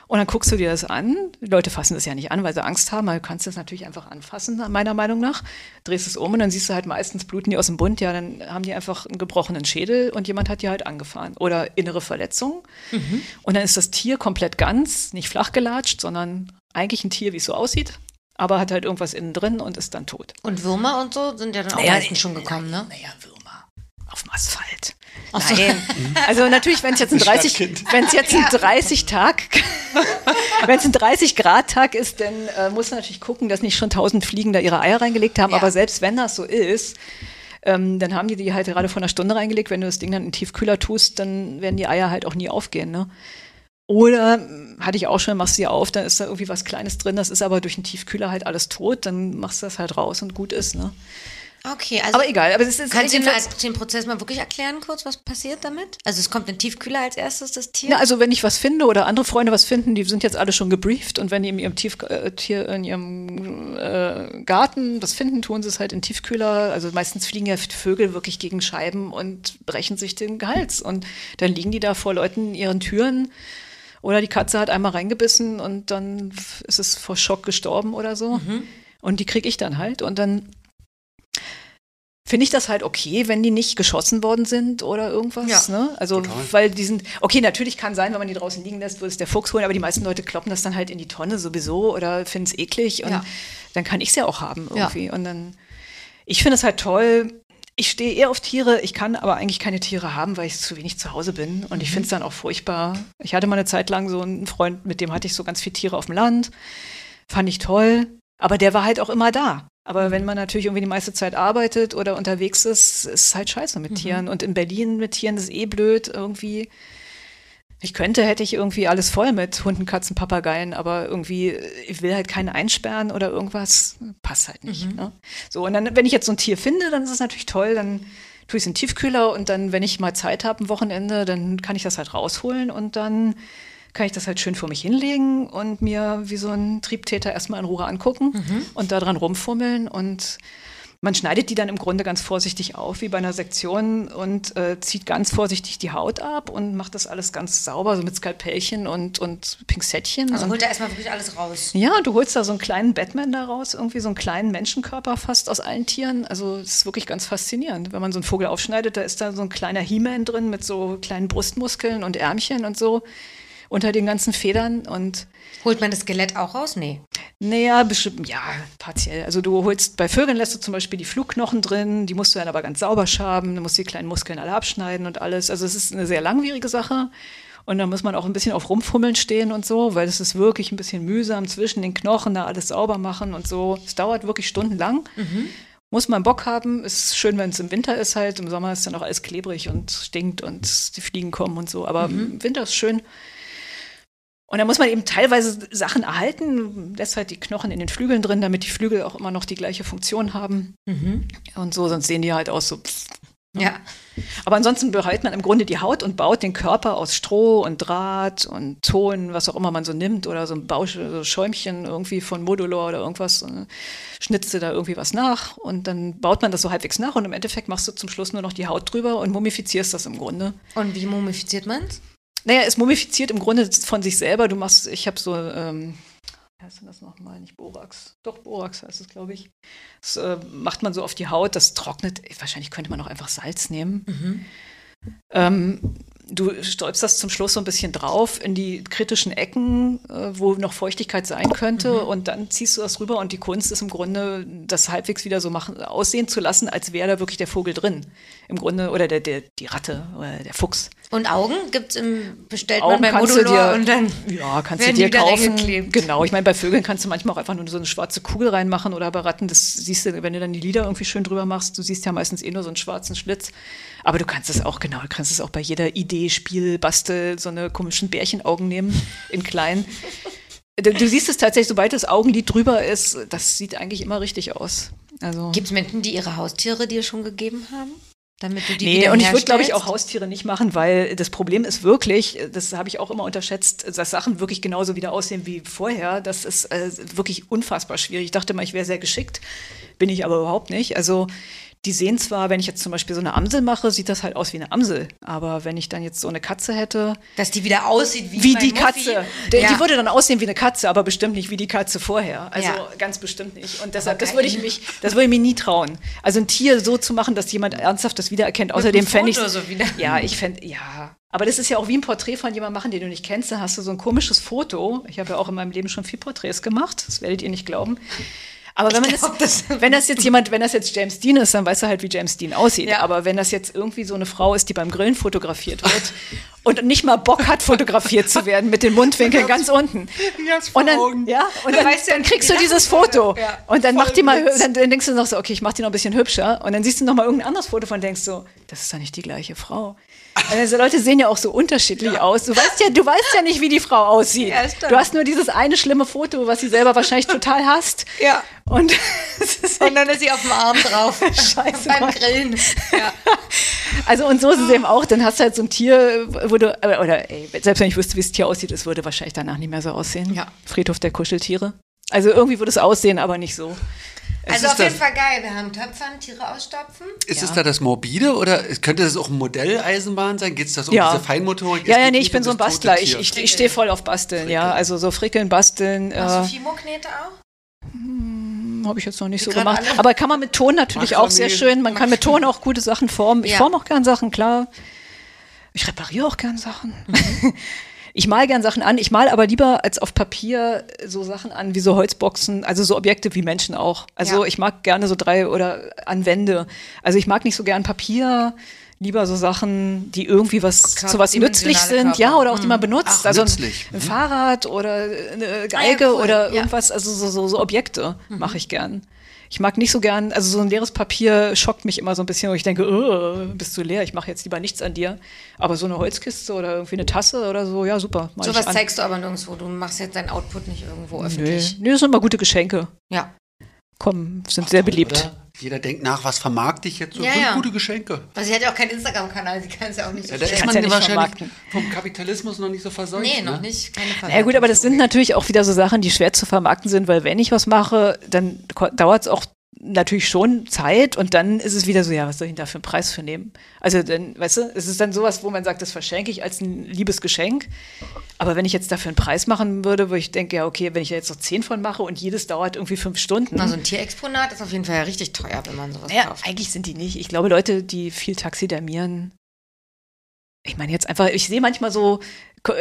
Und dann guckst du dir das an. Die Leute fassen das ja nicht an, weil sie Angst haben. Du kannst das natürlich einfach anfassen, meiner Meinung nach. Drehst es um und dann siehst du halt meistens bluten die aus dem Bund. Ja, dann haben die einfach einen gebrochenen Schädel und jemand hat die halt angefahren. Oder innere Verletzungen. Mhm. Und dann ist das Tier komplett ganz, nicht flach gelatscht, sondern eigentlich ein Tier, wie es so aussieht. Aber hat halt irgendwas innen drin und ist dann tot. Und Würmer und so sind ja dann auch naja, meistens schon gekommen, ne? Naja, Würmer. Auf dem Asphalt. Ach Nein. Also natürlich, wenn es jetzt ein 30, wenn es jetzt ein 30 Tag, wenn es ein 30 Grad Tag ist, dann äh, muss man natürlich gucken, dass nicht schon tausend Fliegen da ihre Eier reingelegt haben. Ja. Aber selbst wenn das so ist, ähm, dann haben die die halt gerade vor einer Stunde reingelegt. Wenn du das Ding dann in den Tiefkühler tust, dann werden die Eier halt auch nie aufgehen. Ne? Oder hm, hatte ich auch schon, machst du sie auf, dann ist da irgendwie was Kleines drin, das ist aber durch den Tiefkühler halt alles tot, dann machst du das halt raus und gut ist. Ne? Okay, also. Aber egal. Aber es ist kannst du den, den Prozess mal wirklich erklären, kurz, was passiert damit? Also, es kommt ein Tiefkühler als erstes, das Tier? Na, also, wenn ich was finde oder andere Freunde was finden, die sind jetzt alle schon gebrieft und wenn die in ihrem Tieftier, äh, in ihrem äh, Garten was finden, tun sie es halt in Tiefkühler. Also, meistens fliegen ja Vögel wirklich gegen Scheiben und brechen sich den Hals. Und dann liegen die da vor Leuten in ihren Türen. Oder die Katze hat einmal reingebissen und dann ist es vor Schock gestorben oder so. Mhm. Und die kriege ich dann halt. Und dann finde ich das halt okay, wenn die nicht geschossen worden sind oder irgendwas. Ja, ne? Also, total. weil die sind, okay, natürlich kann sein, wenn man die draußen liegen lässt, würde es der Fuchs holen, aber die meisten Leute kloppen das dann halt in die Tonne sowieso oder finden es eklig und ja. dann kann ich es ja auch haben irgendwie. Ja. Und dann, ich finde es halt toll. Ich stehe eher auf Tiere, ich kann aber eigentlich keine Tiere haben, weil ich zu wenig zu Hause bin. Und ich mhm. finde es dann auch furchtbar. Ich hatte mal eine Zeit lang so einen Freund, mit dem hatte ich so ganz viele Tiere auf dem Land. Fand ich toll. Aber der war halt auch immer da. Aber wenn man natürlich irgendwie die meiste Zeit arbeitet oder unterwegs ist, ist es halt scheiße mit mhm. Tieren. Und in Berlin mit Tieren ist eh blöd irgendwie. Ich könnte, hätte ich irgendwie alles voll mit Hunden, Katzen, Papageien, aber irgendwie, ich will halt keinen einsperren oder irgendwas. Passt halt nicht. Mhm. Ne? So, und dann, wenn ich jetzt so ein Tier finde, dann ist es natürlich toll, dann tue ich es in den Tiefkühler und dann, wenn ich mal Zeit habe, ein Wochenende, dann kann ich das halt rausholen und dann kann ich das halt schön vor mich hinlegen und mir wie so ein Triebtäter erstmal in Ruhe angucken mhm. und daran rumfummeln und man schneidet die dann im Grunde ganz vorsichtig auf, wie bei einer Sektion, und äh, zieht ganz vorsichtig die Haut ab und macht das alles ganz sauber, so mit Skalpellchen und, und Pinzettchen. Also holt er erstmal wirklich alles raus. Ja, du holst da so einen kleinen Batman da raus, irgendwie so einen kleinen Menschenkörper fast aus allen Tieren. Also es ist wirklich ganz faszinierend. Wenn man so einen Vogel aufschneidet, da ist da so ein kleiner He-Man drin mit so kleinen Brustmuskeln und Ärmchen und so unter den ganzen Federn und Holt man das Skelett auch raus? Nee. Naja, bestimmt, ja, partiell. Also du holst, bei Vögeln lässt du zum Beispiel die Flugknochen drin, die musst du dann aber ganz sauber schaben, du musst die kleinen Muskeln alle abschneiden und alles. Also es ist eine sehr langwierige Sache. Und da muss man auch ein bisschen auf Rumfummeln stehen und so, weil es ist wirklich ein bisschen mühsam zwischen den Knochen, da alles sauber machen und so. Es dauert wirklich stundenlang. Mhm. Muss man Bock haben. Ist schön, wenn es im Winter ist halt. Im Sommer ist dann auch alles klebrig und stinkt und die Fliegen kommen und so. Aber mhm. im Winter ist schön. Und da muss man eben teilweise Sachen erhalten, lässt halt die Knochen in den Flügeln drin, damit die Flügel auch immer noch die gleiche Funktion haben. Mhm. Und so, sonst sehen die halt aus so. Ne? Ja. Aber ansonsten bereitet man im Grunde die Haut und baut den Körper aus Stroh und Draht und Ton, was auch immer man so nimmt, oder so ein Bausch, so Schäumchen irgendwie von Modulor oder irgendwas, und schnitzt du da irgendwie was nach und dann baut man das so halbwegs nach und im Endeffekt machst du zum Schluss nur noch die Haut drüber und mumifizierst das im Grunde. Und wie mumifiziert man es? Naja, es mumifiziert im Grunde von sich selber. Du machst, ich habe so, ähm, wie heißt denn das nochmal? Nicht Borax. Doch, Borax heißt es, glaube ich. Das äh, macht man so auf die Haut, das trocknet. Wahrscheinlich könnte man auch einfach Salz nehmen. Mhm. Ähm, du stolpst das zum Schluss so ein bisschen drauf in die kritischen Ecken, äh, wo noch Feuchtigkeit sein könnte. Mhm. Und dann ziehst du das rüber und die Kunst ist im Grunde, das halbwegs wieder so machen, aussehen zu lassen, als wäre da wirklich der Vogel drin. Im Grunde, oder der, der, die Ratte oder der Fuchs. Und Augen gibt's im, bestellt Augen man bei Modulor und dann ja, kannst du dir kaufen. Genau, ich meine, bei Vögeln kannst du manchmal auch einfach nur so eine schwarze Kugel reinmachen oder bei Ratten, das siehst du, wenn du dann die Lieder irgendwie schön drüber machst, du siehst ja meistens eh nur so einen schwarzen Schlitz. Aber du kannst es auch, genau, du kannst es auch bei jeder Idee, Spiel, Bastel, so eine komischen Bärchenaugen nehmen, in klein. Du, du siehst es tatsächlich, sobald das Augenlid drüber ist, das sieht eigentlich immer richtig aus. Also. Gibt es Menschen, die ihre Haustiere dir schon gegeben haben? Damit du die nee, und ich würde, glaube ich, auch Haustiere nicht machen, weil das Problem ist wirklich, das habe ich auch immer unterschätzt, dass Sachen wirklich genauso wieder aussehen wie vorher. Das ist äh, wirklich unfassbar schwierig. Ich dachte mal, ich wäre sehr geschickt, bin ich aber überhaupt nicht. Also die sehen zwar, wenn ich jetzt zum Beispiel so eine Amsel mache, sieht das halt aus wie eine Amsel. Aber wenn ich dann jetzt so eine Katze hätte. Dass die wieder aussieht wie, wie die Katze. Die, ja. die, würde dann aussehen wie eine Katze, aber bestimmt nicht wie die Katze vorher. Also ja. ganz bestimmt nicht. Und deshalb, das würde ich mich, das würde ich mir nie trauen. Also ein Tier so zu machen, dass jemand ernsthaft das wiedererkennt. Außerdem fände ich. So ja, ich fände, ja. Aber das ist ja auch wie ein Porträt von jemandem machen, den du nicht kennst. Da hast du so ein komisches Foto. Ich habe ja auch in meinem Leben schon viel Porträts gemacht. Das werdet ihr nicht glauben. Aber wenn man glaub, das, das, wenn das jetzt jemand, wenn das jetzt James Dean ist, dann weißt du halt, wie James Dean aussieht. Ja. Aber wenn das jetzt irgendwie so eine Frau ist, die beim Grillen fotografiert wird und nicht mal Bock hat, fotografiert zu werden mit den Mundwinkeln ganz unten. Und dann, ja, und dann, dann kriegst du dieses Foto. Und dann mach die mal, dann, dann denkst du noch so, okay, ich mach die noch ein bisschen hübscher. Und dann siehst du noch mal irgendein anderes Foto von denkst so, das ist doch nicht die gleiche Frau. Also Leute sehen ja auch so unterschiedlich ja. aus. Du weißt ja, du weißt ja nicht, wie die Frau aussieht. Ja, du hast nur dieses eine schlimme Foto, was sie selber wahrscheinlich total hasst. Ja. Und, und dann ist sie auf dem Arm drauf. Scheiße. Beim Grillen. Ja. Also und so ist es eben auch. Dann hast du halt so ein Tier, wo du, oder ey, selbst wenn ich wüsste, wie das Tier aussieht, es würde wahrscheinlich danach nicht mehr so aussehen. Ja. Friedhof der Kuscheltiere. Also irgendwie würde es aussehen, aber nicht so. Also auf jeden Fall geil. Wir haben Töpfern, Tiere ausstopfen. Ist ja. es da das Morbide oder könnte das auch ein Modelleisenbahn sein? Geht es das um ja. diese Feinmotorik? Ja, ja, nee, ich bin so ein Bastler. Ich, ich, ich stehe voll auf Basteln, Frickeln. ja. Also so Frickeln, Basteln. Machst äh, du Fimo-Knete auch? Hm, Habe ich jetzt noch nicht so gemacht. Aber kann man mit Ton natürlich auch sehr schön. Man kann mit Ton auch gute Sachen formen. Ich ja. forme auch gern Sachen, klar. Ich repariere auch gern Sachen. Mhm. Ich mal gern Sachen an, ich mal aber lieber als auf Papier so Sachen an wie so Holzboxen, also so Objekte wie Menschen auch. Also ja. ich mag gerne so drei oder an Wände. Also ich mag nicht so gern Papier, lieber so Sachen, die irgendwie was zu was nützlich sind, Körper. ja, oder auch die man mhm. benutzt. Ach, also ein, ein, Fahrrad oder eine Geige ah, ja, cool. oder irgendwas, also so, so, so Objekte mhm. mache ich gern. Ich mag nicht so gern, also so ein leeres Papier schockt mich immer so ein bisschen, wo ich denke, oh, bist du leer, ich mache jetzt lieber nichts an dir. Aber so eine Holzkiste oder irgendwie eine Tasse oder so, ja, super. So was zeigst du aber nirgendwo. Du machst jetzt dein Output nicht irgendwo öffentlich. Nee, nee das sind immer gute Geschenke. Ja. Kommen, sind sehr beliebt. Oder? Jeder denkt nach, was vermarkte ich jetzt so? Ja, ja. gute Geschenke. Also sie hat ja auch keinen Instagram-Kanal, sie kann es ja auch nicht so ja, Da ist man ja wahrscheinlich vermarkten. vom Kapitalismus noch nicht so verseucht. Nee, ne? noch nicht. Keine ja gut, aber das sind natürlich auch wieder so Sachen, die schwer zu vermarkten sind, weil wenn ich was mache, dann dauert es auch natürlich schon Zeit und dann ist es wieder so, ja, was soll ich denn da für einen Preis für nehmen? Also dann, weißt du, es ist dann sowas, wo man sagt, das verschenke ich als ein liebes Geschenk. Aber wenn ich jetzt dafür einen Preis machen würde, wo ich denke, ja, okay, wenn ich jetzt noch zehn von mache und jedes dauert irgendwie fünf Stunden. Also ein Tierexponat ist auf jeden Fall ja richtig teuer, wenn man sowas ja, kauft. Eigentlich sind die nicht. Ich glaube, Leute, die viel taxidermieren, ich meine jetzt einfach, ich sehe manchmal so,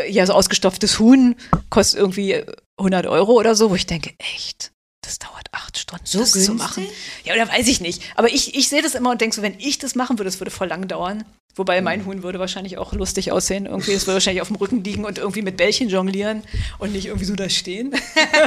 ja, so ausgestopftes Huhn kostet irgendwie 100 Euro oder so, wo ich denke, echt? Das dauert acht Stunden, so das günstig? zu machen. Ja, oder weiß ich nicht. Aber ich, ich sehe das immer und denke so, wenn ich das machen würde, das würde voll lang dauern. Wobei mein Huhn würde wahrscheinlich auch lustig aussehen. Irgendwie, es würde wahrscheinlich auf dem Rücken liegen und irgendwie mit Bällchen jonglieren und nicht irgendwie so da stehen.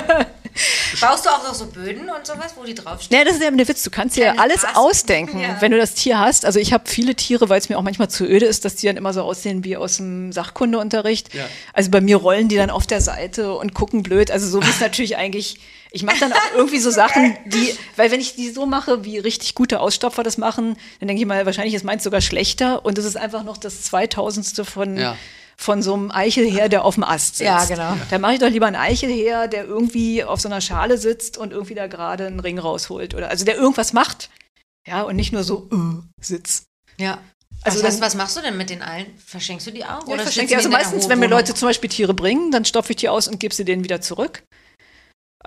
Baust du auch noch so Böden und sowas, wo die draufstehen? Ja, das ist ja der Witz. Du kannst dir alles Gras. ausdenken, ja. wenn du das Tier hast. Also ich habe viele Tiere, weil es mir auch manchmal zu öde ist, dass die dann immer so aussehen wie aus dem Sachkundeunterricht. Ja. Also bei mir rollen die dann auf der Seite und gucken blöd. Also so wie es natürlich eigentlich ich mache dann auch irgendwie so Sachen, die, weil wenn ich die so mache, wie richtig gute Ausstopfer das machen, dann denke ich mal, wahrscheinlich ist meins sogar schlechter und es ist einfach noch das Zweitausendste von, ja. Von so einem Eichelheer, der auf dem Ast sitzt. Ja, genau. Da mache ich doch lieber einen Eichelheer, der irgendwie auf so einer Schale sitzt und irgendwie da gerade einen Ring rausholt oder, also der irgendwas macht. Ja, und nicht nur so, uh, sitzt. Ja. Also was, was, machst du denn mit den allen? Verschenkst du die auch? Ja, oder verschenke Also meistens, wenn mir Leute zum Beispiel Tiere bringen, dann stopfe ich die aus und gebe sie denen wieder zurück.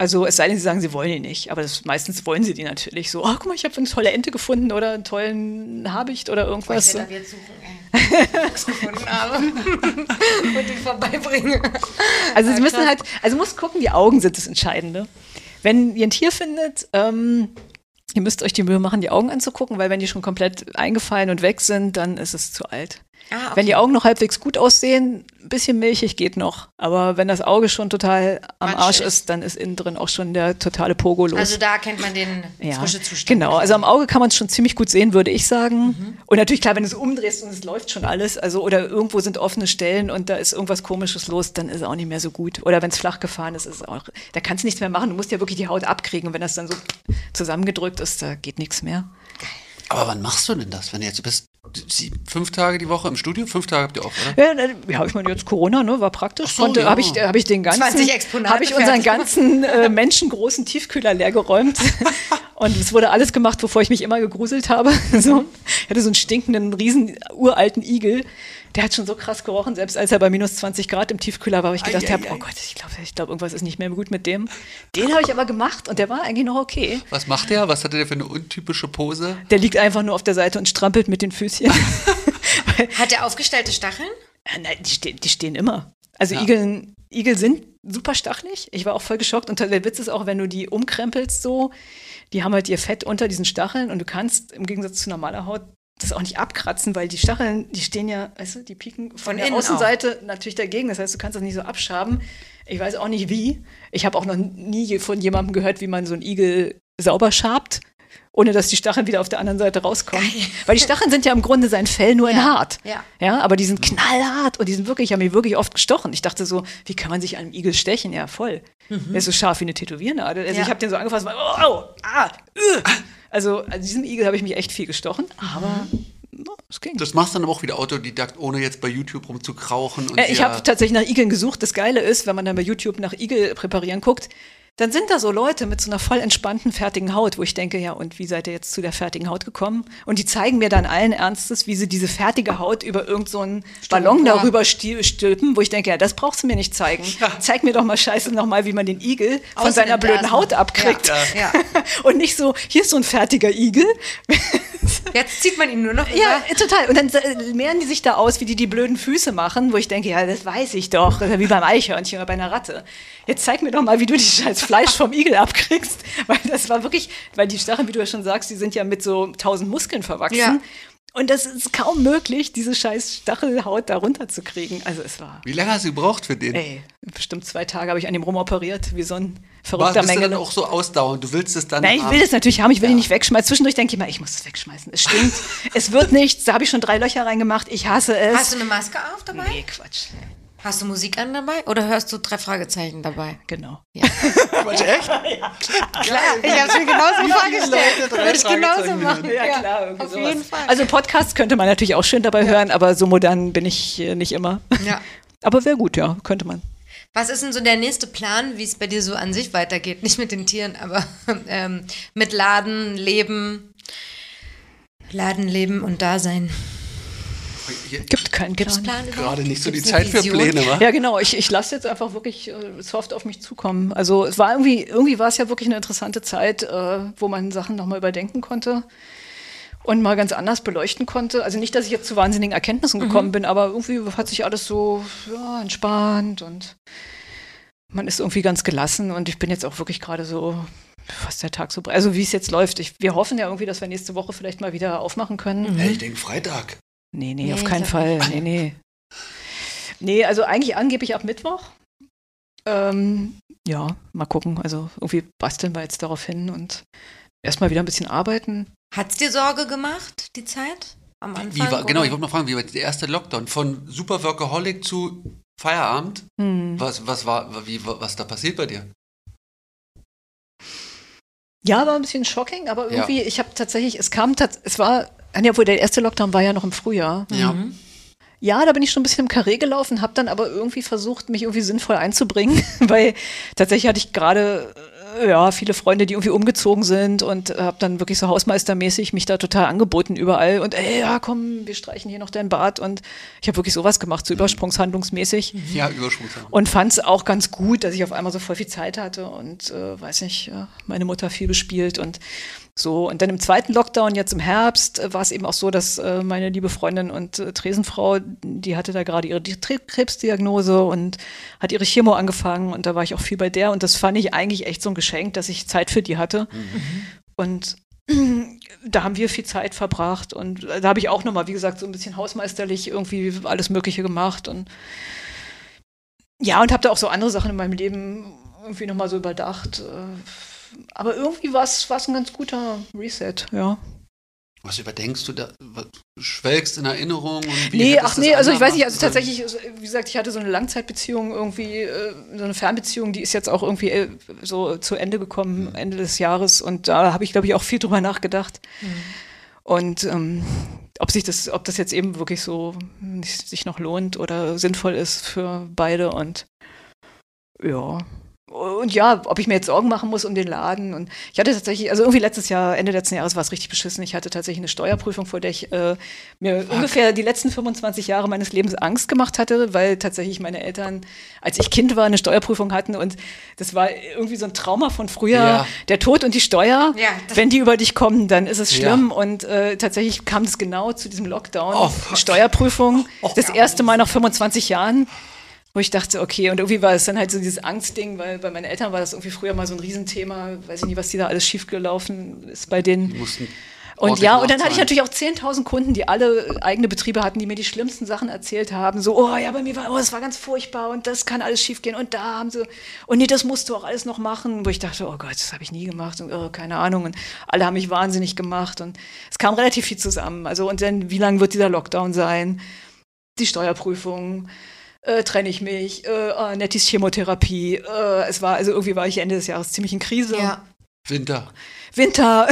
Also es sei denn, sie sagen, sie wollen die nicht. Aber das, meistens wollen sie die natürlich. So, oh, guck mal, ich habe eine tolle Ente gefunden oder einen tollen Habicht oder irgendwas. Ich werde jetzt suchen, gefunden habe und die vorbeibringen. Also sie müssen halt, also muss gucken, die Augen sind das Entscheidende. Wenn ihr ein Tier findet, ähm, ihr müsst euch die Mühe machen, die Augen anzugucken, weil wenn die schon komplett eingefallen und weg sind, dann ist es zu alt. Ah, okay. Wenn die Augen noch halbwegs gut aussehen, ein bisschen milchig geht noch. Aber wenn das Auge schon total am Arsch ist, ist, dann ist innen drin auch schon der totale Pogo los. Also da kennt man den ja, Zustand. Genau, also am Auge kann man es schon ziemlich gut sehen, würde ich sagen. Mhm. Und natürlich klar, wenn du es umdrehst und es läuft schon alles, also oder irgendwo sind offene Stellen und da ist irgendwas Komisches los, dann ist es auch nicht mehr so gut. Oder wenn es flach gefahren ist, ist auch, da kannst du nichts mehr machen. Du musst ja wirklich die Haut abkriegen. Und wenn das dann so zusammengedrückt ist, da geht nichts mehr. Aber wann machst du denn das, wenn du jetzt bist? Sie, fünf Tage die Woche im Studio? Fünf Tage habt ihr auch, oder? Ja, ja ich meine, jetzt Corona, ne, war praktisch. So, ja. Habe ich, hab ich den ganzen, habe ich unseren ganzen äh, menschengroßen Tiefkühler leergeräumt. und es wurde alles gemacht, wovor ich mich immer gegruselt habe. so. Ich hatte so einen stinkenden, riesen, uralten Igel der hat schon so krass gerochen, selbst als er bei minus 20 Grad im Tiefkühler war, wo ich gedacht habe, oh Gott, ich glaube, ich glaub, irgendwas ist nicht mehr gut mit dem. Den habe ich aber gemacht und der war eigentlich noch okay. Was macht der? Was hatte der für eine untypische Pose? Der liegt einfach nur auf der Seite und strampelt mit den Füßchen. hat der aufgestellte Stacheln? Äh, nein, die, stehen, die stehen immer. Also ja. Igeln, Igel sind super stachelig. Ich war auch voll geschockt. Und der Witz ist auch, wenn du die umkrempelst so, die haben halt ihr Fett unter diesen Stacheln und du kannst im Gegensatz zu normaler Haut das auch nicht abkratzen, weil die Stacheln, die stehen ja, weißt du, die pieken von, von der Außenseite auch. natürlich dagegen. Das heißt, du kannst das nicht so abschaben. Ich weiß auch nicht wie. Ich habe auch noch nie von jemandem gehört, wie man so einen Igel sauber schabt, ohne dass die Stacheln wieder auf der anderen Seite rauskommen. Geil. Weil die Stacheln sind ja im Grunde sein Fell nur in ja. hart. Ja. ja. Aber die sind knallhart und die sind wirklich, haben mich wirklich oft gestochen. Ich dachte so, wie kann man sich einem Igel stechen? Ja, voll. Mhm. Der ist so scharf wie eine Tätowiernadel. Also ja. ich habe den so angefasst, oh, oh, ah, uh. Also an diesem Igel habe ich mich echt viel gestochen, aber no, es ging. Das machst du dann aber auch wieder Autodidakt, ohne jetzt bei YouTube rumzukrauchen. Äh, ich habe tatsächlich nach Igeln gesucht. Das Geile ist, wenn man dann bei YouTube nach Igel präparieren guckt, dann sind da so Leute mit so einer voll entspannten, fertigen Haut, wo ich denke, ja, und wie seid ihr jetzt zu der fertigen Haut gekommen? Und die zeigen mir dann allen Ernstes, wie sie diese fertige Haut über irgendeinen so Ballon ja. darüber stülpen, wo ich denke, ja, das brauchst du mir nicht zeigen. Ja. Zeig mir doch mal scheiße nochmal, wie man den Igel von seiner blöden Haut abkriegt. Ja. und nicht so, hier ist so ein fertiger Igel. Jetzt zieht man ihn nur noch über. Ja, total. Und dann mehren die sich da aus, wie die die blöden Füße machen, wo ich denke, ja, das weiß ich doch. Wie beim Eichhörnchen oder bei einer Ratte. Jetzt zeig mir doch mal, wie du die scheiß Fleisch vom Igel abkriegst. Weil das war wirklich, weil die Stacheln, wie du ja schon sagst, die sind ja mit so tausend Muskeln verwachsen. Ja. Und das ist kaum möglich, diese scheiß Stachelhaut da runterzukriegen. Also es war. Wie lange hast du gebraucht für den? Ey, bestimmt zwei Tage habe ich an dem rumoperiert, wie so ein verrückter Menge. dann auch so ausdauernd? Du willst es dann. Nein, ich will es natürlich haben, ich will ja. ihn nicht wegschmeißen. Zwischendurch denke ich mal, ich muss es wegschmeißen. Es stinkt, es wird nichts. Da habe ich schon drei Löcher reingemacht. Ich hasse es. Hast du eine Maske auf dabei? Nee, Quatsch. Hast du Musik an dabei oder hörst du drei Fragezeichen dabei? Genau. Ja. Quatsch, echt? ja. Klar, ich habe es mir genauso vorgestellt. Würde ich genauso machen. Ja, ja klar. Auf sowas. jeden Fall. Also Podcast könnte man natürlich auch schön dabei ja. hören, aber so modern bin ich nicht immer. Ja. Aber wäre gut, ja, könnte man. Was ist denn so der nächste Plan, wie es bei dir so an sich weitergeht? Nicht mit den Tieren, aber ähm, mit Laden, Leben, Laden, Leben und Dasein. Gibt keinen Plan. Plan Gerade nicht so Gibt's die Zeit für Pläne, wa? Ja, genau. Ich, ich lasse jetzt einfach wirklich äh, soft auf mich zukommen. Also es war irgendwie, irgendwie war es ja wirklich eine interessante Zeit, äh, wo man Sachen nochmal überdenken konnte und mal ganz anders beleuchten konnte. Also nicht, dass ich jetzt zu wahnsinnigen Erkenntnissen mhm. gekommen mhm. bin, aber irgendwie hat sich alles so ja, entspannt und man ist irgendwie ganz gelassen und ich bin jetzt auch wirklich gerade so fast der Tag so, also wie es jetzt läuft. Ich, wir hoffen ja irgendwie, dass wir nächste Woche vielleicht mal wieder aufmachen können. Mhm. Ja, ich denke Freitag. Nee, nee, nee auf keinen Fall. Nee, nee. Nee, also eigentlich angeblich ab Mittwoch. Ähm, ja, mal gucken. Also irgendwie basteln wir jetzt darauf hin und erstmal wieder ein bisschen arbeiten. Hat es dir Sorge gemacht, die Zeit? Am Anfang? Wie war, genau, ich wollte mal fragen, wie war der erste Lockdown? Von Super Workaholic zu Feierabend? Hm. Was, was war, wie, was da passiert bei dir? Ja, war ein bisschen shocking, aber irgendwie, ja. ich habe tatsächlich, es kam, es war, ja, obwohl der erste Lockdown war ja noch im Frühjahr. Ja. Mhm. Ja, da bin ich schon ein bisschen im Karree gelaufen, habe dann aber irgendwie versucht, mich irgendwie sinnvoll einzubringen, weil tatsächlich hatte ich gerade ja, viele Freunde, die irgendwie umgezogen sind und habe dann wirklich so hausmeistermäßig mich da total angeboten überall und ey, ja, komm, wir streichen hier noch dein Bad und ich habe wirklich sowas gemacht, so übersprungshandlungsmäßig. Ja, Übersprungshandlung. Und fand es auch ganz gut, dass ich auf einmal so voll viel Zeit hatte und äh, weiß nicht, meine Mutter viel bespielt und so, und dann im zweiten Lockdown, jetzt im Herbst, äh, war es eben auch so, dass äh, meine liebe Freundin und äh, Tresenfrau, die hatte da gerade ihre Krebsdiagnose und hat ihre Chemo angefangen und da war ich auch viel bei der und das fand ich eigentlich echt so ein Geschenk, dass ich Zeit für die hatte. Mhm. Und da haben wir viel Zeit verbracht und da habe ich auch nochmal, wie gesagt, so ein bisschen hausmeisterlich irgendwie alles Mögliche gemacht und ja, und habe da auch so andere Sachen in meinem Leben irgendwie nochmal so überdacht. Äh, aber irgendwie war es ein ganz guter Reset, ja. Was überdenkst du da? Schwelgst in Erinnerung? nee, ach nee, also ich weiß nicht, also tatsächlich, also, wie gesagt, ich hatte so eine Langzeitbeziehung irgendwie, äh, so eine Fernbeziehung, die ist jetzt auch irgendwie äh, so zu Ende gekommen, mhm. Ende des Jahres und da habe ich, glaube ich, auch viel drüber nachgedacht. Mhm. Und ähm, ob sich das, ob das jetzt eben wirklich so sich noch lohnt oder sinnvoll ist für beide und ja, und ja, ob ich mir jetzt Sorgen machen muss um den Laden. Und ich hatte tatsächlich, also irgendwie letztes Jahr, Ende letzten Jahres war es richtig beschissen. Ich hatte tatsächlich eine Steuerprüfung, vor der ich äh, mir Fuck. ungefähr die letzten 25 Jahre meines Lebens Angst gemacht hatte, weil tatsächlich meine Eltern, als ich Kind war, eine Steuerprüfung hatten. Und das war irgendwie so ein Trauma von früher. Ja. Der Tod und die Steuer. Ja, Wenn die über dich kommen, dann ist es schlimm. Ja. Und äh, tatsächlich kam es genau zu diesem Lockdown. Oh, Steuerprüfung. Oh, das erste Mal nach 25 Jahren wo ich dachte, okay, und irgendwie war es dann halt so dieses Angstding, weil bei meinen Eltern war das irgendwie früher mal so ein Riesenthema, weiß ich nicht, was die da alles schiefgelaufen ist bei denen. Und ja, und dann hatte ich natürlich auch 10.000 Kunden, die alle eigene Betriebe hatten, die mir die schlimmsten Sachen erzählt haben. So, oh ja, bei mir war, oh, das war ganz furchtbar und das kann alles schiefgehen und da haben sie, und nee, das musst du auch alles noch machen. Wo ich dachte, oh Gott, das habe ich nie gemacht und oh, keine Ahnung. Und alle haben mich wahnsinnig gemacht und es kam relativ viel zusammen. Also, und dann, wie lange wird dieser Lockdown sein? Die Steuerprüfung äh, trenne ich mich, äh, oh, Nettis Chemotherapie. Äh, es war, also irgendwie war ich Ende des Jahres ziemlich in Krise. Ja. Winter. Winter.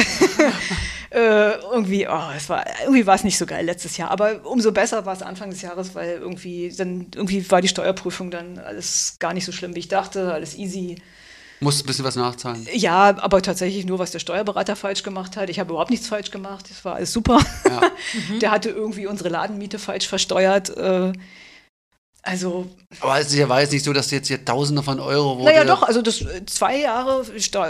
äh, irgendwie, oh, es war, irgendwie war es nicht so geil letztes Jahr. Aber umso besser war es Anfang des Jahres, weil irgendwie, dann, irgendwie war die Steuerprüfung dann alles gar nicht so schlimm, wie ich dachte, alles easy. Musst ein bisschen was nachzahlen. Ja, aber tatsächlich nur, was der Steuerberater falsch gemacht hat. Ich habe überhaupt nichts falsch gemacht. Das war alles super. Ja. der hatte irgendwie unsere Ladenmiete falsch versteuert. Äh, also. Aber es war jetzt nicht so, dass jetzt hier Tausende von Euro wurde. Naja, doch, also das zwei Jahre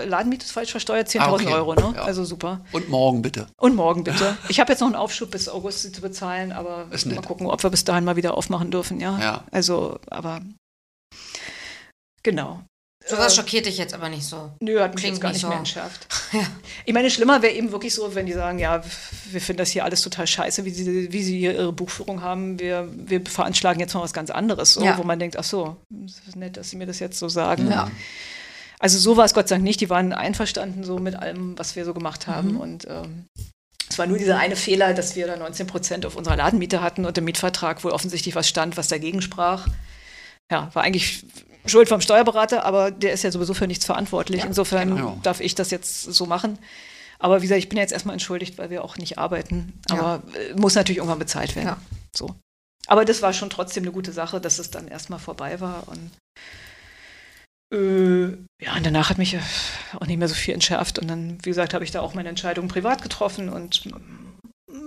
Ladenmiete ist falsch versteuert, 10.000 ah, okay. Euro, ne? Ja. Also super. Und morgen bitte. Und morgen bitte. Ich habe jetzt noch einen Aufschub bis August sie zu bezahlen, aber mal gucken, ob wir bis dahin mal wieder aufmachen dürfen, ja. ja. Also, aber genau. Sowas äh, schockiert dich jetzt aber nicht so. Nö, hat mich Klingt jetzt gar nicht, so. mehr entschärft. ja. Ich meine, schlimmer wäre eben wirklich so, wenn die sagen, ja, wir finden das hier alles total scheiße, wie sie, wie sie hier ihre Buchführung haben. Wir, wir veranschlagen jetzt mal was ganz anderes, so, ja. wo man denkt, ach so, ist nett, dass sie mir das jetzt so sagen. Ja. Also so war es Gott sei Dank nicht. Die waren einverstanden so mit allem, was wir so gemacht haben. Mhm. Und ähm, es war nur dieser eine Fehler, dass wir da 19 Prozent auf unserer Ladenmiete hatten und im Mietvertrag wohl offensichtlich was stand, was dagegen sprach. Ja, war eigentlich Schuld vom Steuerberater, aber der ist ja sowieso für nichts verantwortlich. Ja, Insofern genau. darf ich das jetzt so machen. Aber wie gesagt, ich bin jetzt erstmal entschuldigt, weil wir auch nicht arbeiten. Aber ja. Äh, muss natürlich irgendwann bezahlt werden. Ja. So. Aber das war schon trotzdem eine gute Sache, dass es dann erstmal vorbei war. Und äh, ja, und danach hat mich auch nicht mehr so viel entschärft. Und dann, wie gesagt, habe ich da auch meine Entscheidung privat getroffen und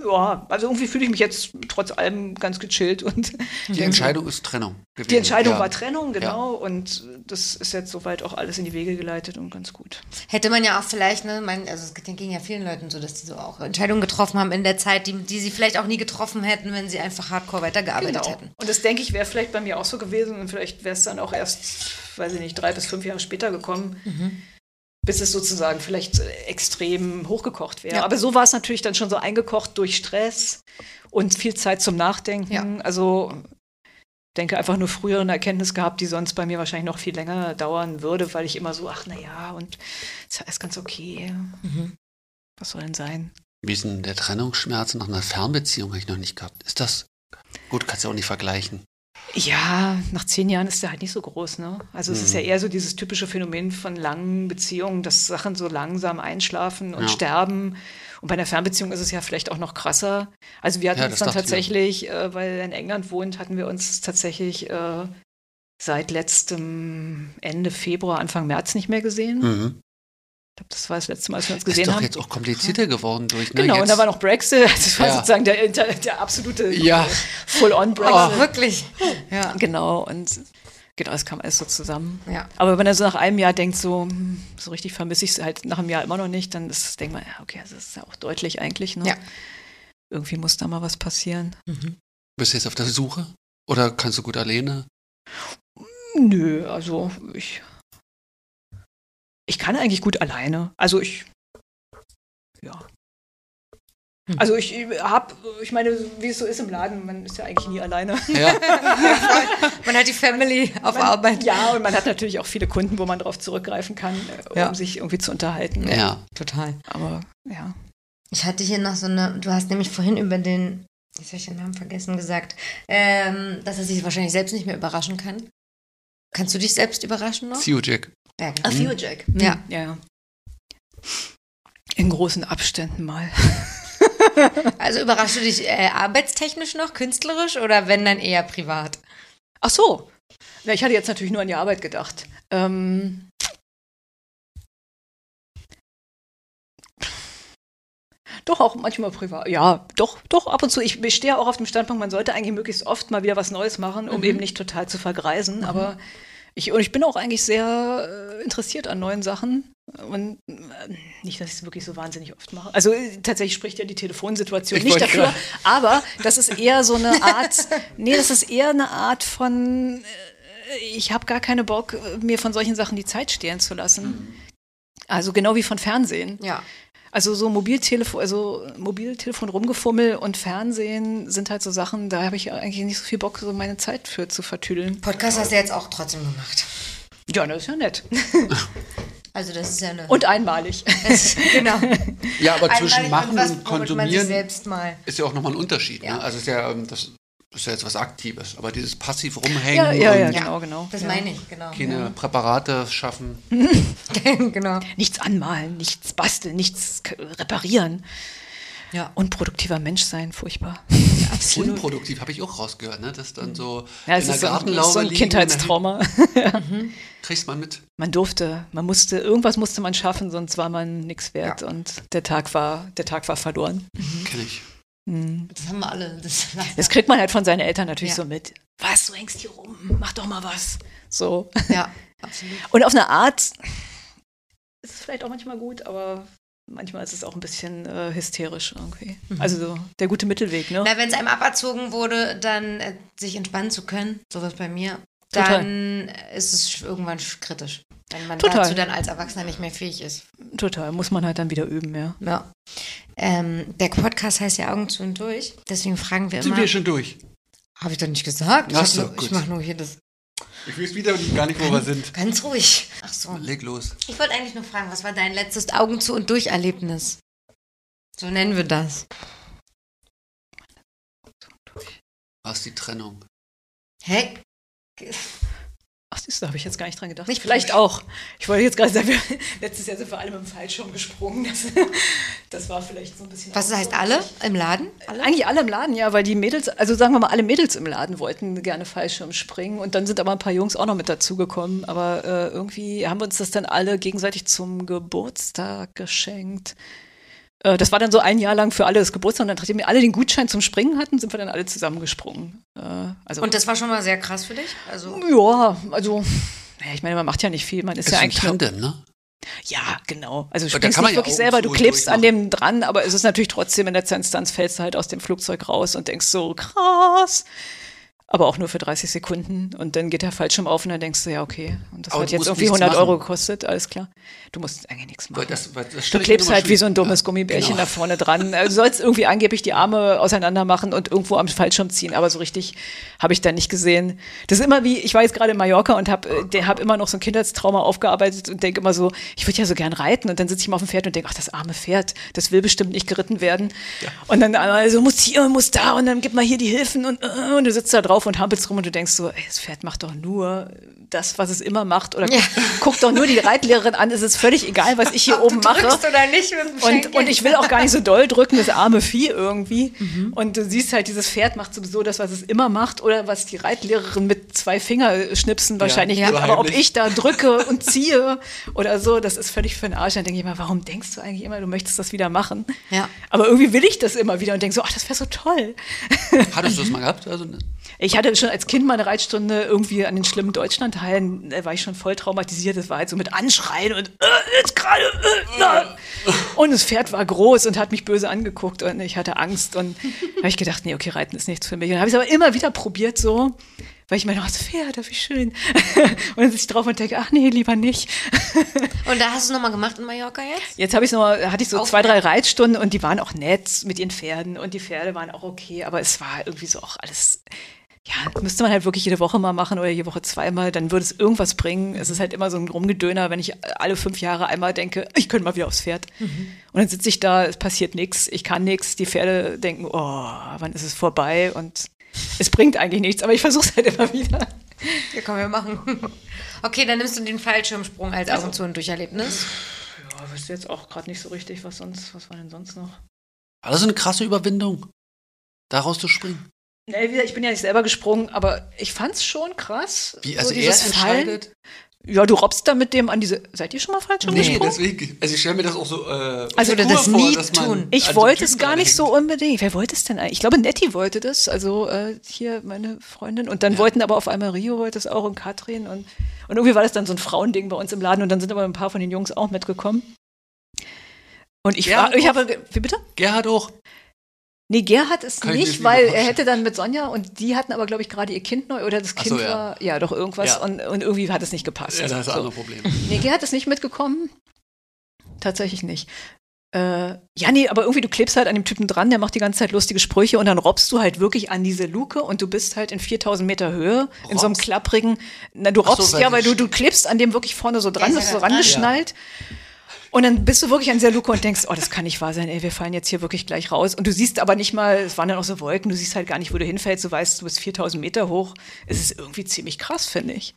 ja, also irgendwie fühle ich mich jetzt trotz allem ganz gechillt. Und die Entscheidung ist Trennung. Gewesen. Die Entscheidung ja. war Trennung, genau. Ja. Und das ist jetzt soweit auch alles in die Wege geleitet und ganz gut. Hätte man ja auch vielleicht, ne, mein, also es ging ja vielen Leuten so, dass die so auch Entscheidungen getroffen haben in der Zeit, die, die sie vielleicht auch nie getroffen hätten, wenn sie einfach hardcore weitergearbeitet genau. hätten. Und das denke ich, wäre vielleicht bei mir auch so gewesen und vielleicht wäre es dann auch erst, weiß ich nicht, drei bis fünf Jahre später gekommen. Mhm bis es sozusagen vielleicht äh, extrem hochgekocht wäre. Ja. Aber so war es natürlich dann schon so eingekocht durch Stress und viel Zeit zum Nachdenken. Ja. Also denke einfach nur früher eine Erkenntnis gehabt, die sonst bei mir wahrscheinlich noch viel länger dauern würde, weil ich immer so, ach na ja, und ist alles ganz okay. Mhm. Was soll denn sein? Wie ist denn der Trennungsschmerz nach einer Fernbeziehung habe ich noch nicht gehabt? Ist das gut? Kannst du auch nicht vergleichen. Ja, nach zehn Jahren ist der halt nicht so groß, ne? Also es mhm. ist ja eher so dieses typische Phänomen von langen Beziehungen, dass Sachen so langsam einschlafen und ja. sterben. Und bei einer Fernbeziehung ist es ja vielleicht auch noch krasser. Also wir hatten ja, uns dann tatsächlich, äh, weil er in England wohnt, hatten wir uns tatsächlich äh, seit letztem Ende Februar, Anfang März nicht mehr gesehen. Mhm. Ich glaube, das war das letzte Mal, als wir uns gesehen haben. Ist doch jetzt auch komplizierter geworden durch. Ne? Genau, jetzt. und da war noch Brexit. Das war ja. sozusagen der, der, der absolute ja. Full-on-Brexit. Oh, wirklich? Ja. Genau, und genau, das kam alles so zusammen. Ja. Aber wenn er so nach einem Jahr denkt, so, hm, so richtig vermisse ich es halt nach einem Jahr immer noch nicht, dann ist, denkt man, ja, okay, das ist ja auch deutlich eigentlich. Ne? Ja. Irgendwie muss da mal was passieren. Mhm. Bist du jetzt auf der Suche? Oder kannst du gut alleine? Nö, also ich ich kann eigentlich gut alleine. Also ich, ja. Hm. Also ich habe, ich meine, wie es so ist im Laden, man ist ja eigentlich nie alleine. Ja. man hat die Family auf man, Arbeit. Ja, und man hat natürlich auch viele Kunden, wo man darauf zurückgreifen kann, um ja. sich irgendwie zu unterhalten. Ja, total. Aber ja. Ich hatte hier noch so eine, du hast nämlich vorhin über den, jetzt habe ich den Namen vergessen, gesagt, ähm, dass er sich wahrscheinlich selbst nicht mehr überraschen kann. Kannst du dich selbst überraschen noch? Theo Jack. Ja, genau. Theo Jack. Mhm. Ja. ja. In großen Abständen mal. also überraschst du dich äh, arbeitstechnisch noch, künstlerisch oder wenn dann eher privat? Ach so. Na, ich hatte jetzt natürlich nur an die Arbeit gedacht. Ähm, Doch, auch manchmal privat. Ja, doch, doch, ab und zu. Ich stehe auch auf dem Standpunkt, man sollte eigentlich möglichst oft mal wieder was Neues machen, um mhm. eben nicht total zu vergreisen. Mhm. Aber ich, und ich bin auch eigentlich sehr äh, interessiert an neuen Sachen. Und äh, nicht, dass ich es wirklich so wahnsinnig oft mache. Also äh, tatsächlich spricht ja die Telefonsituation ich nicht dafür. Grad. Aber das ist eher so eine Art, nee, das ist eher eine Art von, äh, ich habe gar keine Bock, mir von solchen Sachen die Zeit stehlen zu lassen. Mhm. Also genau wie von Fernsehen. Ja. Also so Mobiltelefon, also Mobiltelefon rumgefummel und Fernsehen sind halt so Sachen, da habe ich eigentlich nicht so viel Bock, so meine Zeit für zu vertüdeln. Podcast hast du jetzt auch trotzdem gemacht. Ja, das ist ja nett. Also das ist ja eine. Und einmalig. genau. Ja, aber zwischen machen und, und konsumieren ist ja auch nochmal ein Unterschied. Ja. Ne? Also ist ja ähm, das ist ja jetzt was Aktives, aber dieses passiv rumhängen ja, ja, ja, genau, genau. Das meine ich, genau. Keine ja. Präparate schaffen. genau. Nichts anmalen, nichts basteln, nichts reparieren. Ja. Unproduktiver Mensch sein, furchtbar. Ja, absolut. Unproduktiv habe ich auch rausgehört, ne? Das dann so ja, in der Gartenlaube so ein, so ein Kindheitstrauma. mhm. Kriegst man mit? Man durfte, man musste, irgendwas musste man schaffen, sonst war man nichts wert ja. und der Tag war, der Tag war verloren. Mhm. Kenn ich. Mhm. Das haben wir alle. Das, das, kriegt man halt von seinen Eltern natürlich ja. so mit. Was, du hängst hier rum, mach doch mal was. So. Ja, absolut. Und auf eine Art ist es vielleicht auch manchmal gut, aber manchmal ist es auch ein bisschen äh, hysterisch irgendwie. Mhm. Also so der gute Mittelweg, ne? Na, wenn es einem aberzogen wurde, dann äh, sich entspannen zu können, sowas bei mir, dann Total. ist es irgendwann kritisch. Wenn man Total. dazu dann als Erwachsener nicht mehr fähig ist. Total, muss man halt dann wieder üben, ja. Ja. Ähm, der Podcast heißt ja Augen zu und durch, deswegen fragen wir Sind immer. Sind wir schon durch? Habe ich doch nicht gesagt. Ich, nur, ich mache nur hier das. Ich weiß wieder gar nicht, wo ganz, wir sind. Ganz ruhig. Ach so. Leg los. Ich wollte eigentlich nur fragen, was war dein letztes Augen zu und durch Erlebnis? So nennen wir das. Was die Trennung? Hä? Ach, siehst du, habe ich jetzt gar nicht dran gedacht. Nicht Vielleicht auch. Ich wollte jetzt gerade sagen, letztes Jahr sind wir alle mit dem Fallschirm gesprungen. Das, das war vielleicht so ein bisschen. Was heißt alle im Laden? Alle? Eigentlich alle im Laden, ja, weil die Mädels, also sagen wir mal, alle Mädels im Laden wollten gerne Fallschirm springen und dann sind aber ein paar Jungs auch noch mit dazugekommen. Aber äh, irgendwie haben wir uns das dann alle gegenseitig zum Geburtstag geschenkt. Äh, das war dann so ein Jahr lang für alle das Geburtstag und dann, nachdem wir alle den Gutschein zum Springen hatten, sind wir dann alle zusammengesprungen. Äh, also, und das war schon mal sehr krass für dich? Also ja, also, ich meine, man macht ja nicht viel, man ist, ist ja eigentlich. Ein Tandem, ne? Ja, genau. Also du springst nicht wirklich ja selber, du klebst an dem dran, aber es ist natürlich trotzdem in letzter Instanz fällst du halt aus dem Flugzeug raus und denkst so, krass. Aber auch nur für 30 Sekunden und dann geht der Fallschirm auf und dann denkst du, ja, okay, und das aber hat jetzt irgendwie 100 machen. Euro gekostet, alles klar. Du musst eigentlich nichts machen. Das, das du klebst halt wie so ein dummes ja, Gummibärchen genau. da vorne dran. Also du sollst irgendwie angeblich die Arme auseinander machen und irgendwo am Fallschirm ziehen, aber so richtig habe ich da nicht gesehen. Das ist immer wie, ich war jetzt gerade in Mallorca und habe hab immer noch so ein Kindheitstrauma aufgearbeitet und denke immer so, ich würde ja so gern reiten und dann sitze ich mal auf dem Pferd und denke, ach, das arme Pferd, das will bestimmt nicht geritten werden. Ja. Und dann also muss hier, muss da und dann gib mal hier die Hilfen und, äh, und du sitzt da drauf und hampelst rum und du denkst, denkst so, ey, das Pferd macht doch nur das, was es immer macht. Oder ja. guck doch nur die Reitlehrerin an, es ist völlig egal, was ich hier Ob oben du mache. Oder nicht und, und ich will auch gar nicht so doll drücken, das arme Vieh irgendwie. Mhm. Und du siehst halt, dieses Pferd macht sowieso das, was es immer macht, oder was die Reitlehrerin mit zwei Fingerschnipsen wahrscheinlich ja, macht. Aber ob ich da drücke und ziehe oder so, das ist völlig für den Arsch. Dann denke ich immer, warum denkst du eigentlich immer, du möchtest das wieder machen? Ja. Aber irgendwie will ich das immer wieder und denke so, ach, das wäre so toll. Hattest du das mal gehabt? Also, ne? Ich hatte schon als Kind mal eine Reitstunde irgendwie an den schlimmen Deutschlandteilen, da war ich schon voll traumatisiert. Das war halt so mit Anschreien und äh, jetzt gerade. Äh, und das Pferd war groß und hat mich böse angeguckt und ich hatte Angst. Und habe ich gedacht, nee, okay, Reiten ist nichts für mich. Und dann habe ich es aber immer wieder probiert so weil ich meine, oh, das Pferd, wie schön. und dann sitze ich drauf und denke, ach nee, lieber nicht. und da hast du es nochmal gemacht in Mallorca jetzt? Jetzt habe ich noch, hatte ich so Auf zwei, drei Reitstunden und die waren auch nett mit ihren Pferden und die Pferde waren auch okay, aber es war irgendwie so auch alles ja, müsste man halt wirklich jede Woche mal machen oder jede Woche zweimal, dann würde es irgendwas bringen. Es ist halt immer so ein Rumgedöner, wenn ich alle fünf Jahre einmal denke, ich könnte mal wieder aufs Pferd. Mhm. Und dann sitze ich da, es passiert nichts, ich kann nichts, die Pferde denken, oh, wann ist es vorbei? Und es bringt eigentlich nichts, aber ich versuche es halt immer wieder. Ja, komm, wir machen. Okay, dann nimmst du den Fallschirmsprung als Augen zu und Durcherlebnis. Ja, wüsste jetzt auch gerade nicht so richtig, was sonst, was war denn sonst noch? War das eine krasse Überwindung, daraus zu springen? Ich bin ja nicht selber gesprungen, aber ich fand's schon krass. Wie, also so er entscheidet? Ja, du robbst da mit dem an diese. Seid ihr schon mal falsch nee, gesprungen? deswegen. Also ich stelle mir das auch so. Äh, also das vor, nie tun. Ich wollte es gar nicht so unbedingt. Wer wollte es denn eigentlich? Ich glaube, Nettie wollte das. Also äh, hier meine Freundin. Und dann ja. wollten aber auf einmal Rio wollte es auch und Katrin und und irgendwie war das dann so ein Frauending bei uns im Laden und dann sind aber ein paar von den Jungs auch mitgekommen. Und ich, war, ich habe, wie bitte? Gerhard auch. Nee, Gerhard ist Kann nicht, weil er hätte dann mit Sonja und die hatten aber, glaube ich, gerade ihr Kind neu oder das Kind so, ja. war, ja, doch irgendwas ja. Und, und irgendwie hat es nicht gepasst. Ja, das ist so. andere Problem. Nee, Gerhard ist nicht mitgekommen. Tatsächlich nicht. Äh, ja, nee, aber irgendwie du klebst halt an dem Typen dran, der macht die ganze Zeit lustige Sprüche und dann robbst du halt wirklich an diese Luke und du bist halt in 4000 Meter Höhe Robst? in so einem klapprigen, na, du robbst so, ja, weil du, du klebst an dem wirklich vorne so dran, das ist so rangeschnallt. Ja. Und dann bist du wirklich an dieser Luke und denkst, oh, das kann nicht wahr sein, ey, wir fallen jetzt hier wirklich gleich raus. Und du siehst aber nicht mal, es waren dann auch so Wolken, du siehst halt gar nicht, wo du hinfällst, du weißt, du bist 4000 Meter hoch. Es ist irgendwie ziemlich krass, finde ich.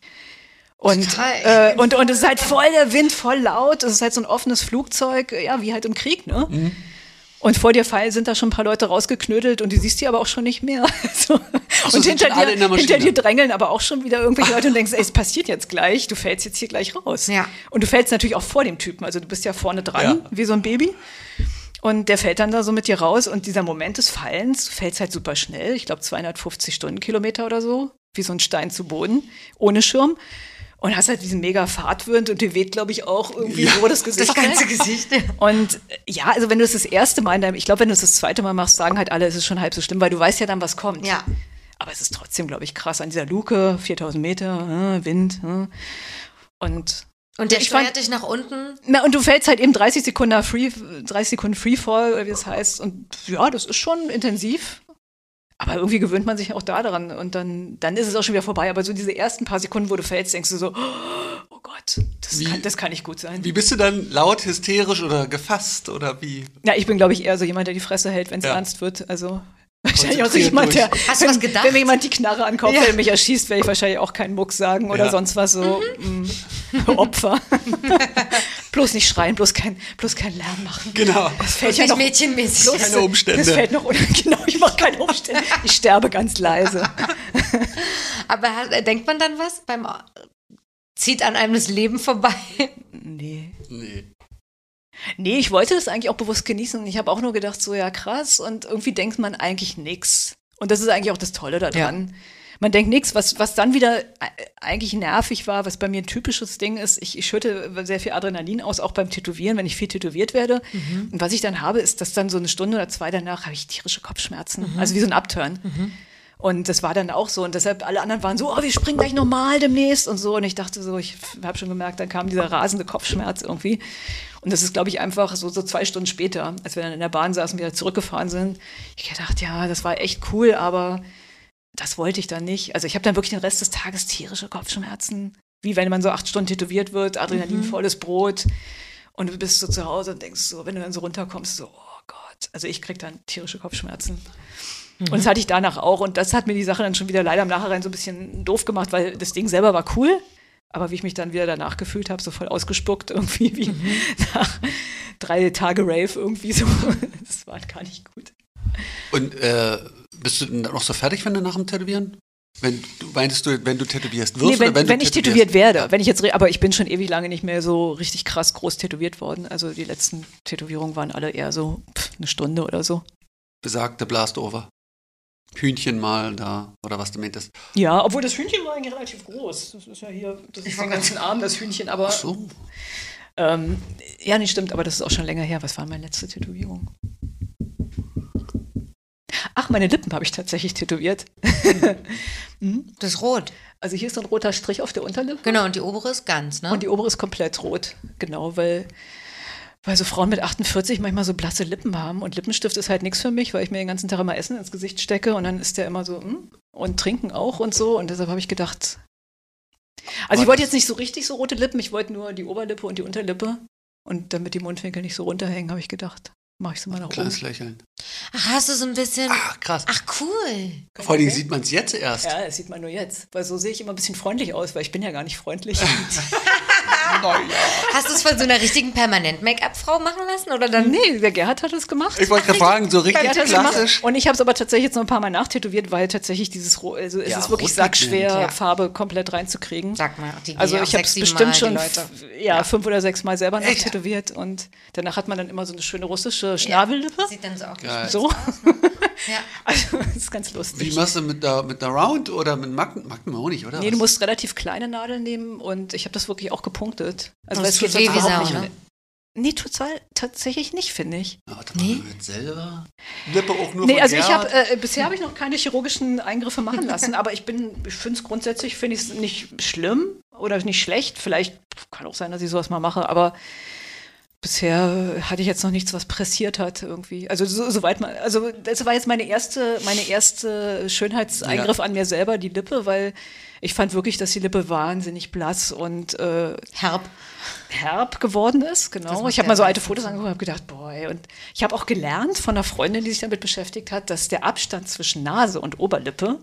Und, äh, und, und es ist halt voll der Wind, voll laut, es ist halt so ein offenes Flugzeug, ja, wie halt im Krieg, ne? Mhm. Und vor dir Fall sind da schon ein paar Leute rausgeknödelt und die siehst du aber auch schon nicht mehr. so. so, und hinter dir, hinter dir drängeln aber auch schon wieder irgendwelche Leute und denkst, ey, es passiert jetzt gleich, du fällst jetzt hier gleich raus. Ja. Und du fällst natürlich auch vor dem Typen, also du bist ja vorne dran, ja. wie so ein Baby. Und der fällt dann da so mit dir raus und dieser Moment des Fallens, du fällst halt super schnell, ich glaube 250 Stundenkilometer oder so, wie so ein Stein zu Boden, ohne Schirm und hast halt diesen mega Fahrtwind und dir weht, glaube ich, auch irgendwie ja, so das Gesicht. Das ganze Gesicht. Ja. Und ja, also wenn du es das erste Mal in deinem, ich glaube, wenn du es das zweite Mal machst, sagen halt alle, es ist schon halb so schlimm, weil du weißt ja dann, was kommt. Ja. Aber es ist trotzdem, glaube ich, krass an dieser Luke, 4000 Meter, äh, Wind. Äh. Und und der steuert fand, dich nach unten? Na, und du fällst halt eben 30 Sekunden Free, 30 Sekunden Freefall, oder wie das heißt. Und ja, das ist schon intensiv. Aber irgendwie gewöhnt man sich auch daran und dann, dann ist es auch schon wieder vorbei. Aber so diese ersten paar Sekunden, wo du fällst, denkst du so, oh Gott, das, wie, kann, das kann nicht gut sein. Wie bist du dann laut, hysterisch oder gefasst oder wie? Ja, ich bin, glaube ich, eher so jemand, der die Fresse hält, wenn es ja. ernst wird. Also Wahrscheinlich auch so jemand, der, Hast du was gedacht? wenn mir jemand die Knarre an den Kopf ja. mich erschießt, werde ich wahrscheinlich auch keinen Muck sagen oder ja. sonst was so. Mhm. Mh, mm, Opfer. bloß nicht schreien, bloß kein, bloß kein Lärm machen. Genau. Das fällt ja noch, mädchenmäßig. Bloß, keine Umstände. Das fällt noch, genau, ich mache keine Umstände. Ich sterbe ganz leise. Aber denkt man dann was beim zieht an einem das Leben vorbei? Nee. Nee. Nee, ich wollte das eigentlich auch bewusst genießen und ich habe auch nur gedacht, so ja krass und irgendwie denkt man eigentlich nichts. Und das ist eigentlich auch das Tolle daran. Ja. Man denkt nichts, was, was dann wieder äh, eigentlich nervig war, was bei mir ein typisches Ding ist. Ich, ich schütte sehr viel Adrenalin aus, auch beim Tätowieren, wenn ich viel tätowiert werde. Mhm. Und was ich dann habe, ist, dass dann so eine Stunde oder zwei danach habe ich tierische Kopfschmerzen. Mhm. Also wie so ein Upturn. Mhm. Und das war dann auch so. Und deshalb alle anderen waren so, oh, wir springen gleich nochmal demnächst und so. Und ich dachte so, ich habe schon gemerkt, dann kam dieser rasende Kopfschmerz irgendwie. Und das ist, glaube ich, einfach so, so zwei Stunden später, als wir dann in der Bahn saßen, wieder zurückgefahren sind. Ich gedacht, ja, das war echt cool, aber das wollte ich dann nicht. Also ich habe dann wirklich den Rest des Tages tierische Kopfschmerzen. Wie wenn man so acht Stunden tätowiert wird, adrenalinvolles mhm. Brot. Und du bist so zu Hause und denkst so, wenn du dann so runterkommst, so, oh Gott. Also ich krieg dann tierische Kopfschmerzen. Mhm. Und das hatte ich danach auch. Und das hat mir die Sache dann schon wieder leider im Nachhinein so ein bisschen doof gemacht, weil das Ding selber war cool. Aber wie ich mich dann wieder danach gefühlt habe, so voll ausgespuckt, irgendwie wie mhm. nach drei Tage Rave irgendwie so. Das war gar nicht gut. Und äh, bist du noch so fertig, wenn du nach dem Tätowieren? Wenn du meinst du, wenn du tätowierst wirst nee, wenn, oder wenn, wenn ich tätowiert werde, wenn ich jetzt, aber ich bin schon ewig lange nicht mehr so richtig krass groß tätowiert worden. Also die letzten Tätowierungen waren alle eher so pff, eine Stunde oder so. Besagte Blastover. Hühnchen mal da oder was du meintest. Ja, obwohl das Hühnchen war eigentlich relativ groß. Das ist ja hier, das ist den ganzen Arm, das Hühnchen, aber. Ach so. Ähm, ja, nicht stimmt, aber das ist auch schon länger her. Was war meine letzte Tätowierung? Ach, meine Lippen habe ich tatsächlich tätowiert. hm? Das ist rot. Also hier ist so ein roter Strich auf der Unterlippe. Genau, und die obere ist ganz, ne? Und die obere ist komplett rot. Genau, weil weil so Frauen mit 48 manchmal so blasse Lippen haben und Lippenstift ist halt nichts für mich, weil ich mir den ganzen Tag immer Essen ins Gesicht stecke und dann ist der immer so hm? und trinken auch und so und deshalb habe ich gedacht, also ich wollte jetzt nicht so richtig so rote Lippen, ich wollte nur die Oberlippe und die Unterlippe und damit die Mundwinkel nicht so runterhängen, habe ich gedacht, mache ich so mal nach Kleines oben. Lächeln. Ach, hast du so ein bisschen. Ach, krass. Ach, cool. Vor allem sieht man es jetzt erst. Ja, das sieht man nur jetzt. Weil so sehe ich immer ein bisschen freundlich aus, weil ich bin ja gar nicht freundlich. naja. Hast du es von so einer richtigen Permanent-Make-up-Frau machen lassen? Oder dann? Nee, der Gerhard hat es gemacht. Ich wollte gerade fragen, so richtig klassisch. Und ich habe es aber tatsächlich jetzt noch ein paar Mal nachtätowiert, weil tatsächlich dieses, also es ja, ist wirklich sackschwer, ja. Farbe komplett reinzukriegen. Sag mal, die Also ich habe es bestimmt schon ja, fünf oder sechs Mal selber nachtätowiert und danach hat man dann immer so eine schöne russische Schnabellippe. Sieht dann so auch so. Aus, ne? ja. Also das ist ganz lustig. Wie machst du mit der, mit der Round oder mit Macken? Macken auch nicht, oder? Nee, du musst relativ kleine Nadeln nehmen und ich habe das wirklich auch gepunktet. Also das tut weh wie Sau, ne? Nee, total, tatsächlich nicht, finde ich. Mal, nee. selber? Lippe auch nur Nee, also ich habe, äh, bisher habe ich noch keine chirurgischen Eingriffe machen lassen, aber ich bin, ich finde es grundsätzlich, finde ich es nicht schlimm oder nicht schlecht. Vielleicht kann auch sein, dass ich sowas mal mache, aber bisher hatte ich jetzt noch nichts, was pressiert hat irgendwie. Also so, soweit man, also das war jetzt meine erste, meine erste Schönheitseingriff ja. an mir selber, die Lippe, weil ich fand wirklich, dass die Lippe wahnsinnig blass und äh, herb herb geworden ist. Genau. Ich habe mal so alte Fotos angeguckt und habe gedacht, boy. Und ich habe auch gelernt von einer Freundin, die sich damit beschäftigt hat, dass der Abstand zwischen Nase und Oberlippe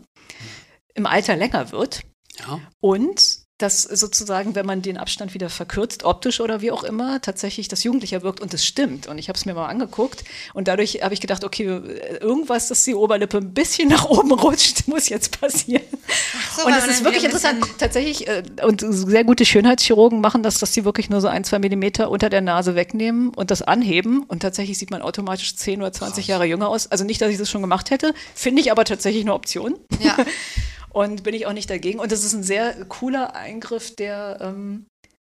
im Alter länger wird. Ja. Und dass sozusagen, wenn man den Abstand wieder verkürzt, optisch oder wie auch immer, tatsächlich das Jugendlicher wirkt und das stimmt. Und ich habe es mir mal angeguckt und dadurch habe ich gedacht, okay, irgendwas, dass die Oberlippe ein bisschen nach oben rutscht, muss jetzt passieren. So, und es ist wirklich interessant. Tatsächlich, äh, und sehr gute Schönheitschirurgen machen das, dass sie wirklich nur so ein, zwei Millimeter unter der Nase wegnehmen und das anheben. Und tatsächlich sieht man automatisch 10 oder 20 Krass. Jahre jünger aus. Also nicht, dass ich das schon gemacht hätte, finde ich aber tatsächlich eine Option. Ja. Und bin ich auch nicht dagegen. Und das ist ein sehr cooler Eingriff, der, ähm,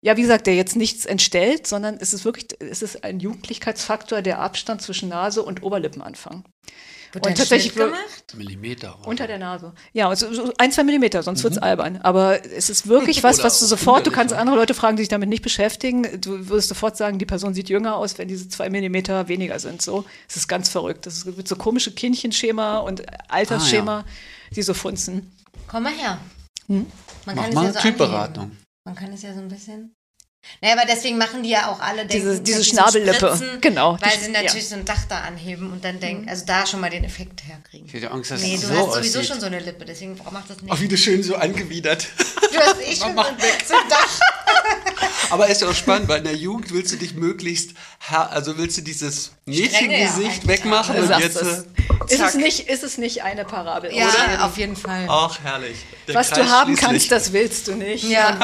ja, wie gesagt, der jetzt nichts entstellt, sondern es ist wirklich, es ist ein Jugendlichkeitsfaktor, der Abstand zwischen Nase und Oberlippenanfang. Wird und tatsächlich gemacht? Millimeter. Oder? Unter der Nase. Ja, also so ein, zwei Millimeter, sonst mhm. wird es albern. Aber es ist wirklich was, was du sofort, du kannst andere Leute fragen, die sich damit nicht beschäftigen. Du würdest sofort sagen, die Person sieht jünger aus, wenn diese zwei Millimeter weniger sind. So, es ist ganz verrückt. Es wird so komische Kindchenschema und Altersschema, ah, ja. die so funzen. Komm mal her. Hm? Man Mach kann mal es ja so Typberatung. Man kann es ja so ein bisschen. Naja, aber deswegen machen die ja auch alle denken, diese, diese Schnabellippe. Spritzen, genau. Weil sie natürlich ja. so ein Dach da anheben und dann denken, mhm. also da schon mal den Effekt herkriegen. Ich hätte Angst, dass nee, du so hast sowieso aussieht. schon so eine Lippe, deswegen macht das nicht. Ach, wie du schön so angewidert. Du hast eh schon so ein Dach. Aber ist ja auch spannend, weil in der Jugend willst du dich möglichst, also willst du dieses Mädchengesicht ja wegmachen und jetzt. Es. Ist, es nicht, ist es nicht eine Parabel? Ja, oder? auf jeden Fall. Ach, herrlich. Der was Kreis du haben kannst, das willst du nicht. Ja,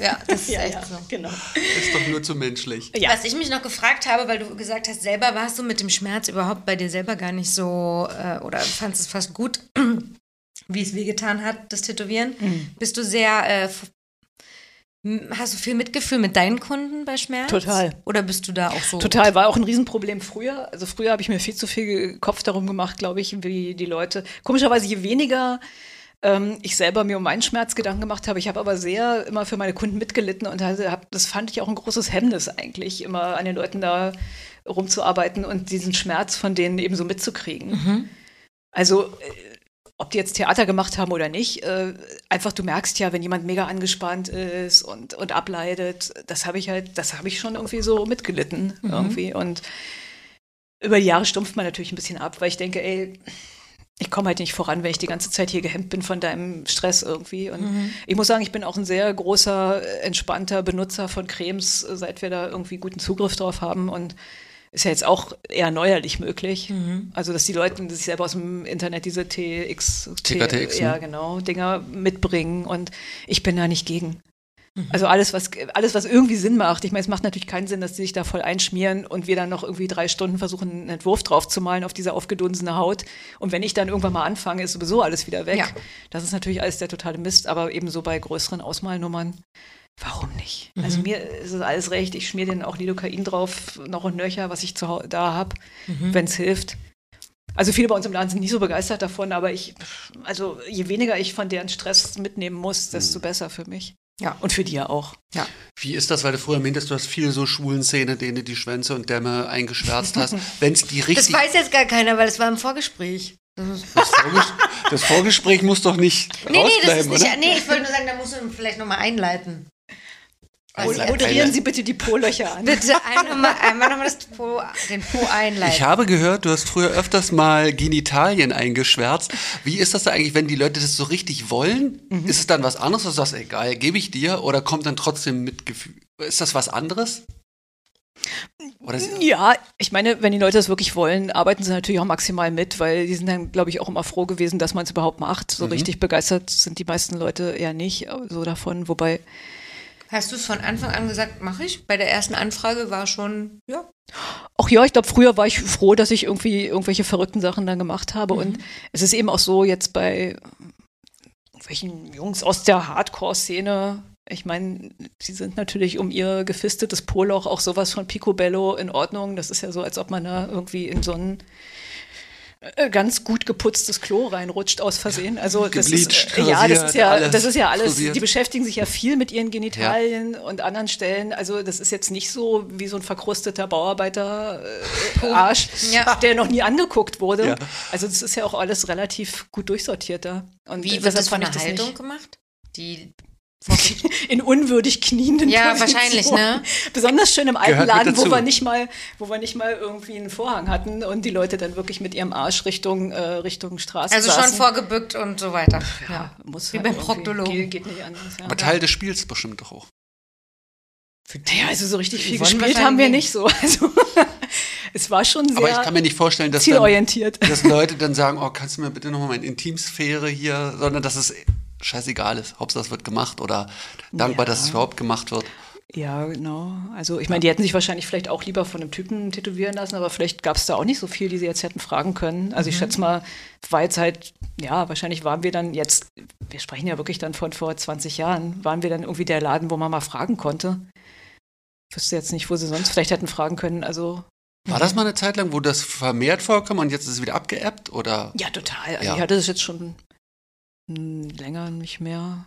ja das ist ja, echt so. Genau. Ist doch nur zu menschlich. Ja. Was ich mich noch gefragt habe, weil du gesagt hast, selber warst du mit dem Schmerz überhaupt bei dir selber gar nicht so, äh, oder fandest es fast gut, wie es wehgetan hat, das Tätowieren. Mhm. Bist du sehr äh, Hast du viel Mitgefühl mit deinen Kunden bei Schmerz? Total. Oder bist du da auch so? Total, war auch ein Riesenproblem früher. Also früher habe ich mir viel zu viel Kopf darum gemacht, glaube ich, wie die Leute. Komischerweise, je weniger ähm, ich selber mir um meinen Schmerz Gedanken gemacht habe, ich habe aber sehr immer für meine Kunden mitgelitten und hab, das fand ich auch ein großes Hemmnis eigentlich, immer an den Leuten da rumzuarbeiten und diesen Schmerz von denen eben so mitzukriegen. Mhm. Also äh, ob die jetzt Theater gemacht haben oder nicht, äh, einfach du merkst ja, wenn jemand mega angespannt ist und, und ableidet, das habe ich halt, das habe ich schon irgendwie so mitgelitten mhm. irgendwie und über die Jahre stumpft man natürlich ein bisschen ab, weil ich denke, ey, ich komme halt nicht voran, wenn ich die ganze Zeit hier gehemmt bin von deinem Stress irgendwie. Und mhm. ich muss sagen, ich bin auch ein sehr großer, entspannter Benutzer von Cremes, seit wir da irgendwie guten Zugriff drauf haben und ist ja jetzt auch eher neuerlich möglich. Mhm. Also, dass die Leute sich selber aus dem Internet diese TX, TKTX, ja, ne? genau, Dinger mitbringen und ich bin da nicht gegen. Mhm. Also alles, was alles, was irgendwie Sinn macht. Ich meine, es macht natürlich keinen Sinn, dass sie sich da voll einschmieren und wir dann noch irgendwie drei Stunden versuchen, einen Entwurf drauf zu malen auf diese aufgedunsene Haut. Und wenn ich dann irgendwann mal anfange, ist sowieso alles wieder weg. Ja. Das ist natürlich alles der totale Mist, aber ebenso bei größeren Ausmalnummern Warum nicht? Also mhm. Also mir ist es alles recht. Ich schmier denen auch Lidocain drauf, noch und nöcher, was ich zu, da habe, mhm. wenn es hilft. Also viele bei uns im Laden sind nicht so begeistert davon, aber ich, also je weniger ich von deren Stress mitnehmen muss, desto mhm. besser für mich. Ja, und für die ja auch. Ja. Wie ist das, weil du vorher meintest, du hast viele so schwulen Szene, denen du die Schwänze und Dämme eingeschwärzt hast. Wenn es die richtig. Das weiß jetzt gar keiner, weil es war im Vorgespräch. Das, Vorges das, Vorgespräch muss doch nicht. Nee, nee, das ist nicht. Oder? Nee, ich wollte nur sagen, da musst du vielleicht nochmal einleiten. Also moderieren Sie bitte die Po-Löcher an. Bitte einmal, einmal nochmal po, den Po einleiten. Ich habe gehört, du hast früher öfters mal Genitalien eingeschwärzt. Wie ist das da eigentlich, wenn die Leute das so richtig wollen? Mhm. Ist es dann was anderes, du sagst, egal, gebe ich dir? Oder kommt dann trotzdem Mitgefühl? Ist das was anderes? ja, ich meine, wenn die Leute das wirklich wollen, arbeiten sie natürlich auch maximal mit, weil die sind dann, glaube ich, auch immer froh gewesen, dass man es überhaupt macht. So mhm. richtig begeistert sind die meisten Leute eher nicht so davon, wobei Hast du es von Anfang an gesagt, mache ich? Bei der ersten Anfrage war schon, ja. Ach ja, ich glaube, früher war ich froh, dass ich irgendwie irgendwelche verrückten Sachen dann gemacht habe. Mhm. Und es ist eben auch so, jetzt bei irgendwelchen Jungs aus der Hardcore-Szene, ich meine, sie sind natürlich um ihr gefistetes Poloch auch sowas von Picobello in Ordnung. Das ist ja so, als ob man da irgendwie in so einen ganz gut geputztes Klo reinrutscht aus Versehen. Also das ist, äh, ja, das ist ja, alles das ist ja alles. Rasiert. Die beschäftigen sich ja viel mit ihren Genitalien ja. und anderen Stellen. Also das ist jetzt nicht so wie so ein verkrusteter Bauarbeiter-Arsch, äh, ja. der noch nie angeguckt wurde. Ja. Also das ist ja auch alles relativ gut durchsortiert da. Und wie wird das von der Haltung gemacht? Die in unwürdig knienden Ja, Position. wahrscheinlich, ne? Besonders schön im alten Laden, wo wir nicht mal, wo wir nicht mal irgendwie einen Vorhang hatten und die Leute dann wirklich mit ihrem Arsch Richtung, äh, Richtung Straße Also saßen. schon vorgebückt und so weiter. Ja, ja. muss Wie halt beim Proktologen. Geht, geht nicht anders. Ja. Aber Teil des Spiels bestimmt doch auch. Ja, also so richtig viel gespielt haben wir nicht so. Also, es war schon sehr Aber ich kann mir nicht vorstellen, dass, zielorientiert. Dann, dass Leute dann sagen, oh, kannst du mir bitte nochmal meine Intimsphäre hier, sondern dass es scheißegal ist. Hauptsache es wird gemacht oder dankbar, ja. dass es überhaupt gemacht wird. Ja, genau. Also ich meine, die hätten sich wahrscheinlich vielleicht auch lieber von einem Typen tätowieren lassen, aber vielleicht gab es da auch nicht so viel, die sie jetzt hätten fragen können. Also mhm. ich schätze mal, war jetzt halt, ja, wahrscheinlich waren wir dann jetzt, wir sprechen ja wirklich dann von vor 20 Jahren, waren wir dann irgendwie der Laden, wo man mal fragen konnte. Ich wüsste jetzt nicht, wo sie sonst vielleicht hätten fragen können. Also war das mal eine Zeit lang, wo das vermehrt vorkam und jetzt ist es wieder abgeebbt? Oder? Ja, total. Also ja. ich hatte das jetzt schon länger nicht mehr.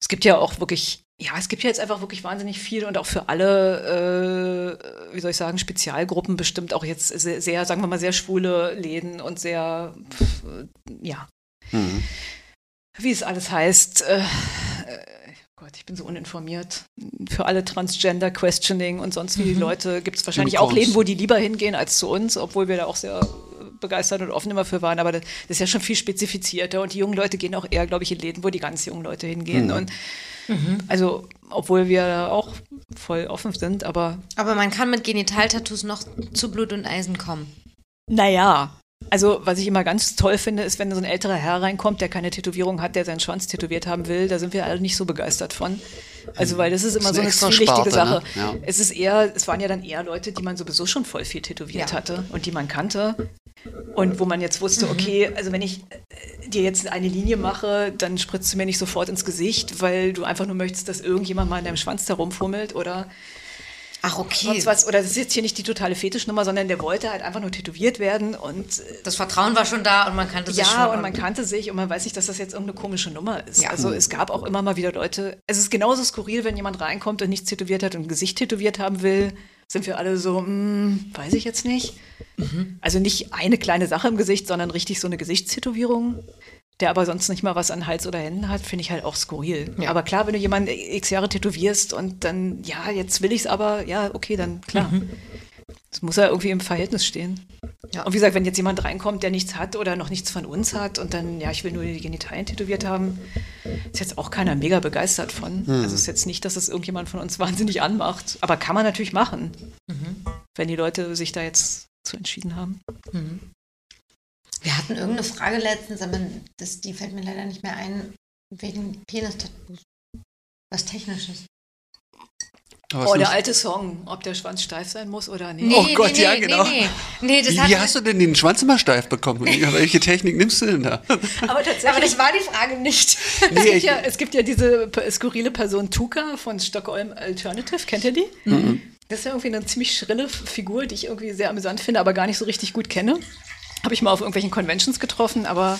Es gibt ja auch wirklich, ja, es gibt ja jetzt einfach wirklich wahnsinnig viel und auch für alle, äh, wie soll ich sagen, Spezialgruppen bestimmt auch jetzt sehr, sehr, sagen wir mal, sehr schwule Läden und sehr, ja. Mhm. Wie es alles heißt. Äh, Gott, ich bin so uninformiert. Für alle Transgender Questioning und sonst wie mhm. Leute gibt es wahrscheinlich auch Läden, wo die lieber hingehen als zu uns, obwohl wir da auch sehr begeistert und offen immer für waren, aber das ist ja schon viel spezifizierter und die jungen Leute gehen auch eher, glaube ich, in Läden, wo die ganz jungen Leute hingehen. Mhm. Und mhm. also, obwohl wir auch voll offen sind, aber. Aber man kann mit Genitaltattoos noch zu Blut und Eisen kommen. Naja, also, was ich immer ganz toll finde, ist, wenn so ein älterer Herr reinkommt, der keine Tätowierung hat, der seinen Schwanz tätowiert haben will, da sind wir alle nicht so begeistert von. Also, weil das ist immer das ist so eine zwielichtige Sache. Ne? Ja. Es ist eher, es waren ja dann eher Leute, die man sowieso schon voll viel tätowiert ja. hatte und die man kannte. Und wo man jetzt wusste, mhm. okay, also wenn ich, dir jetzt eine Linie mache, dann spritzt du mir nicht sofort ins Gesicht, weil du einfach nur möchtest, dass irgendjemand mal in deinem Schwanz da rumfummelt oder Ach, okay. Sonst was. Oder das ist jetzt hier nicht die totale Fetischnummer, sondern der wollte halt einfach nur tätowiert werden und. Äh, das Vertrauen war schon da und man kannte sich ja, schon. Ja, und man kannte sich und man weiß nicht, dass das jetzt irgendeine komische Nummer ist. Ja. Also es gab auch immer mal wieder Leute. Es ist genauso skurril, wenn jemand reinkommt und nichts tätowiert hat und ein Gesicht tätowiert haben will. Sind wir alle so, hm, weiß ich jetzt nicht. Mhm. Also nicht eine kleine Sache im Gesicht, sondern richtig so eine Gesichtstätowierung der aber sonst nicht mal was an Hals oder Händen hat, finde ich halt auch skurril. Ja. Aber klar, wenn du jemanden x Jahre tätowierst und dann, ja, jetzt will ich es aber, ja, okay, dann klar. Mhm. Das muss ja irgendwie im Verhältnis stehen. Ja. Und wie gesagt, wenn jetzt jemand reinkommt, der nichts hat oder noch nichts von uns hat und dann, ja, ich will nur die Genitalien tätowiert haben, ist jetzt auch keiner mega begeistert von. Mhm. Also ist jetzt nicht, dass es irgendjemand von uns wahnsinnig anmacht, aber kann man natürlich machen, mhm. wenn die Leute sich da jetzt zu entschieden haben. Mhm. Wir hatten irgendeine Frage letztens, aber das, die fällt mir leider nicht mehr ein, wegen Penis-Tattoos. Was Technisches. Oh, der alte Song, ob der Schwanz steif sein muss oder nicht. Nee, oh Gott, nee, ja, nee, genau. Nee, wie, wie hast du denn den Schwanz immer steif bekommen? Welche Technik nimmst du denn da? Aber tatsächlich. Aber das war die Frage nicht. es, gibt ja, es gibt ja diese skurrile Person Tuka von Stockholm Alternative. Kennt ihr die? Mhm. Das ist ja irgendwie eine ziemlich schrille Figur, die ich irgendwie sehr amüsant finde, aber gar nicht so richtig gut kenne habe ich mal auf irgendwelchen Conventions getroffen, aber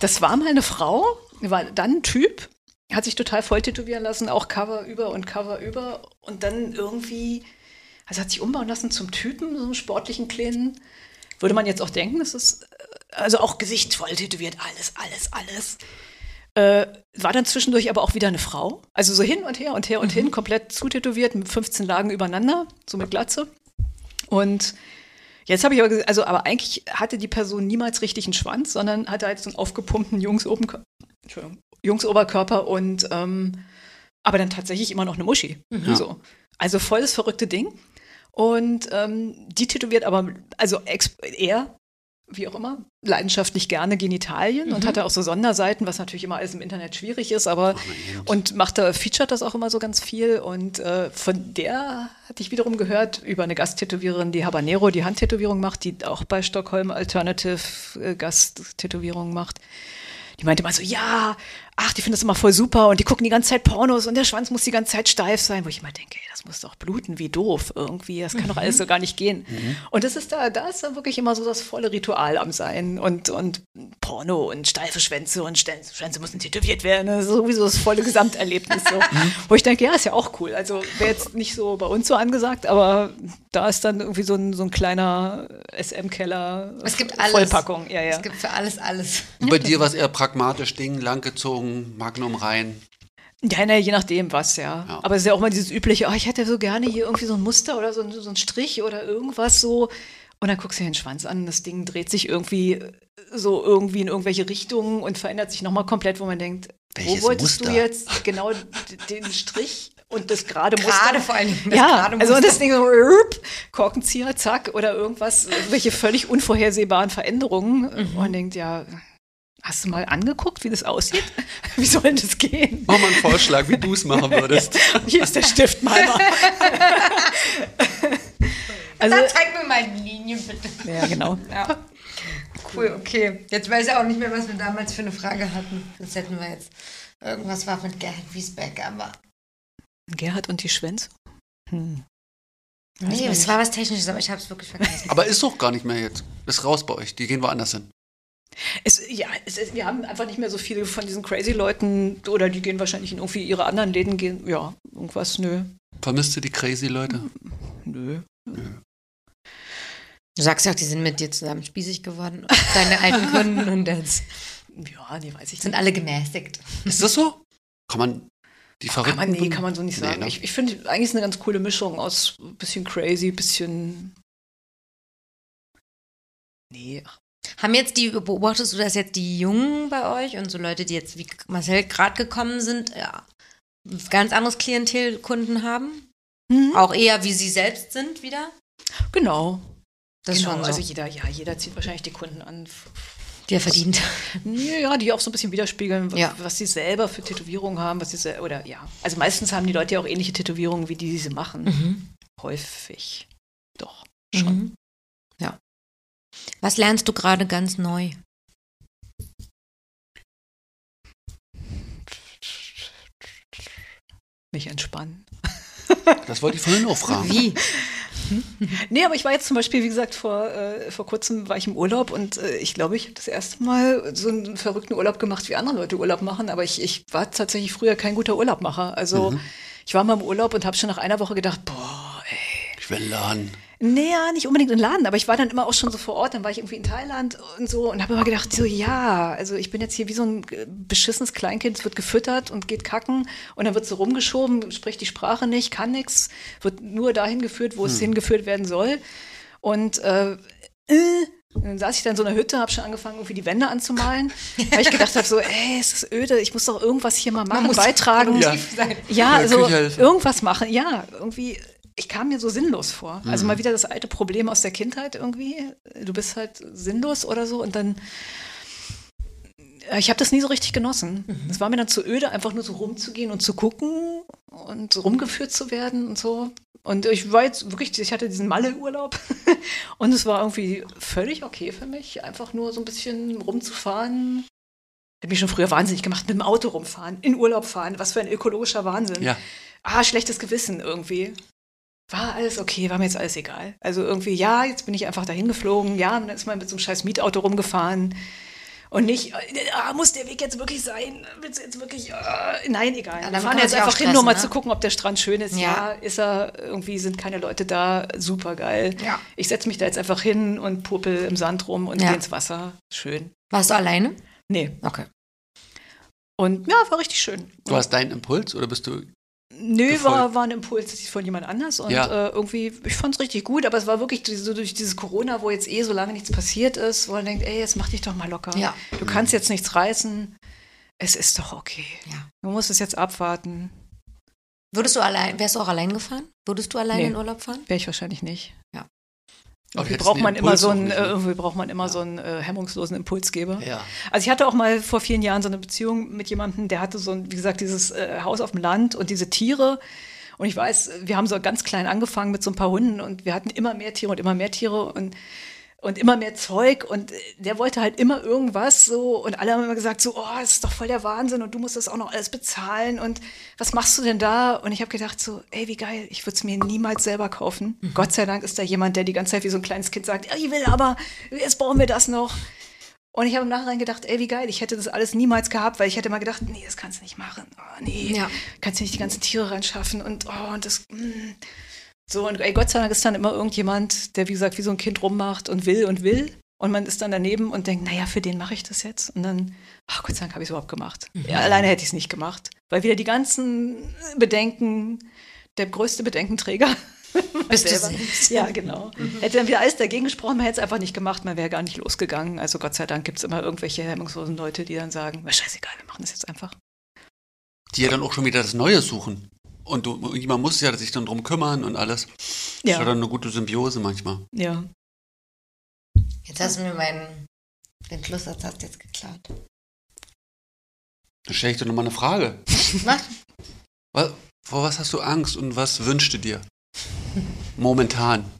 das war mal eine Frau, war dann ein Typ, hat sich total voll tätowieren lassen, auch Cover über und Cover über und dann irgendwie, also hat sich umbauen lassen zum Typen, so einen sportlichen kleinen. Würde man jetzt auch denken, das ist, äh, also auch Gesicht voll tätowiert, alles, alles, alles. Äh, war dann zwischendurch aber auch wieder eine Frau. Also so hin und her und her und mhm. hin, komplett zutätowiert mit 15 Lagen übereinander, so mit Glatze. Und Jetzt habe ich aber gesagt, also aber eigentlich hatte die Person niemals richtig einen Schwanz, sondern hatte halt so einen aufgepumpten Jungsoberkörper, Jungsoberkörper und ähm, aber dann tatsächlich immer noch eine Muschi. Mhm. So. Also voll das verrückte Ding. Und ähm, die tätowiert aber, also er wie auch immer, leidenschaftlich gerne Genitalien mhm. und hatte auch so Sonderseiten, was natürlich immer alles im Internet schwierig ist, aber und macht da, featuret das auch immer so ganz viel. Und äh, von der hatte ich wiederum gehört über eine Gasttätowiererin, die Habanero, die Handtätowierung macht, die auch bei Stockholm Alternative äh, Gasttätowierung macht. Die meinte mal so, ja, ach, die finden das immer voll super und die gucken die ganze Zeit Pornos und der Schwanz muss die ganze Zeit steif sein, wo ich mal denke, ey, das muss doch bluten, wie doof irgendwie, das kann mhm. doch alles so gar nicht gehen. Mhm. Und das ist da, da ist dann wirklich immer so das volle Ritual am Sein und, und Porno und steife Schwänze und Schwänze müssen tätowiert werden, das ist sowieso das volle Gesamterlebnis so. Mhm. Wo ich denke, ja, ist ja auch cool. Also wäre jetzt nicht so bei uns so angesagt, aber da ist dann irgendwie so ein, so ein kleiner SM-Keller. Es gibt alles. Vollpackung, ja, ja. Es gibt für alles alles. Und bei dir war es eher pragmatisch Ding, langgezogen Richtungen, Magnum rein? Ja, na, je nachdem was, ja. ja. Aber es ist ja auch mal dieses übliche, oh, ich hätte so gerne hier irgendwie so ein Muster oder so, so ein Strich oder irgendwas so. Und dann guckst du dir den Schwanz an, das Ding dreht sich irgendwie so irgendwie in irgendwelche Richtungen und verändert sich nochmal komplett, wo man denkt, Welches wo wolltest Muster? du jetzt genau den Strich und das gerade Muster? Gerade vor allem das ja, also das Ding so, Korkenzieher, zack, oder irgendwas, welche völlig unvorhersehbaren Veränderungen. Mhm. Und man denkt, ja, Hast du mal angeguckt, wie das aussieht? Wie soll denn das gehen? Mach mal einen Vorschlag, wie du es machen würdest. Hier ist der Stift mal. also, Dann zeig mir mal die Linie, bitte. Ja, genau. Ja. Cool, okay. Jetzt weiß ich auch nicht mehr, was wir damals für eine Frage hatten. Das hätten wir jetzt. Irgendwas war mit Gerhard Wiesbeck, aber. Gerhard und die Schwänze? Hm. Nee, es war was Technisches, aber ich habe es wirklich vergessen. Aber ist doch gar nicht mehr jetzt. Ist raus bei euch. Die gehen woanders hin. Es, ja, es, wir haben einfach nicht mehr so viele von diesen crazy Leuten oder die gehen wahrscheinlich in irgendwie ihre anderen Läden gehen. Ja, irgendwas, nö. Vermisst du die crazy Leute? Nö. nö. Du sagst ja auch, die sind mit dir zusammen spießig geworden. Deine alten Kunden und jetzt. Ja, die weiß ich Sind nicht. alle gemäßigt. Ist das so? Kann man die Verrückten. Kann man, nee, kann man so nicht sagen. Nee, ne? Ich, ich finde eigentlich ist eine ganz coole Mischung aus bisschen crazy, bisschen. Nee, ach, haben jetzt die, beobachtest du das jetzt die Jungen bei euch und so Leute, die jetzt wie Marcel gerade gekommen sind, ja, ganz anderes Klientel Kunden haben? Mhm. Auch eher wie sie selbst sind wieder? Genau. Das genau. schon so. Also jeder, ja, jeder zieht wahrscheinlich die Kunden an. Die er verdient. Ja, die auch so ein bisschen widerspiegeln, ja. was sie selber für Tätowierungen haben, was sie oder ja. Also meistens haben die Leute ja auch ähnliche Tätowierungen, wie die, die sie machen. Mhm. Häufig. Doch, schon. Mhm. Was lernst du gerade ganz neu? Mich entspannen. Das wollte ich vorhin noch fragen. Wie? nee, aber ich war jetzt zum Beispiel, wie gesagt, vor, äh, vor kurzem war ich im Urlaub und äh, ich glaube, ich habe das erste Mal so einen verrückten Urlaub gemacht, wie andere Leute Urlaub machen, aber ich, ich war tatsächlich früher kein guter Urlaubmacher. Also mhm. ich war mal im Urlaub und habe schon nach einer Woche gedacht, boah, ey. Ich will lernen. Naja, nicht unbedingt in Laden, aber ich war dann immer auch schon so vor Ort. Dann war ich irgendwie in Thailand und so und habe immer gedacht, so ja, also ich bin jetzt hier wie so ein beschissenes Kleinkind, es wird gefüttert und geht kacken und dann wird so rumgeschoben, spricht die Sprache nicht, kann nichts, wird nur dahin geführt, wo es hm. hingeführt werden soll. Und äh, äh, dann saß ich dann in so einer Hütte, habe schon angefangen, irgendwie die Wände anzumalen, weil ich gedacht habe, so, ey, es ist öde, ich muss doch irgendwas hier mal machen, beitragen. Ja, ja also irgendwas machen, ja, irgendwie ich kam mir so sinnlos vor. Also mhm. Also mal wieder das alte Problem aus der Kindheit irgendwie. Du bist halt sinnlos oder so und dann. Äh, ich habe das nie so richtig genossen. Mhm. Es war mir dann zu öde, einfach nur so rumzugehen und zu gucken und rumgeführt zu werden und so. Und ich war jetzt wirklich, ich hatte diesen Malle-Urlaub und es war irgendwie völlig okay für mich, einfach nur so ein bisschen rumzufahren. Hätte mich schon früher wahnsinnig gemacht, mit dem Auto rumfahren, in Urlaub fahren. Was für ein ökologischer Wahnsinn. Ja. Ah, schlechtes Gewissen irgendwie war alles okay, war mir jetzt alles egal. Also irgendwie, ja, jetzt bin ich einfach dahin geflogen, ja, und dann ist man mit so einem scheiß Mietauto rumgefahren. Und nicht, ah, muss der Weg jetzt wirklich sein? Willst du jetzt wirklich, ah, nein, egal. Ja, Wir fahren jetzt einfach hin, nur mal ne? zu gucken, ob der Strand schön ist. Ja. ja. ist er, irgendwie sind keine Leute da, super geil. Ja. Ich setze mich da jetzt einfach hin und puppel im Sand rum und ja. gehe ins Wasser. Schön. Warst du alleine? Nee. Okay. Und ja, war richtig schön. Du hast deinen Impuls oder bist du Nö, war, war ein Impuls von jemand anders und ja. äh, irgendwie, ich fand es richtig gut, aber es war wirklich so durch dieses Corona, wo jetzt eh so lange nichts passiert ist, wo man denkt, ey, jetzt mach dich doch mal locker. Ja. Du kannst jetzt nichts reißen. Es ist doch okay. Ja. Du musst es jetzt abwarten. Würdest du allein, wärst du auch allein gefahren? Würdest du allein nee, in Urlaub fahren? Wäre ich wahrscheinlich nicht. Ja. Irgendwie braucht, man immer so einen, äh, irgendwie braucht man immer ja. so einen äh, hemmungslosen Impulsgeber. Ja. Also ich hatte auch mal vor vielen Jahren so eine Beziehung mit jemandem, der hatte so, ein, wie gesagt, dieses äh, Haus auf dem Land und diese Tiere. Und ich weiß, wir haben so ganz klein angefangen mit so ein paar Hunden und wir hatten immer mehr Tiere und immer mehr Tiere und und immer mehr Zeug und äh, der wollte halt immer irgendwas so und alle haben immer gesagt so, oh, das ist doch voll der Wahnsinn und du musst das auch noch alles bezahlen und was machst du denn da? Und ich habe gedacht so, ey, wie geil, ich würde es mir niemals selber kaufen. Mhm. Gott sei Dank ist da jemand, der die ganze Zeit wie so ein kleines Kind sagt, ich will aber, jetzt brauchen wir das noch. Und ich habe im Nachhinein gedacht, ey, wie geil, ich hätte das alles niemals gehabt, weil ich hätte mal gedacht, nee, das kannst du nicht machen. Oh, nee, ja. kannst du nicht die ganzen Tiere reinschaffen und oh, und das. Mm. So, und ey, Gott sei Dank ist dann immer irgendjemand, der, wie gesagt, wie so ein Kind rummacht und will und will. Und man ist dann daneben und denkt, naja, für den mache ich das jetzt. Und dann, ach Gott sei Dank habe ich es überhaupt gemacht. Mhm. Ja, alleine hätte ich es nicht gemacht. Weil wieder die ganzen Bedenken, der größte Bedenkenträger. Bist du selbst. Ja, genau. Mhm. Hätte dann wieder alles dagegen gesprochen, man hätte es einfach nicht gemacht, man wäre gar nicht losgegangen. Also Gott sei Dank gibt es immer irgendwelche hemmungslosen Leute, die dann sagen, scheißegal, wir machen das jetzt einfach. Die ja dann auch schon wieder das Neue suchen. Und du, man muss ja sich dann drum kümmern und alles. Ja. Das ist dann eine gute Symbiose manchmal. Ja. Jetzt hast du mir meinen den Schlusssatz hast jetzt geklaut. Dann stelle ich dir nochmal eine Frage. Was? was? Vor was hast du Angst und was wünschst du dir? Momentan.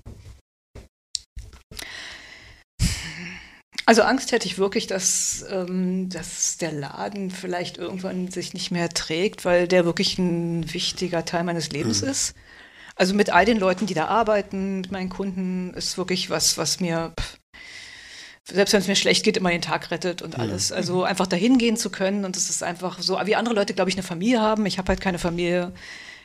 Also Angst hätte ich wirklich, dass, ähm, dass der Laden vielleicht irgendwann sich nicht mehr trägt, weil der wirklich ein wichtiger Teil meines Lebens mhm. ist. Also mit all den Leuten, die da arbeiten, mit meinen Kunden, ist wirklich was, was mir, pff, selbst wenn es mir schlecht geht, immer den Tag rettet und alles. Mhm. Also einfach dahin gehen zu können und das ist einfach so, wie andere Leute, glaube ich, eine Familie haben. Ich habe halt keine Familie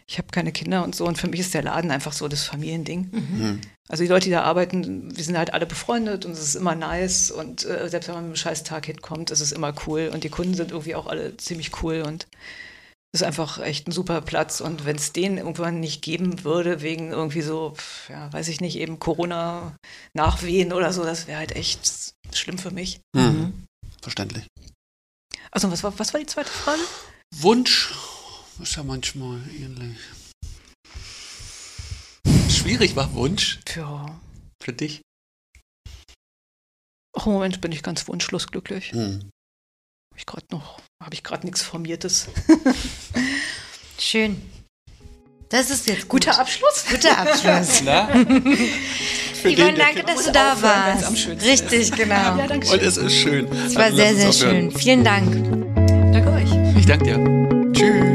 ich habe keine Kinder und so und für mich ist der Laden einfach so das Familiending. Mhm. mhm. Also die Leute, die da arbeiten, wir sind halt alle befreundet und es ist immer nice und äh, selbst wenn man mit einem scheiß Tag hinkommt, ist es immer cool und die Kunden sind irgendwie auch alle ziemlich cool und es ist einfach echt ein super Platz und wenn es den irgendwann nicht geben würde, wegen irgendwie so, ja, weiß ich nicht, eben Corona-Nachwehen oder so, das wäre halt echt schlimm für mich. Mhm. mhm. Verständlich. Also was war, was war die zweite Frage? Wunsch ist ja manchmal ähnlich. Schwierig war Wunsch. Ja. Für dich? Ach, im Moment bin ich ganz wunschlos glücklich. Hm. Habe ich gerade noch, habe ich gerade nichts Formiertes. Schön. Das ist jetzt gut. guter Abschluss. Guter Abschluss. Na? Yvonne, danke, dass du da warst. Richtig, genau. Ja. Und es ist schön. Es war sehr, sehr schön. Vielen Dank. Danke euch. Ich danke dir.